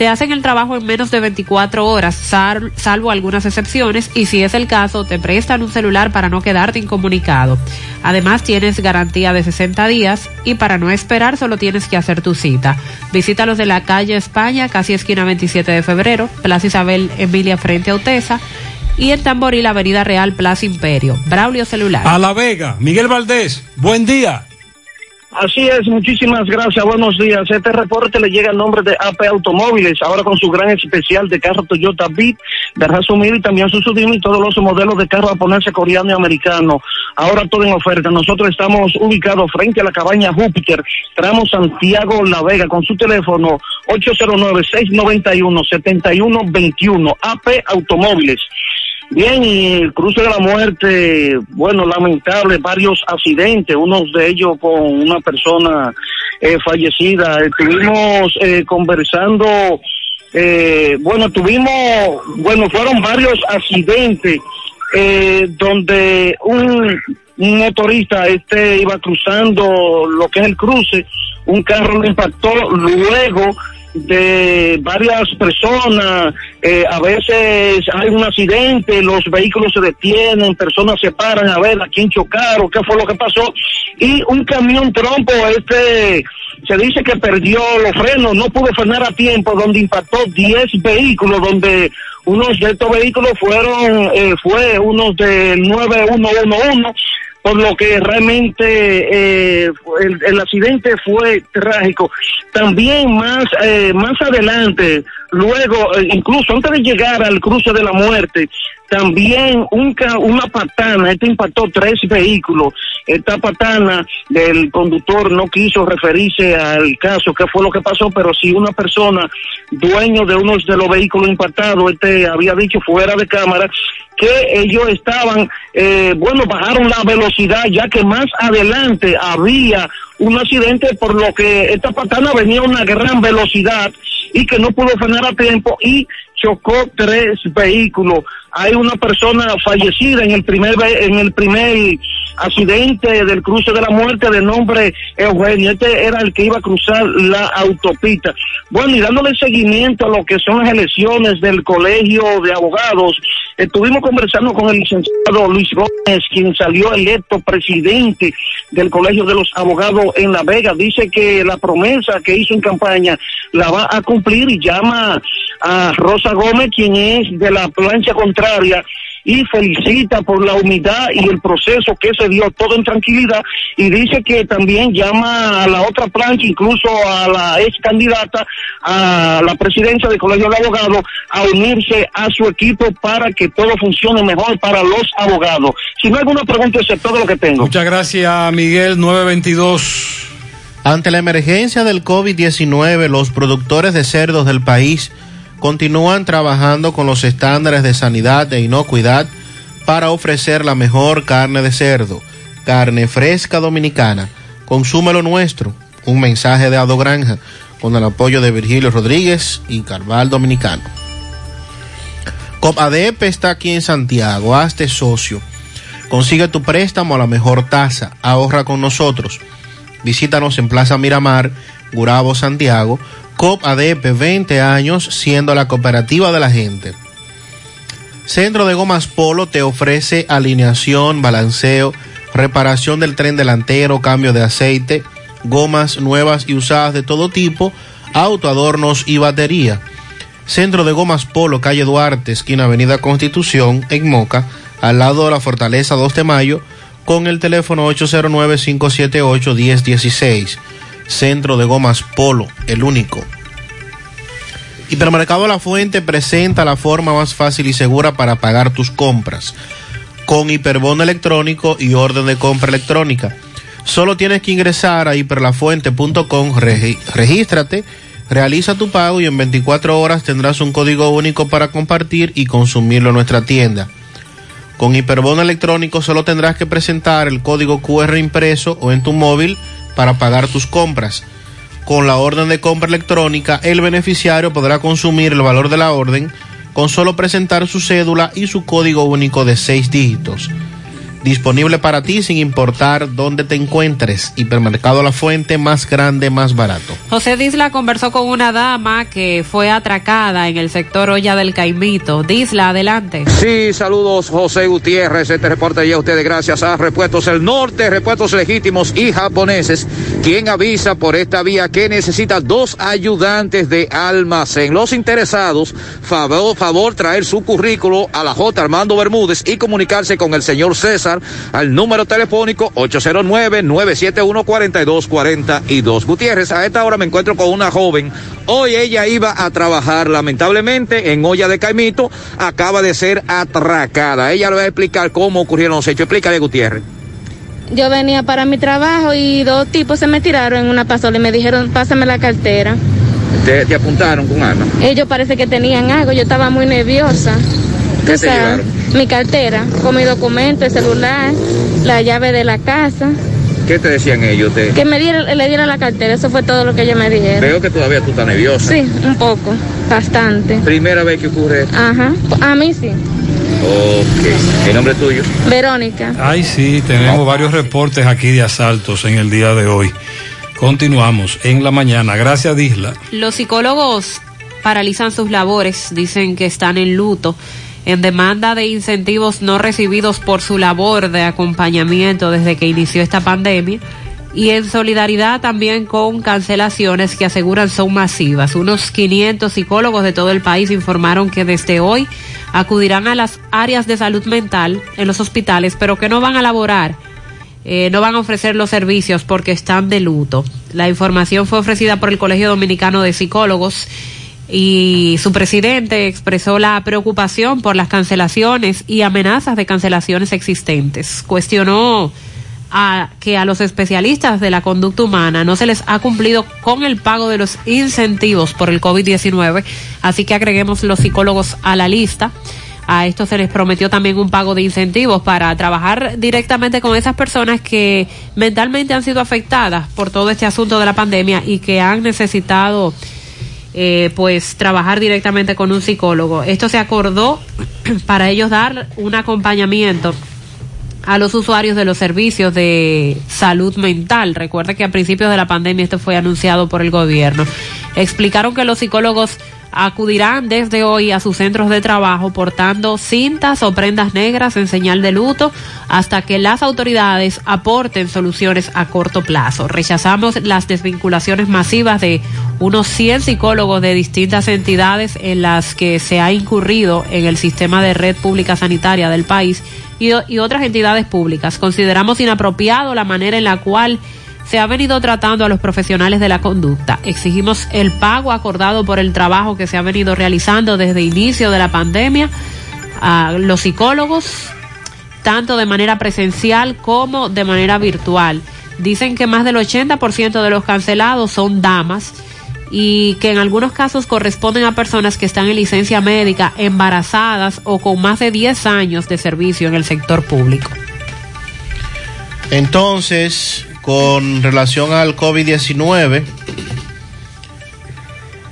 Te hacen el trabajo en menos de 24 horas, sal- salvo algunas excepciones, y si es el caso, te prestan un celular para no quedarte incomunicado. Además, tienes garantía de 60 días y para no esperar solo tienes que hacer tu cita. Visítalos de la calle España, casi esquina 27 de febrero, Plaza Isabel Emilia frente a Utesa, y en Tamboril, Avenida Real, Plaza Imperio. Braulio Celular. A La Vega, Miguel Valdés, buen día. Así es, muchísimas gracias, buenos días. Este reporte le llega al nombre de AP Automóviles, ahora con su gran especial de carro Toyota Beat, de Razumir y también su Sudimi y todos los modelos de carro japonés, coreano y americano. Ahora todo en oferta. Nosotros estamos ubicados frente a la cabaña Júpiter, tramo Santiago La Vega, con su teléfono 809-691-7121, AP Automóviles. Bien, y el cruce de la muerte, bueno, lamentable, varios accidentes, unos de ellos con una persona eh, fallecida. Estuvimos eh, conversando, eh, bueno, tuvimos, bueno, fueron varios accidentes eh, donde un, un motorista este iba cruzando lo que es el cruce, un carro lo impactó, luego de varias personas, eh, a veces hay un accidente, los vehículos se detienen, personas se paran a ver a quién chocaron, qué fue lo que pasó, y un camión trompo, este, se dice que perdió los frenos, no pudo frenar a tiempo, donde impactó 10 vehículos, donde unos de estos vehículos fueron, eh, fue unos de 9111, por lo que realmente eh, el, el accidente fue trágico. También más eh, más adelante, luego, eh, incluso antes de llegar al cruce de la muerte, también un, ca- una patana, este impactó tres vehículos. Esta patana del conductor no quiso referirse al caso, qué fue lo que pasó, pero si una persona, dueño de uno de los vehículos impactados, este había dicho fuera de cámara que ellos estaban, eh, bueno, bajaron la velocidad ya que más adelante había un accidente por lo que esta patana venía a una gran velocidad y que no pudo frenar a tiempo y chocó tres vehículos. Hay una persona fallecida en el primer en el primer accidente del cruce de la muerte de nombre Eugenio. Este era el que iba a cruzar la autopista. Bueno, y dándole seguimiento a lo que son las elecciones del Colegio de Abogados, estuvimos conversando con el licenciado Luis Gómez, quien salió electo presidente del Colegio de los Abogados en La Vega. Dice que la promesa que hizo en campaña la va a cumplir y llama a Rosa Gómez, quien es de la plancha contraria, y felicita por la humildad y el proceso que se dio todo en tranquilidad y dice que también llama a la otra plancha, incluso a la ex candidata a la presidencia del Colegio de Abogados a unirse a su equipo para que todo funcione mejor para los abogados. Si no hay alguna pregunta, eso es todo lo que tengo. Muchas gracias, Miguel 922. Ante la emergencia del COVID-19, los productores de cerdos del país continúan trabajando con los estándares de sanidad e inocuidad para ofrecer la mejor carne de cerdo, carne fresca dominicana. Consume lo nuestro. Un mensaje de Ado Granja con el apoyo de Virgilio Rodríguez y Carval Dominicano. COPADEP está aquí en Santiago. Hazte socio. Consigue tu préstamo a la mejor tasa. Ahorra con nosotros. Visítanos en Plaza Miramar, Gurabo, Santiago. COP ADP 20 años siendo la cooperativa de la gente. Centro de Gomas Polo te ofrece alineación, balanceo, reparación del tren delantero, cambio de aceite, gomas nuevas y usadas de todo tipo, autoadornos y batería. Centro de Gomas Polo, calle Duarte, esquina Avenida Constitución, en Moca, al lado de la Fortaleza 2 de Mayo, con el teléfono 809-578-1016. Centro de Gomas Polo, el único. Hipermercado La Fuente presenta la forma más fácil y segura para pagar tus compras. Con hiperbono electrónico y orden de compra electrónica. Solo tienes que ingresar a hiperlafuente.com, regístrate, realiza tu pago y en 24 horas tendrás un código único para compartir y consumirlo en nuestra tienda. Con hiperbono electrónico solo tendrás que presentar el código QR impreso o en tu móvil para pagar tus compras. Con la orden de compra electrónica, el beneficiario podrá consumir el valor de la orden con solo presentar su cédula y su código único de seis dígitos. Disponible para ti sin importar dónde te encuentres. Hipermercado La Fuente, más grande, más barato. José Disla conversó con una dama que fue atracada en el sector Olla del Caimito. Disla, adelante. Sí, saludos José Gutiérrez. Este reporte ya a ustedes gracias a Repuestos El Norte, Repuestos Legítimos y Japoneses, quien avisa por esta vía que necesita dos ayudantes de almacén. Los interesados, favor, favor traer su currículo a la J. Armando Bermúdez y comunicarse con el señor César al número telefónico 809-971-4242. Gutiérrez, a esta hora me encuentro con una joven. Hoy ella iba a trabajar, lamentablemente, en olla de Caimito, acaba de ser atracada. Ella le va a explicar cómo ocurrieron los hechos. Explícale, Gutiérrez. Yo venía para mi trabajo y dos tipos se me tiraron en una pasola y me dijeron, pásame la cartera. Te, te apuntaron con arma. Ellos parece que tenían algo, yo estaba muy nerviosa. ¿Qué te llevaron? Mi cartera, con mi documento, el celular, la llave de la casa. ¿Qué te decían ellos? Te- Que me diera, le diera la cartera, eso fue todo lo que ellos me dijeron. Veo que todavía tú estás nerviosa. Sí, un poco, bastante. Primera vez que ocurre esto. Ajá, a mí sí. Ok. ¿El nombre tuyo? Verónica. Ay, sí, tenemos varios reportes aquí de asaltos en el día de hoy. Continuamos en la mañana. Gracias, Disla. Los psicólogos paralizan sus labores, dicen que están en luto en demanda de incentivos no recibidos por su labor de acompañamiento desde que inició esta pandemia y en solidaridad también con cancelaciones que aseguran son masivas. Unos 500 psicólogos de todo el país informaron que desde hoy acudirán a las áreas de salud mental en los hospitales, pero que no van a laborar eh, no van a ofrecer los servicios porque están de luto. La información fue ofrecida por el Colegio Dominicano de Psicólogos y su presidente expresó la preocupación por las cancelaciones y amenazas de cancelaciones existentes. Cuestionó a que a los especialistas de la conducta humana no se les ha cumplido con el pago de los incentivos por el COVID-19, así que agreguemos los psicólogos a la lista. A esto se les prometió también un pago de incentivos para trabajar directamente con esas personas que mentalmente han sido afectadas por todo este asunto de la pandemia y que han necesitado eh, pues trabajar directamente con un psicólogo. Esto se acordó [clears throat] para ellos dar un acompañamiento a los usuarios de los servicios de salud mental. Recuerda que a principios de la pandemia esto fue anunciado por el gobierno. Explicaron que los psicólogos acudirán desde hoy a sus centros de trabajo portando cintas o prendas negras en señal de luto hasta que las autoridades aporten soluciones a corto plazo. Rechazamos las desvinculaciones masivas de unos 100 psicólogos de distintas entidades en las que se ha incurrido en el sistema de red pública sanitaria del país y, y otras entidades públicas. Consideramos inapropiado la manera en la cual se ha venido tratando a los profesionales de la conducta. Exigimos el pago acordado por el trabajo que se ha venido realizando desde inicio de la pandemia a los psicólogos, tanto de manera presencial como de manera virtual. Dicen que más del 80% de los cancelados son damas y que en algunos casos corresponden a personas que están en licencia médica, embarazadas o con más de 10 años de servicio en el sector público. Entonces, con relación al COVID-19,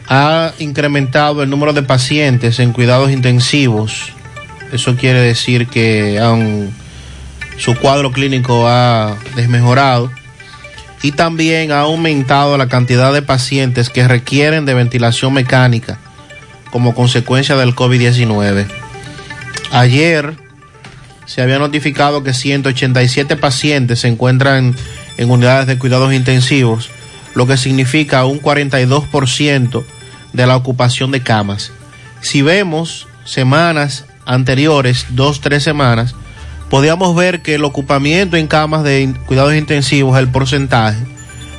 ha incrementado el número de pacientes en cuidados intensivos. Eso quiere decir que su cuadro clínico ha desmejorado y también ha aumentado la cantidad de pacientes que requieren de ventilación mecánica como consecuencia del COVID-19. Ayer se había notificado que 187 pacientes se encuentran en unidades de cuidados intensivos, lo que significa un 42% de la ocupación de camas. Si vemos semanas anteriores, dos, tres semanas, podíamos ver que el ocupamiento en camas de cuidados intensivos, el porcentaje,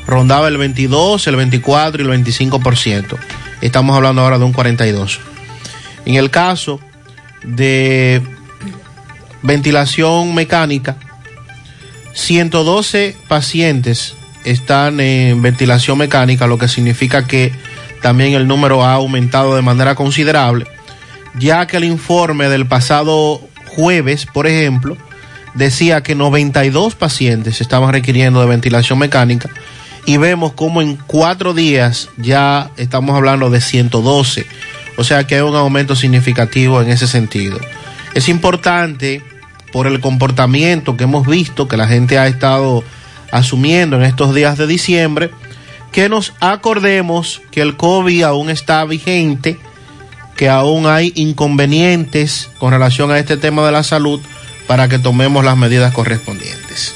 rondaba el 22, el 24 y el 25%. Estamos hablando ahora de un 42%. En el caso de ventilación mecánica, 112 pacientes están en ventilación mecánica, lo que significa que también el número ha aumentado de manera considerable, ya que el informe del pasado jueves, por ejemplo, decía que 92 pacientes estaban requiriendo de ventilación mecánica y vemos como en cuatro días ya estamos hablando de 112, o sea que hay un aumento significativo en ese sentido. Es importante por el comportamiento que hemos visto que la gente ha estado asumiendo en estos días de diciembre, que nos acordemos que el COVID aún está vigente, que aún hay inconvenientes con relación a este tema de la salud para que tomemos las medidas correspondientes.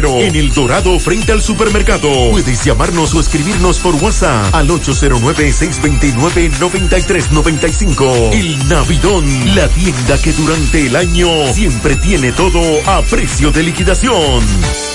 en El Dorado frente al supermercado. Puedes llamarnos o escribirnos por WhatsApp al 809-629-9395. El Navidón, la tienda que durante el año siempre tiene todo a precio de liquidación.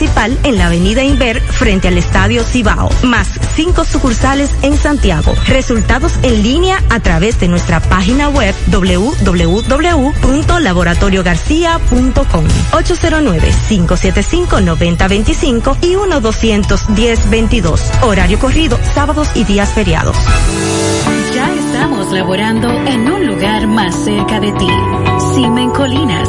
en la avenida Inver frente al Estadio Cibao, más cinco sucursales en Santiago. Resultados en línea a través de nuestra página web www.laboratoriogarcia.com 809-575-9025 y 1-210-22. Horario corrido, sábados y días feriados. Ya estamos laborando en un lugar más cerca de ti. Simen Colinas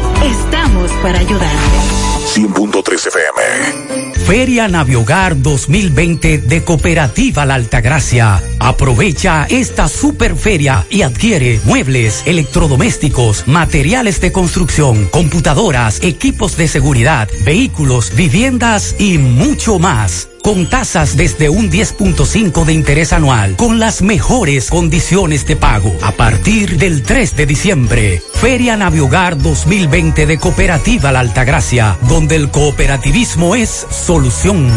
estamos para ayudarte. 100.3 FM. Feria Naviogar 2020 de Cooperativa La Altagracia. Aprovecha esta super feria y adquiere muebles, electrodomésticos, materiales de construcción, computadoras, equipos de seguridad, vehículos, viviendas y mucho más con tasas desde un 10.5 de interés anual, con las mejores condiciones de pago. A partir del 3 de diciembre, Feria Naviogar 2020 de Cooperativa La Altagracia, donde el cooperativismo es solución.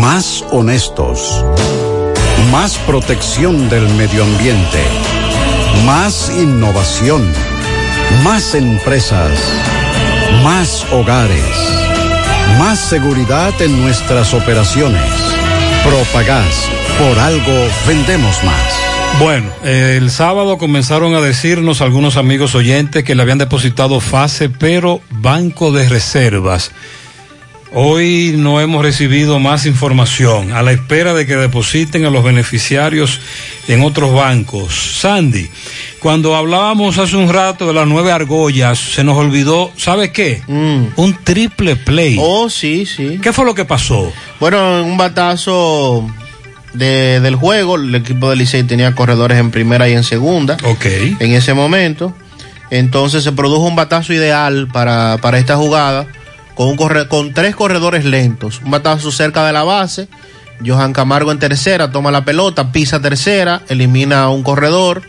Más honestos. Más protección del medio ambiente. Más innovación. Más empresas. Más hogares. Más seguridad en nuestras operaciones. Propagás. Por algo vendemos más. Bueno, el sábado comenzaron a decirnos algunos amigos oyentes que le habían depositado fase, pero Banco de Reservas. Hoy no hemos recibido más información a la espera de que depositen a los beneficiarios en otros bancos. Sandy, cuando hablábamos hace un rato de las nueve argollas, se nos olvidó, ¿sabe qué? Un triple play. Oh, sí, sí. ¿Qué fue lo que pasó? Bueno, en un batazo de- del juego, el equipo de Licey tenía corredores en primera y en segunda. Ok. En ese momento. Entonces se produjo un batazo ideal para, para esta jugada con, tres corredores lentos. Un batazo cerca de la base. Johan Camargo en tercera, toma la pelota, pisa tercera, elimina a un corredor,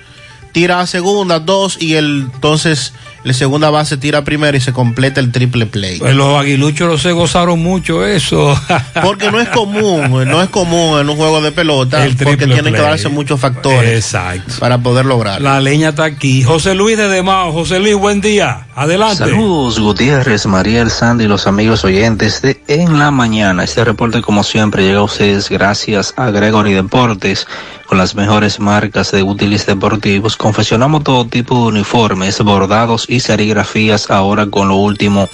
tira a segunda, dos, y el, entonces el segunda base tira a primera y se completa el triple play. Pues los aguiluchos no se gozaron mucho eso. [laughs] Porque no es común, no es común en un juego de pelota, El porque tienen que darse muchos factores Exacto. para poder lograrlo. La leña está aquí. José Luis de Demao. José Luis, buen día. Adelante. Saludos Gutiérrez, María El Sandy y los amigos oyentes de En la Mañana. Este reporte como siempre llega a ustedes gracias a Gregory Deportes con las mejores marcas de útiles deportivos. Confeccionamos todo tipo de uniformes, bordados y serigrafías ahora con lo último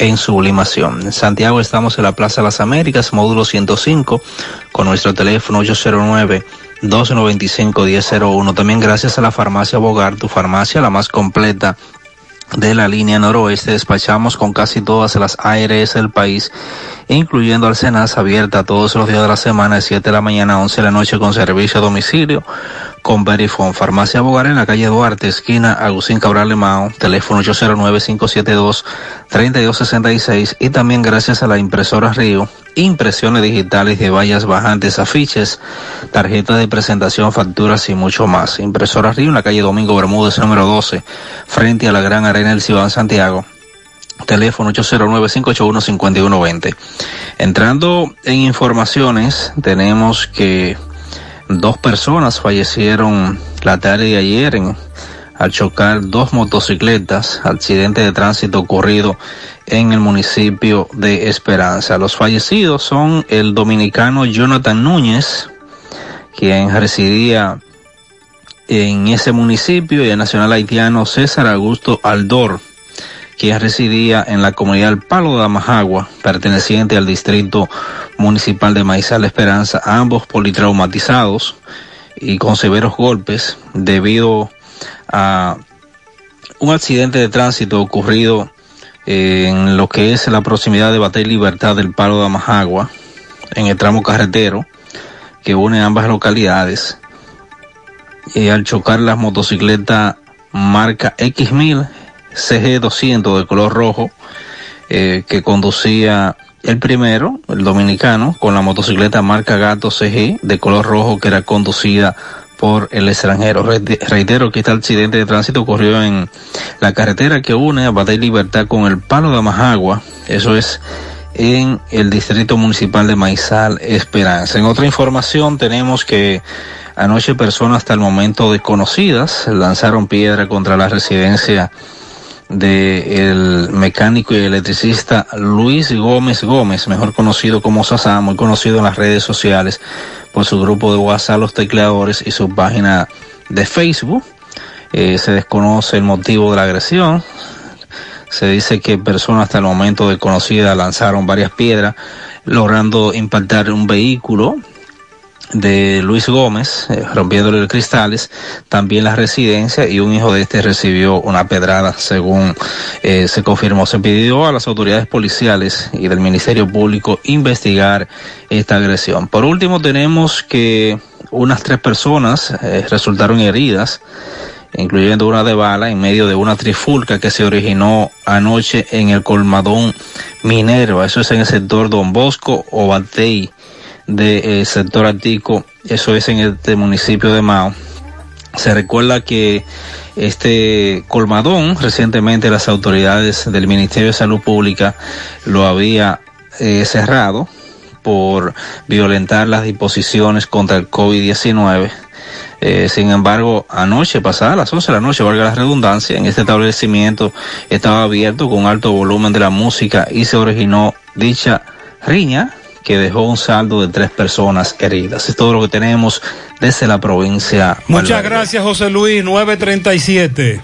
en sublimación. En Santiago estamos en la Plaza Las Américas, módulo 105, con nuestro teléfono 809 295-1001. También gracias a la farmacia Bogar, tu farmacia la más completa de la línea noroeste despachamos con casi todas las ARS del país, incluyendo Alcenas abierta todos los días de la semana de 7 de la mañana a 11 de la noche con servicio a domicilio con Verifone. Farmacia Bogar en la calle Duarte, esquina Agustín Cabral Lemao, teléfono 809-572-3266 y también gracias a la impresora Río, impresiones digitales de vallas bajantes, afiches, tarjetas de presentación, facturas y mucho más. Impresora Río en la calle Domingo Bermúdez número 12, frente a la Gran Arena del Ciudad Santiago. Teléfono 809-581-5120. Entrando en informaciones, tenemos que dos personas fallecieron la tarde de ayer en, al chocar dos motocicletas, accidente de tránsito ocurrido en el municipio de Esperanza. Los fallecidos son el dominicano Jonathan Núñez, quien residía en ese municipio, y el nacional haitiano César Augusto Aldor, quien residía en la comunidad del Palo de Amajagua, perteneciente al distrito municipal de Maizal Esperanza, ambos politraumatizados y con severos golpes debido a un accidente de tránsito ocurrido en lo que es la proximidad de Batey Libertad del Palo de Amajagua, en el tramo carretero que une ambas localidades. Y al chocar la motocicleta marca X1000 CG200 de color rojo eh, que conducía el primero, el dominicano, con la motocicleta marca Gato CG de color rojo que era conducida por el extranjero. Re- Reitero que este accidente de tránsito ocurrió en la carretera que une a Batey Libertad con el Palo de Amajagua. Eso es en el distrito municipal de Maizal Esperanza. En otra información tenemos que anoche personas hasta el momento desconocidas lanzaron piedra contra la residencia del mecánico y electricista Luis Gómez Gómez, mejor conocido como Sasá, muy conocido en las redes sociales por su grupo de WhatsApp Los Tecleadores y su página de Facebook. Eh, se desconoce el motivo de la agresión. Se dice que personas hasta el momento desconocidas lanzaron varias piedras, logrando impactar un vehículo de Luis Gómez, eh, rompiéndole los cristales, también la residencia y un hijo de este recibió una pedrada, según eh, se confirmó. Se pidió a las autoridades policiales y del Ministerio Público investigar esta agresión. Por último, tenemos que unas tres personas eh, resultaron heridas incluyendo una de bala, en medio de una trifulca que se originó anoche en el colmadón Minerva, eso es en el sector Don Bosco o Batey del sector Atico, eso es en este municipio de Mao. Se recuerda que este colmadón, recientemente las autoridades del Ministerio de Salud Pública lo había eh, cerrado por violentar las disposiciones contra el COVID-19. Eh, sin embargo, anoche, pasada las 11 de la noche, valga la redundancia, en este establecimiento estaba abierto con alto volumen de la música y se originó dicha riña que dejó un saldo de tres personas heridas. Es todo lo que tenemos desde la provincia. Muchas Valverde. gracias, José Luis. 937.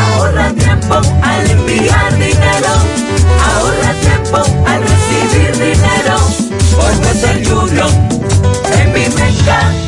Ahorra tiempo al enviar dinero. Ahorra tiempo al recibir dinero. Por Western Union. En mi Meca.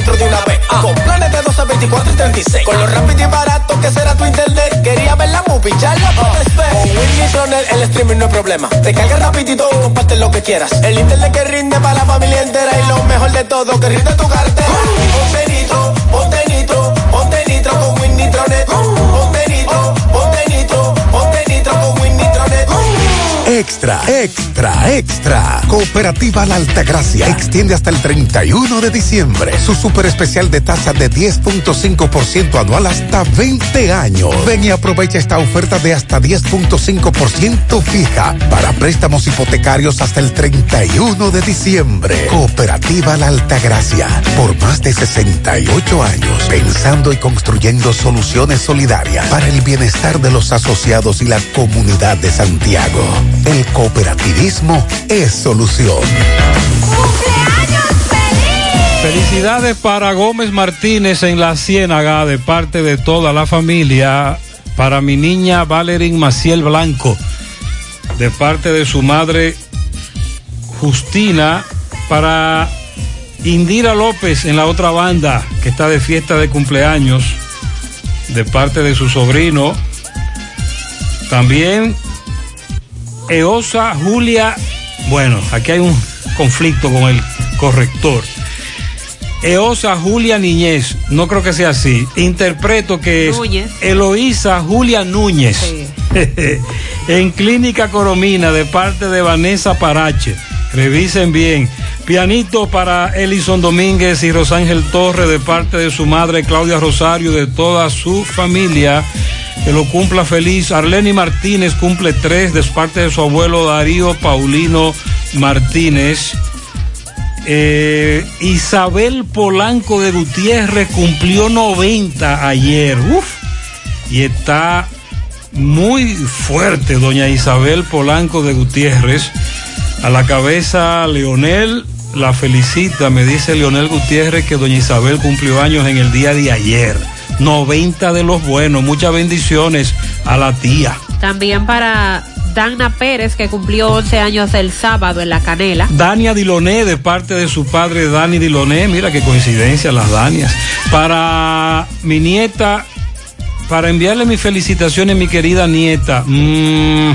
De una vez. Con planes de 12, 24 y 36. Con lo rápido y barato que será tu internet. Quería ver la movie, ya la puedes ver. Con Win Nitronet el streaming no es problema. Te carga rapidito y comparte lo que quieras. El internet que rinde para la familia entera. Y lo mejor de todo, que rinde tu cartera. Ponte nitro, ponte nitro, ponte nitro con Win Nitronet. Ponte Extra, extra, extra. Cooperativa La Altagracia extiende hasta el 31 de diciembre su super especial de tasa de 10.5% anual hasta 20 años. Ven y aprovecha esta oferta de hasta 10.5% fija para préstamos hipotecarios hasta el 31 de diciembre. Cooperativa La Altagracia, por más de 68 años, pensando y construyendo soluciones solidarias para el bienestar de los asociados y la comunidad de Santiago. El cooperativismo es solución. Felicidades para Gómez Martínez en la Ciénaga de parte de toda la familia. Para mi niña Valerín Maciel Blanco, de parte de su madre Justina. Para Indira López en la otra banda, que está de fiesta de cumpleaños, de parte de su sobrino. También Eosa Julia. Bueno, aquí hay un conflicto con el corrector. Eosa Julia Niñez, no creo que sea así. Interpreto que es Núñez. Eloísa Julia Núñez. [laughs] en Clínica Coromina de parte de Vanessa Parache. Revisen bien. Pianito para Elison Domínguez y Rosángel Torre de parte de su madre Claudia Rosario, de toda su familia. Que lo cumpla feliz. Arleni Martínez cumple tres de parte de su abuelo Darío Paulino Martínez. Eh, Isabel Polanco de Gutiérrez cumplió 90 ayer. Uf. Y está muy fuerte, doña Isabel Polanco de Gutiérrez. A la cabeza, Leonel la felicita. Me dice Leonel Gutiérrez que doña Isabel cumplió años en el día de ayer. 90 de los buenos. Muchas bendiciones a la tía. También para Dana Pérez, que cumplió 11 años el sábado en La Canela. Dania Diloné, de parte de su padre Dani Diloné. Mira qué coincidencia las Danias. Para mi nieta para enviarle mis felicitaciones a mi querida nieta. Mm,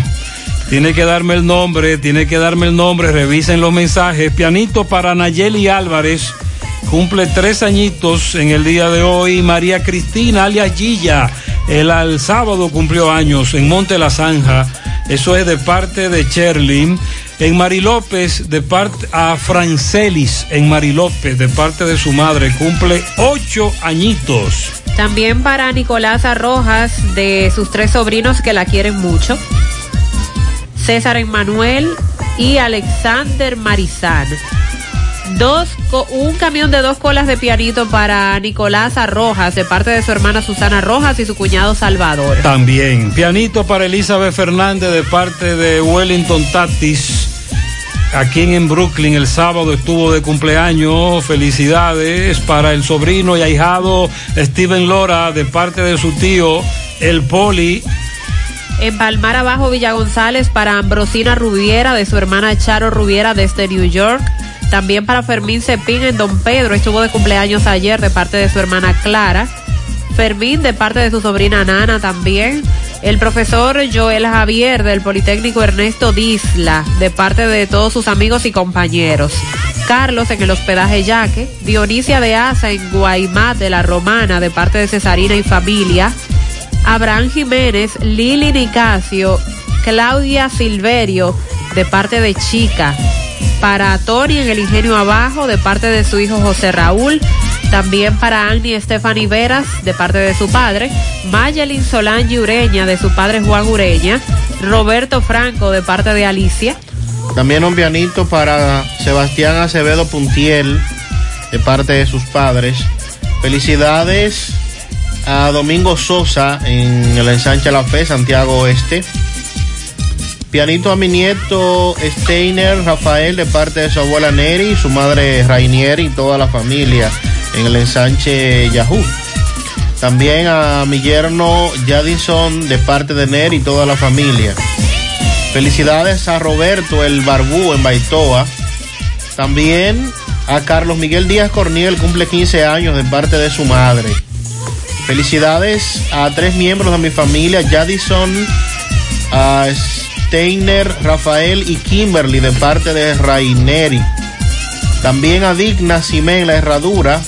tiene que darme el nombre, tiene que darme el nombre, revisen los mensajes. Pianito para Nayeli Álvarez, cumple tres añitos en el día de hoy. María Cristina, alias Gilla, el, el sábado cumplió años en Monte La Zanja. Eso es de parte de Cherlin. En Mari López, de parte a Francelis, en Mari López, de parte de su madre, cumple ocho añitos. También para Nicolás Arrojas, de sus tres sobrinos que la quieren mucho. César Emanuel y Alexander Marizán. Dos, un camión de dos colas de pianito para Nicolás Arrojas, de parte de su hermana Susana Rojas y su cuñado Salvador. También, pianito para Elizabeth Fernández de parte de Wellington Tatis. Aquí en Brooklyn el sábado estuvo de cumpleaños. Felicidades para el sobrino y ahijado Steven Lora de parte de su tío, el Poli. En Palmar Abajo, Villa González, para Ambrosina Rubiera, de su hermana Charo Rubiera desde New York. También para Fermín Cepín en Don Pedro, estuvo de cumpleaños ayer de parte de su hermana Clara. Fermín de parte de su sobrina Nana también. El profesor Joel Javier del Politécnico Ernesto Disla, de parte de todos sus amigos y compañeros. Carlos en el hospedaje Yaque. Dionisia de Asa en Guaymat de la Romana, de parte de Cesarina y familia. Abraham Jiménez, Lili Nicasio, Claudia Silverio, de parte de Chica. Para Tony en el Ingenio Abajo, de parte de su hijo José Raúl. También para Annie Stephanie Veras, de parte de su padre. Mayelin Solange Ureña, de su padre Juan Ureña. Roberto Franco, de parte de Alicia. También un pianito para Sebastián Acevedo Puntiel, de parte de sus padres. Felicidades a Domingo Sosa en el ensanche La Fe, Santiago Oeste. Pianito a mi nieto Steiner Rafael de parte de su abuela Neri, su madre Rainier y toda la familia en el ensanche Yahoo. También a mi yerno Jadison de parte de Neri y toda la familia. Felicidades a Roberto el Barbú en Baitoa. También a Carlos Miguel Díaz Corniel, cumple 15 años de parte de su madre. Felicidades a tres miembros de mi familia, Jadison, a Steiner, Rafael y Kimberly de parte de Raineri. También a Digna Simé en la herradura,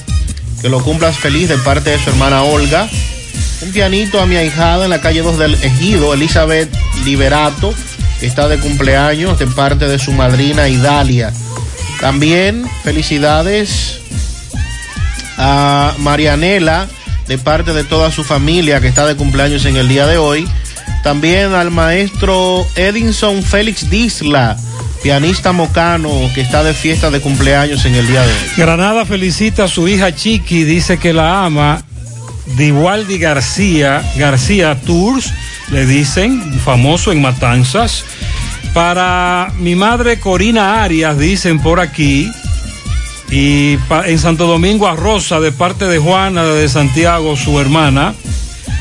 que lo cumplas feliz de parte de su hermana Olga. Un pianito a mi ahijada en la calle 2 del Ejido, Elizabeth Liberato, que está de cumpleaños de parte de su madrina Idalia. También felicidades a Marianela de parte de toda su familia que está de cumpleaños en el día de hoy. También al maestro Edinson Félix Disla, pianista mocano que está de fiesta de cumpleaños en el día de hoy. Granada felicita a su hija Chiqui, dice que la ama. Diwaldi García, García Tours, le dicen, famoso en Matanzas. Para mi madre Corina Arias, dicen por aquí. Y en Santo Domingo a Rosa, de parte de Juana de Santiago, su hermana.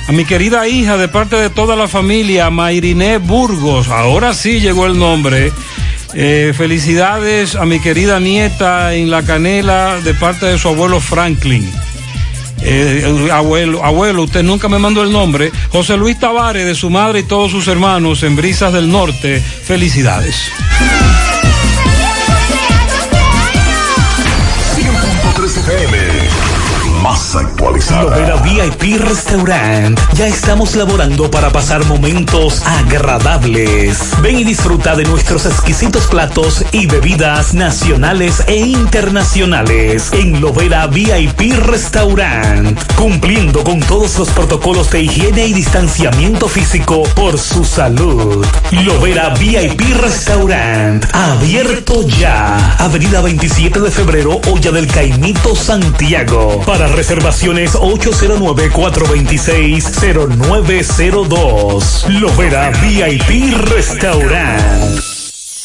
A mi querida hija, de parte de toda la familia, Mayriné Burgos. Ahora sí llegó el nombre. Eh, felicidades a mi querida nieta en La Canela, de parte de su abuelo Franklin. Eh, abuelo, abuelo, usted nunca me mandó el nombre. José Luis Tavares, de su madre y todos sus hermanos en Brisas del Norte. Felicidades. Actualizada. Lovera VIP Restaurant. Ya estamos laborando para pasar momentos agradables. Ven y disfruta de nuestros exquisitos platos y bebidas nacionales e internacionales en Lovera VIP Restaurant. Cumpliendo con todos los protocolos de higiene y distanciamiento físico por su salud. Lovera VIP Restaurant. Abierto ya. Avenida 27 de febrero, Olla del Caimito, Santiago. Para reservaciones 809-426-0902. Lovera VIP Restaurant.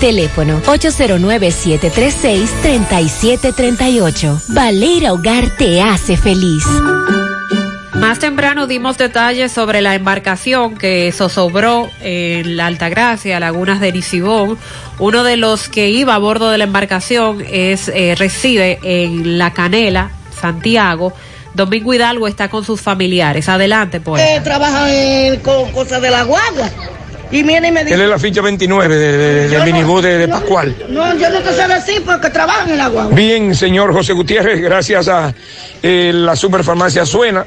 Teléfono 809-736-3738. Baleira Hogar te hace feliz. Más temprano dimos detalles sobre la embarcación que zozobró en la Altagracia, Lagunas de Nisibón. Uno de los que iba a bordo de la embarcación es eh, reside en La Canela, Santiago. Domingo Hidalgo está con sus familiares. Adelante, pues. Eh, trabajan en- con cosas de la guagua. Y viene y me dice. Él es la ficha 29 de, de, Yo del no- minibús de, de no, Pascual. No, yo no te sé decir porque trabajan en la guagua. Bien, señor José Gutiérrez, gracias a eh, la superfarmacia Suena.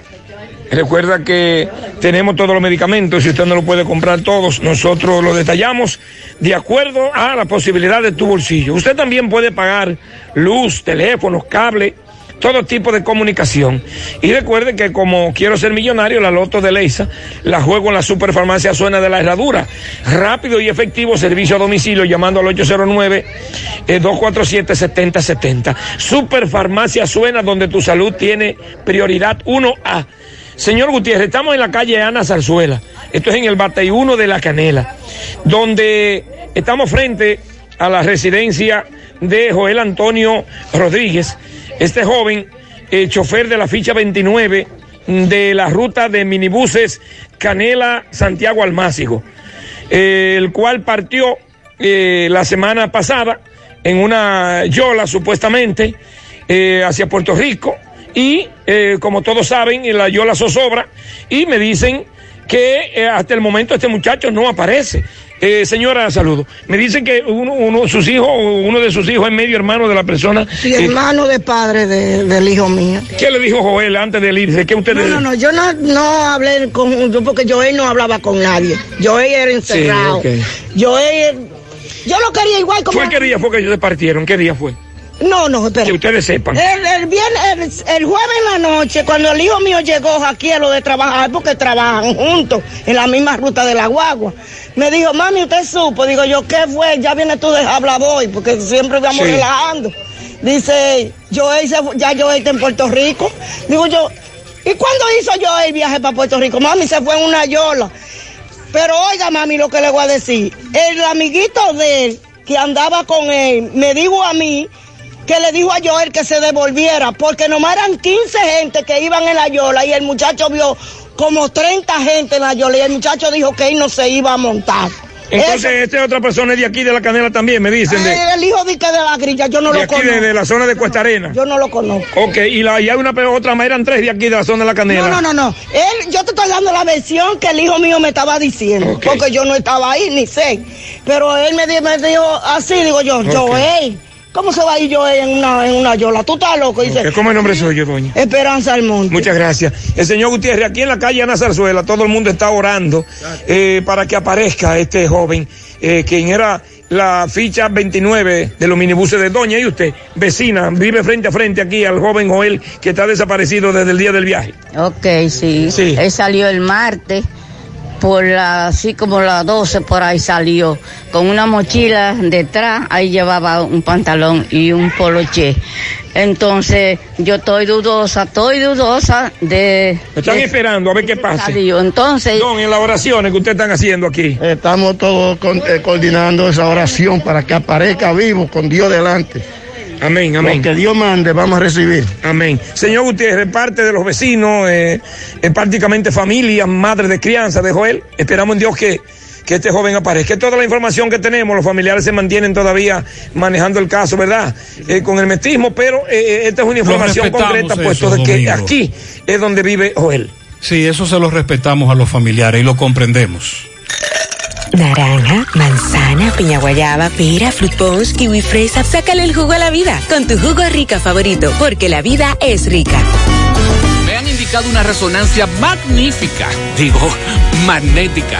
Recuerda que tenemos todos los medicamentos, si usted no lo puede comprar todos, nosotros lo detallamos de acuerdo a la posibilidad de tu bolsillo. Usted también puede pagar luz, teléfonos, cable, todo tipo de comunicación. Y recuerde que como quiero ser millonario, la loto de Leisa la juego en la superfarmacia Suena de la Herradura. Rápido y efectivo servicio a domicilio llamando al 809 eh, 247-7070. Superfarmacia Suena donde tu salud tiene prioridad 1A. Señor Gutiérrez, estamos en la calle Ana Zarzuela. Esto es en el Batey 1 de La Canela, donde estamos frente a la residencia de Joel Antonio Rodríguez. Este joven, eh, chofer de la ficha 29 de la ruta de minibuses Canela Santiago Almácigo, eh, el cual partió eh, la semana pasada en una yola supuestamente hacia Puerto Rico y como todos saben la yola zozobra y me dicen que hasta el momento este muchacho no aparece. Eh, señora, saludo. Me dicen que uno, uno, sus hijos, uno de sus hijos es medio hermano de la persona. Sí, hermano de padre de- del hijo mío. ¿Qué le dijo Joel antes de irse? ¿Qué usted No, no, no, yo no, no hablé con, yo porque Joel no hablaba con nadie. Joel era encerrado. Sí, ok. Joel, yo lo quería igual como... ¿Fue qué día fue que ellos se partieron? ¿Qué día fue? No, no, espera. Que ustedes sepan. El, el, viernes- el, el jueves en la noche, cuando el hijo mío llegó aquí a lo de trabajar, porque trabajan juntos en la misma ruta de la guagua, me dijo, mami, ¿usted supo? Digo yo, ¿qué fue? Ya viene tú de hablar hoy, porque siempre íbamos Sí. relajando. Dice, Joel se ya Joel está en Puerto Rico. Digo yo, ¿y cuándo hizo Joel el viaje para Puerto Rico? Mami, se fue en una yola. Pero oiga, mami, lo que le voy a decir. El amiguito de él, que andaba con él, me dijo a mí que le dijo a Joel que se devolviera, porque nomás eran 15 gente que iban en la yola y el muchacho vio como 30 gente en la yola y el muchacho dijo que él no se iba a montar. Entonces, esta otra persona es de aquí de la canela también, me dicen. De, Eh, el hijo de que de la grilla, yo no de lo aquí, conozco. de, de la zona de Cuesta Arena. Yo no lo conozco. Ok, y, la, y hay una otra más, eran tres de aquí de la zona de la canela. No, no, no, no. Él, yo te estoy dando la versión que el hijo mío me estaba diciendo, porque yo no estaba ahí ni sé. Pero él me, me dijo así, digo yo, Ok. Joel, ¿cómo se va a ir Joel en una, en una yola? Tú estás loco, dice. ¿Cómo es el nombre suyo, doña? Esperanza Almonte. Muchas gracias. El señor Gutiérrez, aquí en la calle Ana Zarzuela, todo el mundo está orando eh, para que aparezca este joven, eh, quien era la ficha 29 de los minibuses de Doña. Y usted, vecina, vive frente a frente aquí al joven Joel, que está desaparecido desde el día del viaje. Ok, sí. Él salió el martes, por la, así como las 12 por ahí salió, con una mochila detrás, ahí llevaba un pantalón y un poloché. Entonces, yo estoy dudosa, estoy dudosa de... Están de- esperando a ver qué pasa. salió. Entonces... Don, en las oraciones que ustedes están haciendo aquí. Estamos todos con- eh, coordinando esa oración para que aparezca vivo con Dios delante. Amén, amén. Lo que Dios mande, vamos a recibir. Amén. Señor Gutiérrez, parte de los vecinos, eh, eh, prácticamente familia, madre de crianza de Joel, esperamos en Dios que, que este joven aparezca. Toda la información que tenemos, los familiares se mantienen todavía manejando el caso, ¿verdad? Eh, con el metismo, pero eh, eh, esta es una información concreta, eso, puesto de que aquí es donde vive Joel. Sí, eso se lo respetamos a los familiares y lo comprendemos. Naranja, manzana, piña guayaba, pera, fruit kiwi fresa. Sácale el jugo a la vida con tu jugo rica favorito, porque la vida es rica. Me han indicado una resonancia magnífica, digo, magnética.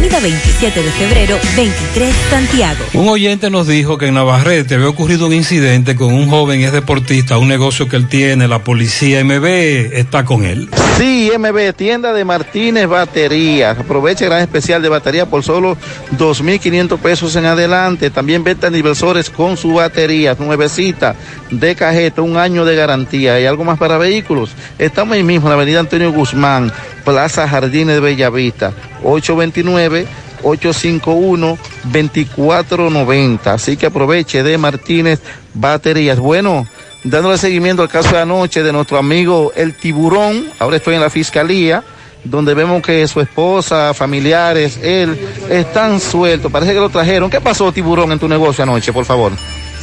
27 de febrero, 23, Santiago. Un oyente nos dijo que en Navarrete había ocurrido un incidente con un joven, es deportista, un negocio que él tiene, la policía MB está con él. Sí, MB, tienda de Martínez Baterías. Aproveche gran especial de batería por solo 2.500 pesos en adelante. También venta aniversores con su batería, nuevecita, de cajeta, un año de garantía y algo más para vehículos. Estamos ahí mismo en la avenida Antonio Guzmán, Plaza Jardines de Bellavista, 829 851-2490. Así que aproveche de Martínez Baterías. Bueno, dándole seguimiento al caso de anoche de nuestro amigo El Tiburón. Ahora estoy en la fiscalía, donde vemos que su esposa, familiares, él, están sueltos. Parece que lo trajeron. ¿Qué pasó, Tiburón, en tu negocio anoche, por favor?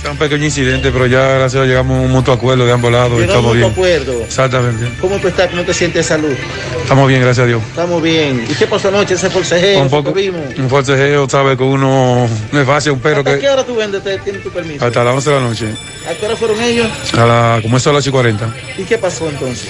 Fue un pequeño incidente, pero ya gracias a Dios llegamos a un mutuo acuerdo de ambos lados y Llegamos estamos a un bien. acuerdo. Exactamente. ¿Cómo tú estás? ¿Cómo te sientes de salud? Estamos bien, gracias a Dios. Estamos bien. ¿Y qué pasó anoche? Ese forcejeo un poco, un forcejeo, sabes, que uno no es fácil, un perro ¿Hasta que qué hora tú vendes? ¿Te- ¿Tienes tu permiso? hasta las 11 de la noche, ¿A qué hora fueron ellos? a la, como eso a las 8 y 40. ¿Y qué pasó entonces?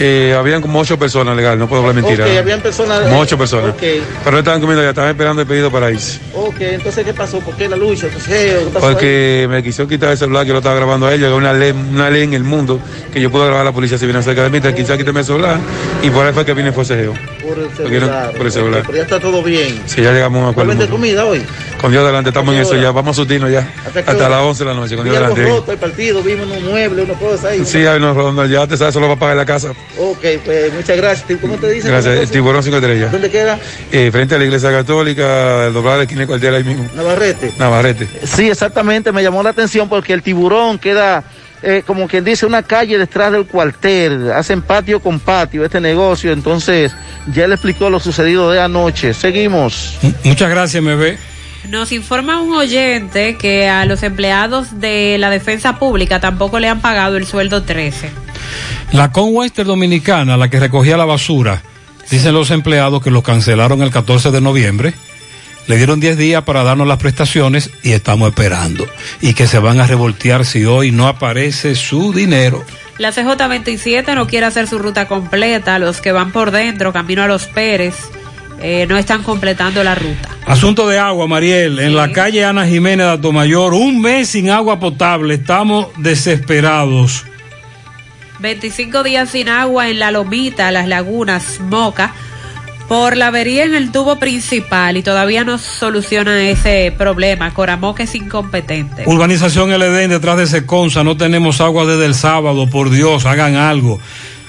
Eh, habían como ocho personas legal, no puedo hablar mentira. Ok, habían personas- Como ocho personas. Ok. Pero no estaban comiendo ya, estaban esperando el pedido para irse. Ok, entonces ¿qué pasó? ¿Por qué la lucha? ¿Qué pasó ahí? Porque me quisieron quitar el celular que lo estaba grabando a ella, que una ley, una ley en el mundo que yo puedo grabar a la policía si viene cerca de mí, te quizás quítame el celular y por ahí fue que vine el forcejeo. Por el celular. no- por el celular. Pero ya está todo bien. Sí, ya llegamos a un ¿Va a acuerdo. mutuo. comida hoy? Con Dios adelante, estamos en ¿A qué eso ya, vamos a surtirnos ya. ¿Hasta las 11 de la noche, con Dios adelante. roto el partido, vimos unos muebles, unas cosas ahí. Sí, hay unos redondos ya, te sabes, solo va a pagar la casa. Ok, pues muchas gracias. ¿Cómo te dicen? Gracias, ¿Cómo el tiburón 5 estrellas. ¿Dónde queda? Eh, frente a la iglesia católica, el doblar de esquina cualquiera ahí mismo. Navarrete. Navarrete. Sí, exactamente, me llamó la atención porque el tiburón queda, eh, como quien dice, una calle detrás del cuartel, hacen patio con patio este negocio, entonces ya le explicó lo sucedido de anoche. Seguimos. Muchas gracias, MB. Nos informa un oyente que a los empleados de la defensa pública tampoco le han pagado el sueldo 13. La Conwester Dominicana, la que recogía la basura, dicen los empleados que los cancelaron el 14 de noviembre. Le dieron 10 días para darnos las prestaciones y estamos esperando. Y que se van a revoltear si hoy no aparece su dinero. La CJ27 no quiere hacer su ruta completa. Los que van por dentro, camino a los Pérez, eh, no están completando la ruta. Asunto de agua, Mariel. En la calle Ana Jiménez de Atomayor, un mes sin agua potable. Estamos desesperados. 25 días sin agua en La Lomita, Las Lagunas, Moca, por la avería en el tubo principal y todavía no soluciona ese problema. Coramoca es incompetente. Urbanización El detrás de Seconza. No tenemos agua desde el sábado. Por Dios, hagan algo.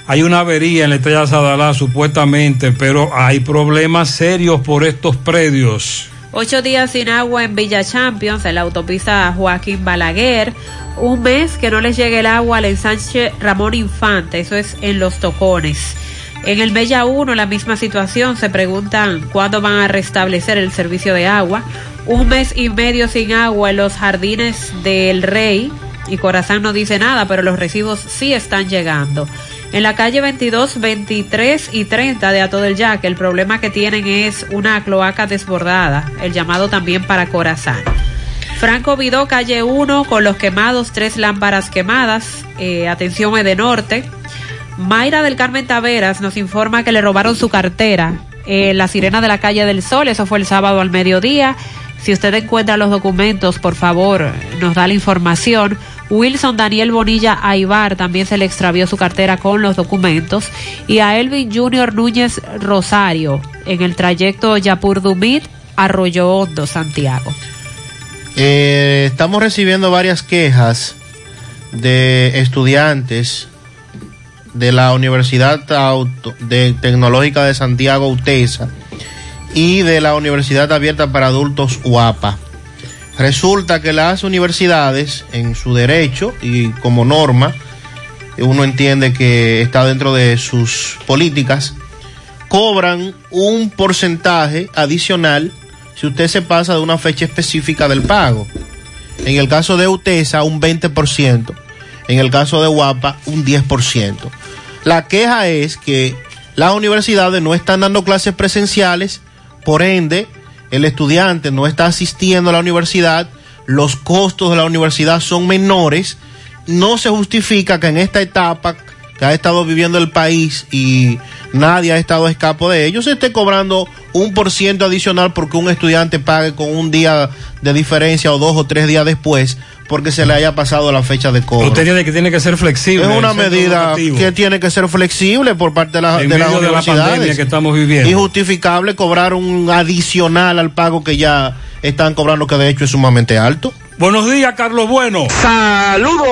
Hay una avería en la estrella Sadalá, supuestamente, pero hay problemas serios por estos predios. Ocho días sin agua en Villa Champions, en la autopista Joaquín Balaguer. Un mes que no les llegue el agua al ensanche Ramón Infante, eso es en Los Tocones. En el Bella 1, la misma situación, se preguntan cuándo van a restablecer el servicio de agua. Un mes y medio sin agua en los jardines del Rey, y Corazán no dice nada, pero los recibos sí están llegando. En la calle 22, 23 y 30 de Ato del Yaque, el problema que tienen es una cloaca desbordada, el llamado también para Corazán. Franco Vidó, calle 1, con los quemados, tres lámparas quemadas, eh, atención de norte. Mayra del Carmen Taveras nos informa que le robaron su cartera en la sirena de la calle del Sol, eso fue el sábado al mediodía. Si usted encuentra los documentos, por favor, nos da la información. Wilson Daniel Bonilla Aibar también se le extravió su cartera con los documentos. Y a Elvin Junior Núñez Rosario en el trayecto Yapur Dumit, Arroyo Hondo, Santiago. Eh, estamos recibiendo varias quejas de estudiantes de la Universidad Auto- de Tecnológica de Santiago UTESA y de la Universidad Abierta para Adultos UAPA. Resulta que las universidades, en su derecho y como norma, uno entiende que está dentro de sus políticas, cobran un porcentaje adicional si usted se pasa de una fecha específica del pago. En el caso de UTESA, un 20%. En el caso de Guapa, un 10%. La queja es que las universidades no están dando clases presenciales, por ende, el estudiante no está asistiendo a la universidad, los costos de la universidad son menores, no se justifica que en esta etapa que ha estado viviendo el país y nadie ha estado a escapo de ello, se esté cobrando un por ciento adicional porque un estudiante pague con un día de diferencia o dos o tres días después porque se le haya pasado la fecha de cobro. Usted tiene que tiene que ser flexible. Es una medida educativo. que tiene que ser flexible por parte de, la- En de las de la universidades. pandemia que estamos viviendo. Y justificable cobrar un adicional al pago que ya están cobrando, que de hecho es sumamente alto. Buenos días, Carlos Bueno. Saludos.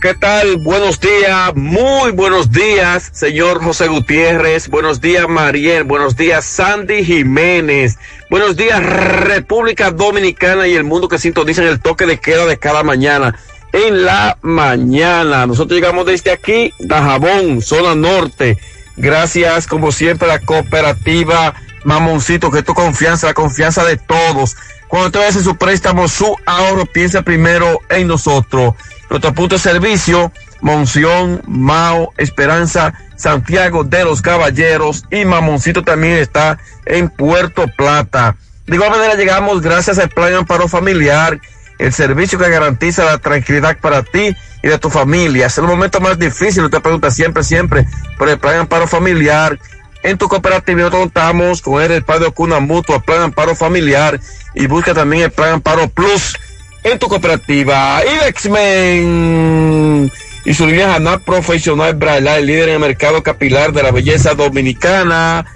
¿Qué tal? Buenos días, muy buenos días, señor José Gutiérrez. Buenos días, Mariel. Buenos días, Sandy Jiménez. Buenos días, República Dominicana y el mundo que sintonizan el toque de queda de cada mañana. En la mañana. Nosotros llegamos desde aquí, Dajabón, zona norte. Gracias, como siempre, a la cooperativa Mamoncito, que es tu confianza, la confianza de todos. Cuando usted hace su préstamo, su ahorro, piensa primero en nosotros. Nuestro punto de servicio, Monción, Mao, Esperanza, Santiago de los Caballeros y Mamoncito también está en Puerto Plata. De igual manera llegamos gracias al Plan Amparo Familiar, el servicio que garantiza la tranquilidad para ti y de tu familia. Es el momento más difícil, usted pregunta siempre, siempre, por el Plan Amparo Familiar. En tu cooperativa contamos con el respaldo Cuna Mutua, Plan Amparo Familiar y busca también el Plan Amparo Plus en tu cooperativa. Ibexmen y su línea Hanap Profesional Braille, líder en el mercado capilar de la belleza dominicana.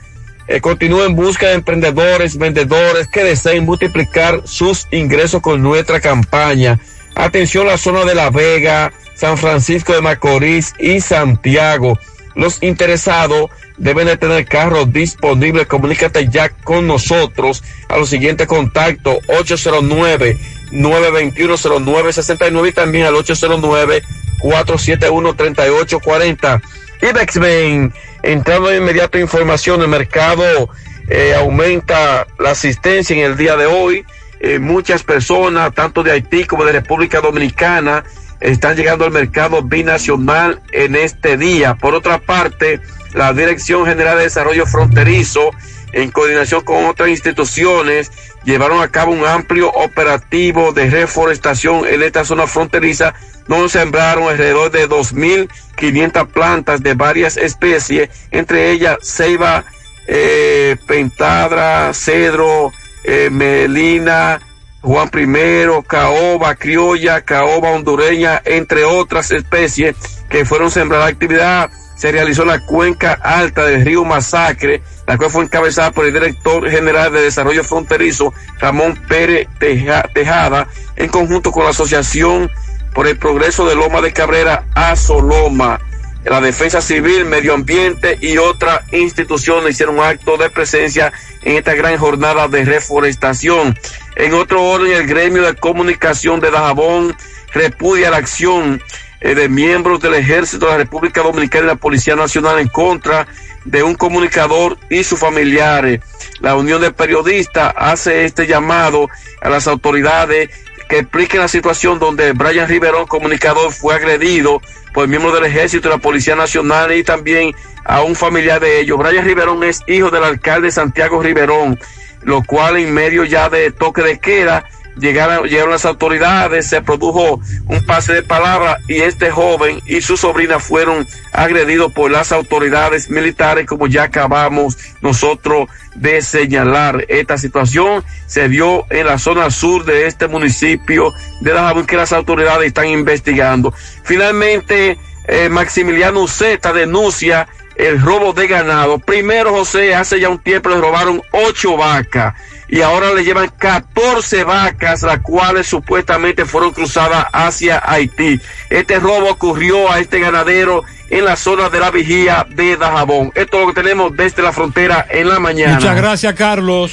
Eh, continúa en busca de emprendedores, vendedores que deseen multiplicar sus ingresos con nuestra campaña. Atención la zona de La Vega, San Francisco de Macorís y Santiago. Los interesados deben de tener carros disponibles. Comunícate ya con nosotros a los siguientes contactos 809-921-0969 y también al 809-471-3840. Ibexmen, entrando de inmediato información, el mercado eh, aumenta la asistencia en el día de hoy. Eh, muchas personas, tanto de Haití como de República Dominicana, están llegando al mercado binacional en este día. Por otra parte, la Dirección General de Desarrollo Fronterizo, en coordinación con otras instituciones, llevaron a cabo un amplio operativo de reforestación en esta zona fronteriza, donde sembraron alrededor de 2.500 plantas de varias especies, entre ellas ceiba, eh, pentadra, cedro, eh, melina, Juan I, caoba criolla, caoba hondureña, entre otras especies que fueron sembradas. La actividad se realizó en la cuenca alta del río Masacre, la cual fue encabezada por el director general de Desarrollo Fronterizo, Ramón Pérez Teja- Tejada, en conjunto con la Asociación por el Progreso de Loma de Cabrera, Asoloma. La Defensa Civil, Medio Ambiente y otras instituciones hicieron acto de presencia en esta gran jornada de reforestación. En otro orden, el gremio de comunicación de Dajabón repudia la acción eh, de miembros del Ejército de la República Dominicana y la Policía Nacional en contra de un comunicador y sus familiares. La Unión de Periodistas hace este llamado a las autoridades que expliquen la situación donde Brian Riverón, comunicador, fue agredido por miembros del Ejército y la Policía Nacional y también a un familiar de ellos. Brian Riverón es hijo del alcalde Santiago Riverón, lo cual en medio ya de toque de queda llegaron, llegaron las autoridades, se produjo un pase de palabra y este joven y su sobrina fueron agredidos por las autoridades militares, como ya acabamos nosotros de señalar. Esta situación se dio en la zona sur de este municipio de Dajabón que las autoridades están investigando. Finalmente, eh, Maximiliano Zeta denuncia el robo de ganado. Primero, José, hace ya un tiempo le robaron ocho vacas y ahora le llevan 14 vacas, las cuales supuestamente fueron cruzadas hacia Haití. Este robo ocurrió a este ganadero en la zona de la vigía de Dajabón. Esto es lo que tenemos desde la frontera en la mañana. Muchas gracias, Carlos.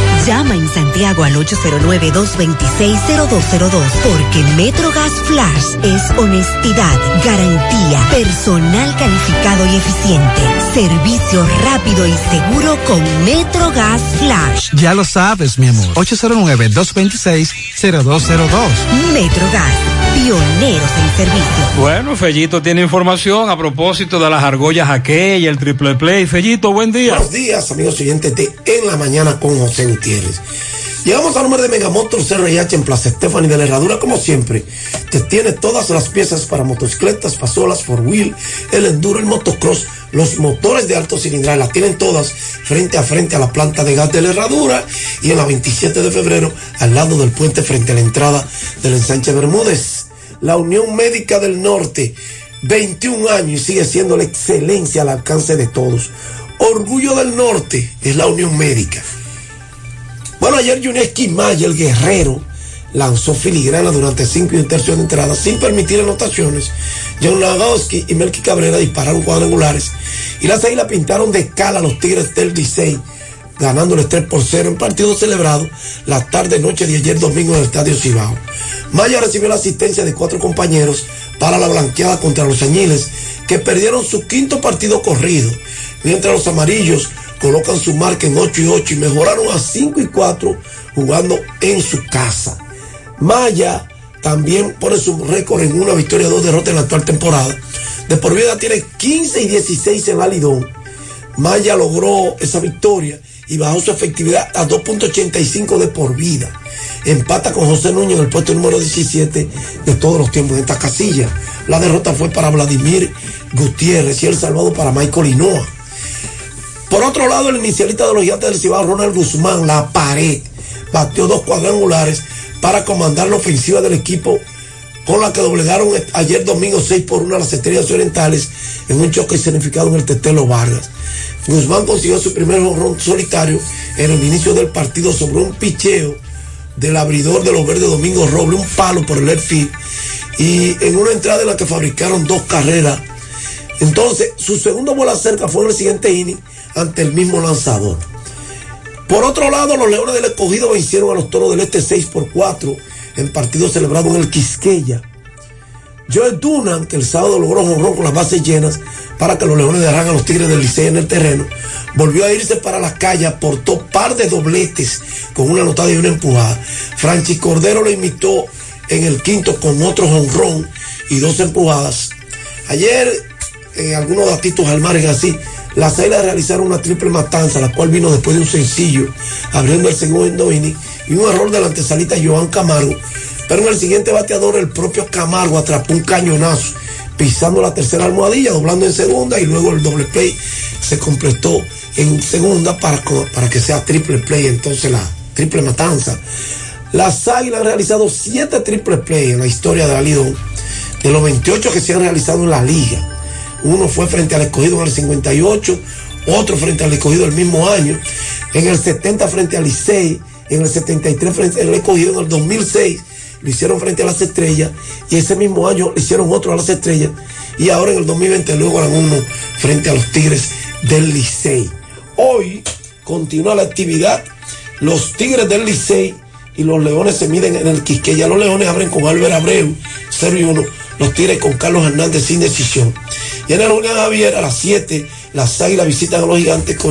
Llama en Santiago al 809-226-0202 porque MetroGas Flash es honestidad, garantía, personal calificado y eficiente, servicio rápido y seguro con MetroGas Flash. Ya lo sabes, mi amor. 809-226-0202. MetroGas, pioneros en servicio. Bueno, Fellito tiene información a propósito de las argollas aquella, el triple play. Fellito, buen día. Buenos días, amigos oyentes de En la Mañana con José Llegamos al número de Megamotor CRH en Plaza Estefani de la Herradura, como siempre. Te tiene todas las piezas para motocicletas, pasolas, four wheel, el enduro, el motocross, los motores de alto cilindraje, las tienen todas frente a frente a la planta de gas de la Herradura y en la 27 de febrero al lado del puente frente a la entrada del ensanche Bermúdez. La Unión Médica del Norte, 21 años y sigue siendo la excelencia al alcance de todos. Orgullo del Norte es la Unión Médica. Bueno, ayer Yuneski Maya, el guerrero, lanzó filigrana durante cinco y un tercio de entrada sin permitir anotaciones. John Lagowski y Melky Cabrera dispararon cuadrangulares y las águilas pintaron de escala a los Tigres del Licey, ganándoles 3 por 0 en partido celebrado la tarde-noche de ayer domingo en el Estadio Cibao. Maya recibió la asistencia de cuatro compañeros para la blanqueada contra los añiles, que perdieron su quinto partido corrido, mientras los amarillos colocan su marca en 8 y 8 y mejoraron a 5 y 4 jugando en su casa. Maya también pone su récord en una victoria, dos derrotas en la actual temporada. De por vida tiene 15 y 16 en la Lidón. Maya logró esa victoria y bajó su efectividad a 2.85 de por vida. Empata con José Núñez en el puesto número 17 de todos los tiempos de esta casilla. La derrota fue para Vladimir Gutiérrez y el salvado para Michael Hinoa. Por otro lado, el inicialista de los gigantes del Cibao, Ronald Guzmán, la pared, batió dos cuadrangulares para comandar la ofensiva del equipo con la que doblegaron ayer domingo 6 por 1 a las estrellas orientales en un choque significado en el Tetelo Vargas. Guzmán consiguió su primer honrón solitario en el inicio del partido sobre un picheo del abridor de los verdes Domingo Roble, un palo por el left y en una entrada en la que fabricaron dos carreras. Entonces, su segundo bola cerca fue en el siguiente inning ante el mismo lanzador. Por otro lado, los Leones del Escogido vencieron a los Toros del Este 6 por 4 en partido celebrado en el Quisqueya. Joe Dunan, que el sábado logró jonrón con las bases llenas para que los Leones dejaran a los Tigres del Liceo en el terreno, volvió a irse para la calle, aportó par de dobletes con una anotada y una empujada. Franchi Cordero lo imitó en el quinto con otro jonrón y dos empujadas. Ayer, en algunos datitos al margen así, las Águilas realizaron una triple matanza, la cual vino después de un sencillo, abriendo el segundo inning y un error de la antesalita Joan Camargo. Pero en el siguiente bateador, el propio Camargo atrapó un cañonazo, pisando la tercera almohadilla, doblando en segunda y luego el doble play se completó en segunda para, para que sea triple play, entonces la triple matanza. Las Águilas han realizado siete triple play en la historia de la Lidón, de los 28 que se han realizado en la liga. Uno fue frente al escogido en el 58, otro frente al escogido el mismo año, en el 70 frente al Licey, en el 73 frente al escogido, en el 2006 lo hicieron frente a las estrellas y ese mismo año le hicieron otro a las estrellas y ahora en el 2020 luego harán uno frente a los Tigres del Licey. Hoy continúa la actividad, los Tigres del Licey y los Leones se miden en el Quisqueya. Los Leones abren con Álvaro Abreu, 0 y 1. Los Tigres con Carlos Hernández sin decisión. Y en el Julián Javier a las 7, las Águilas visitan a los Gigantes con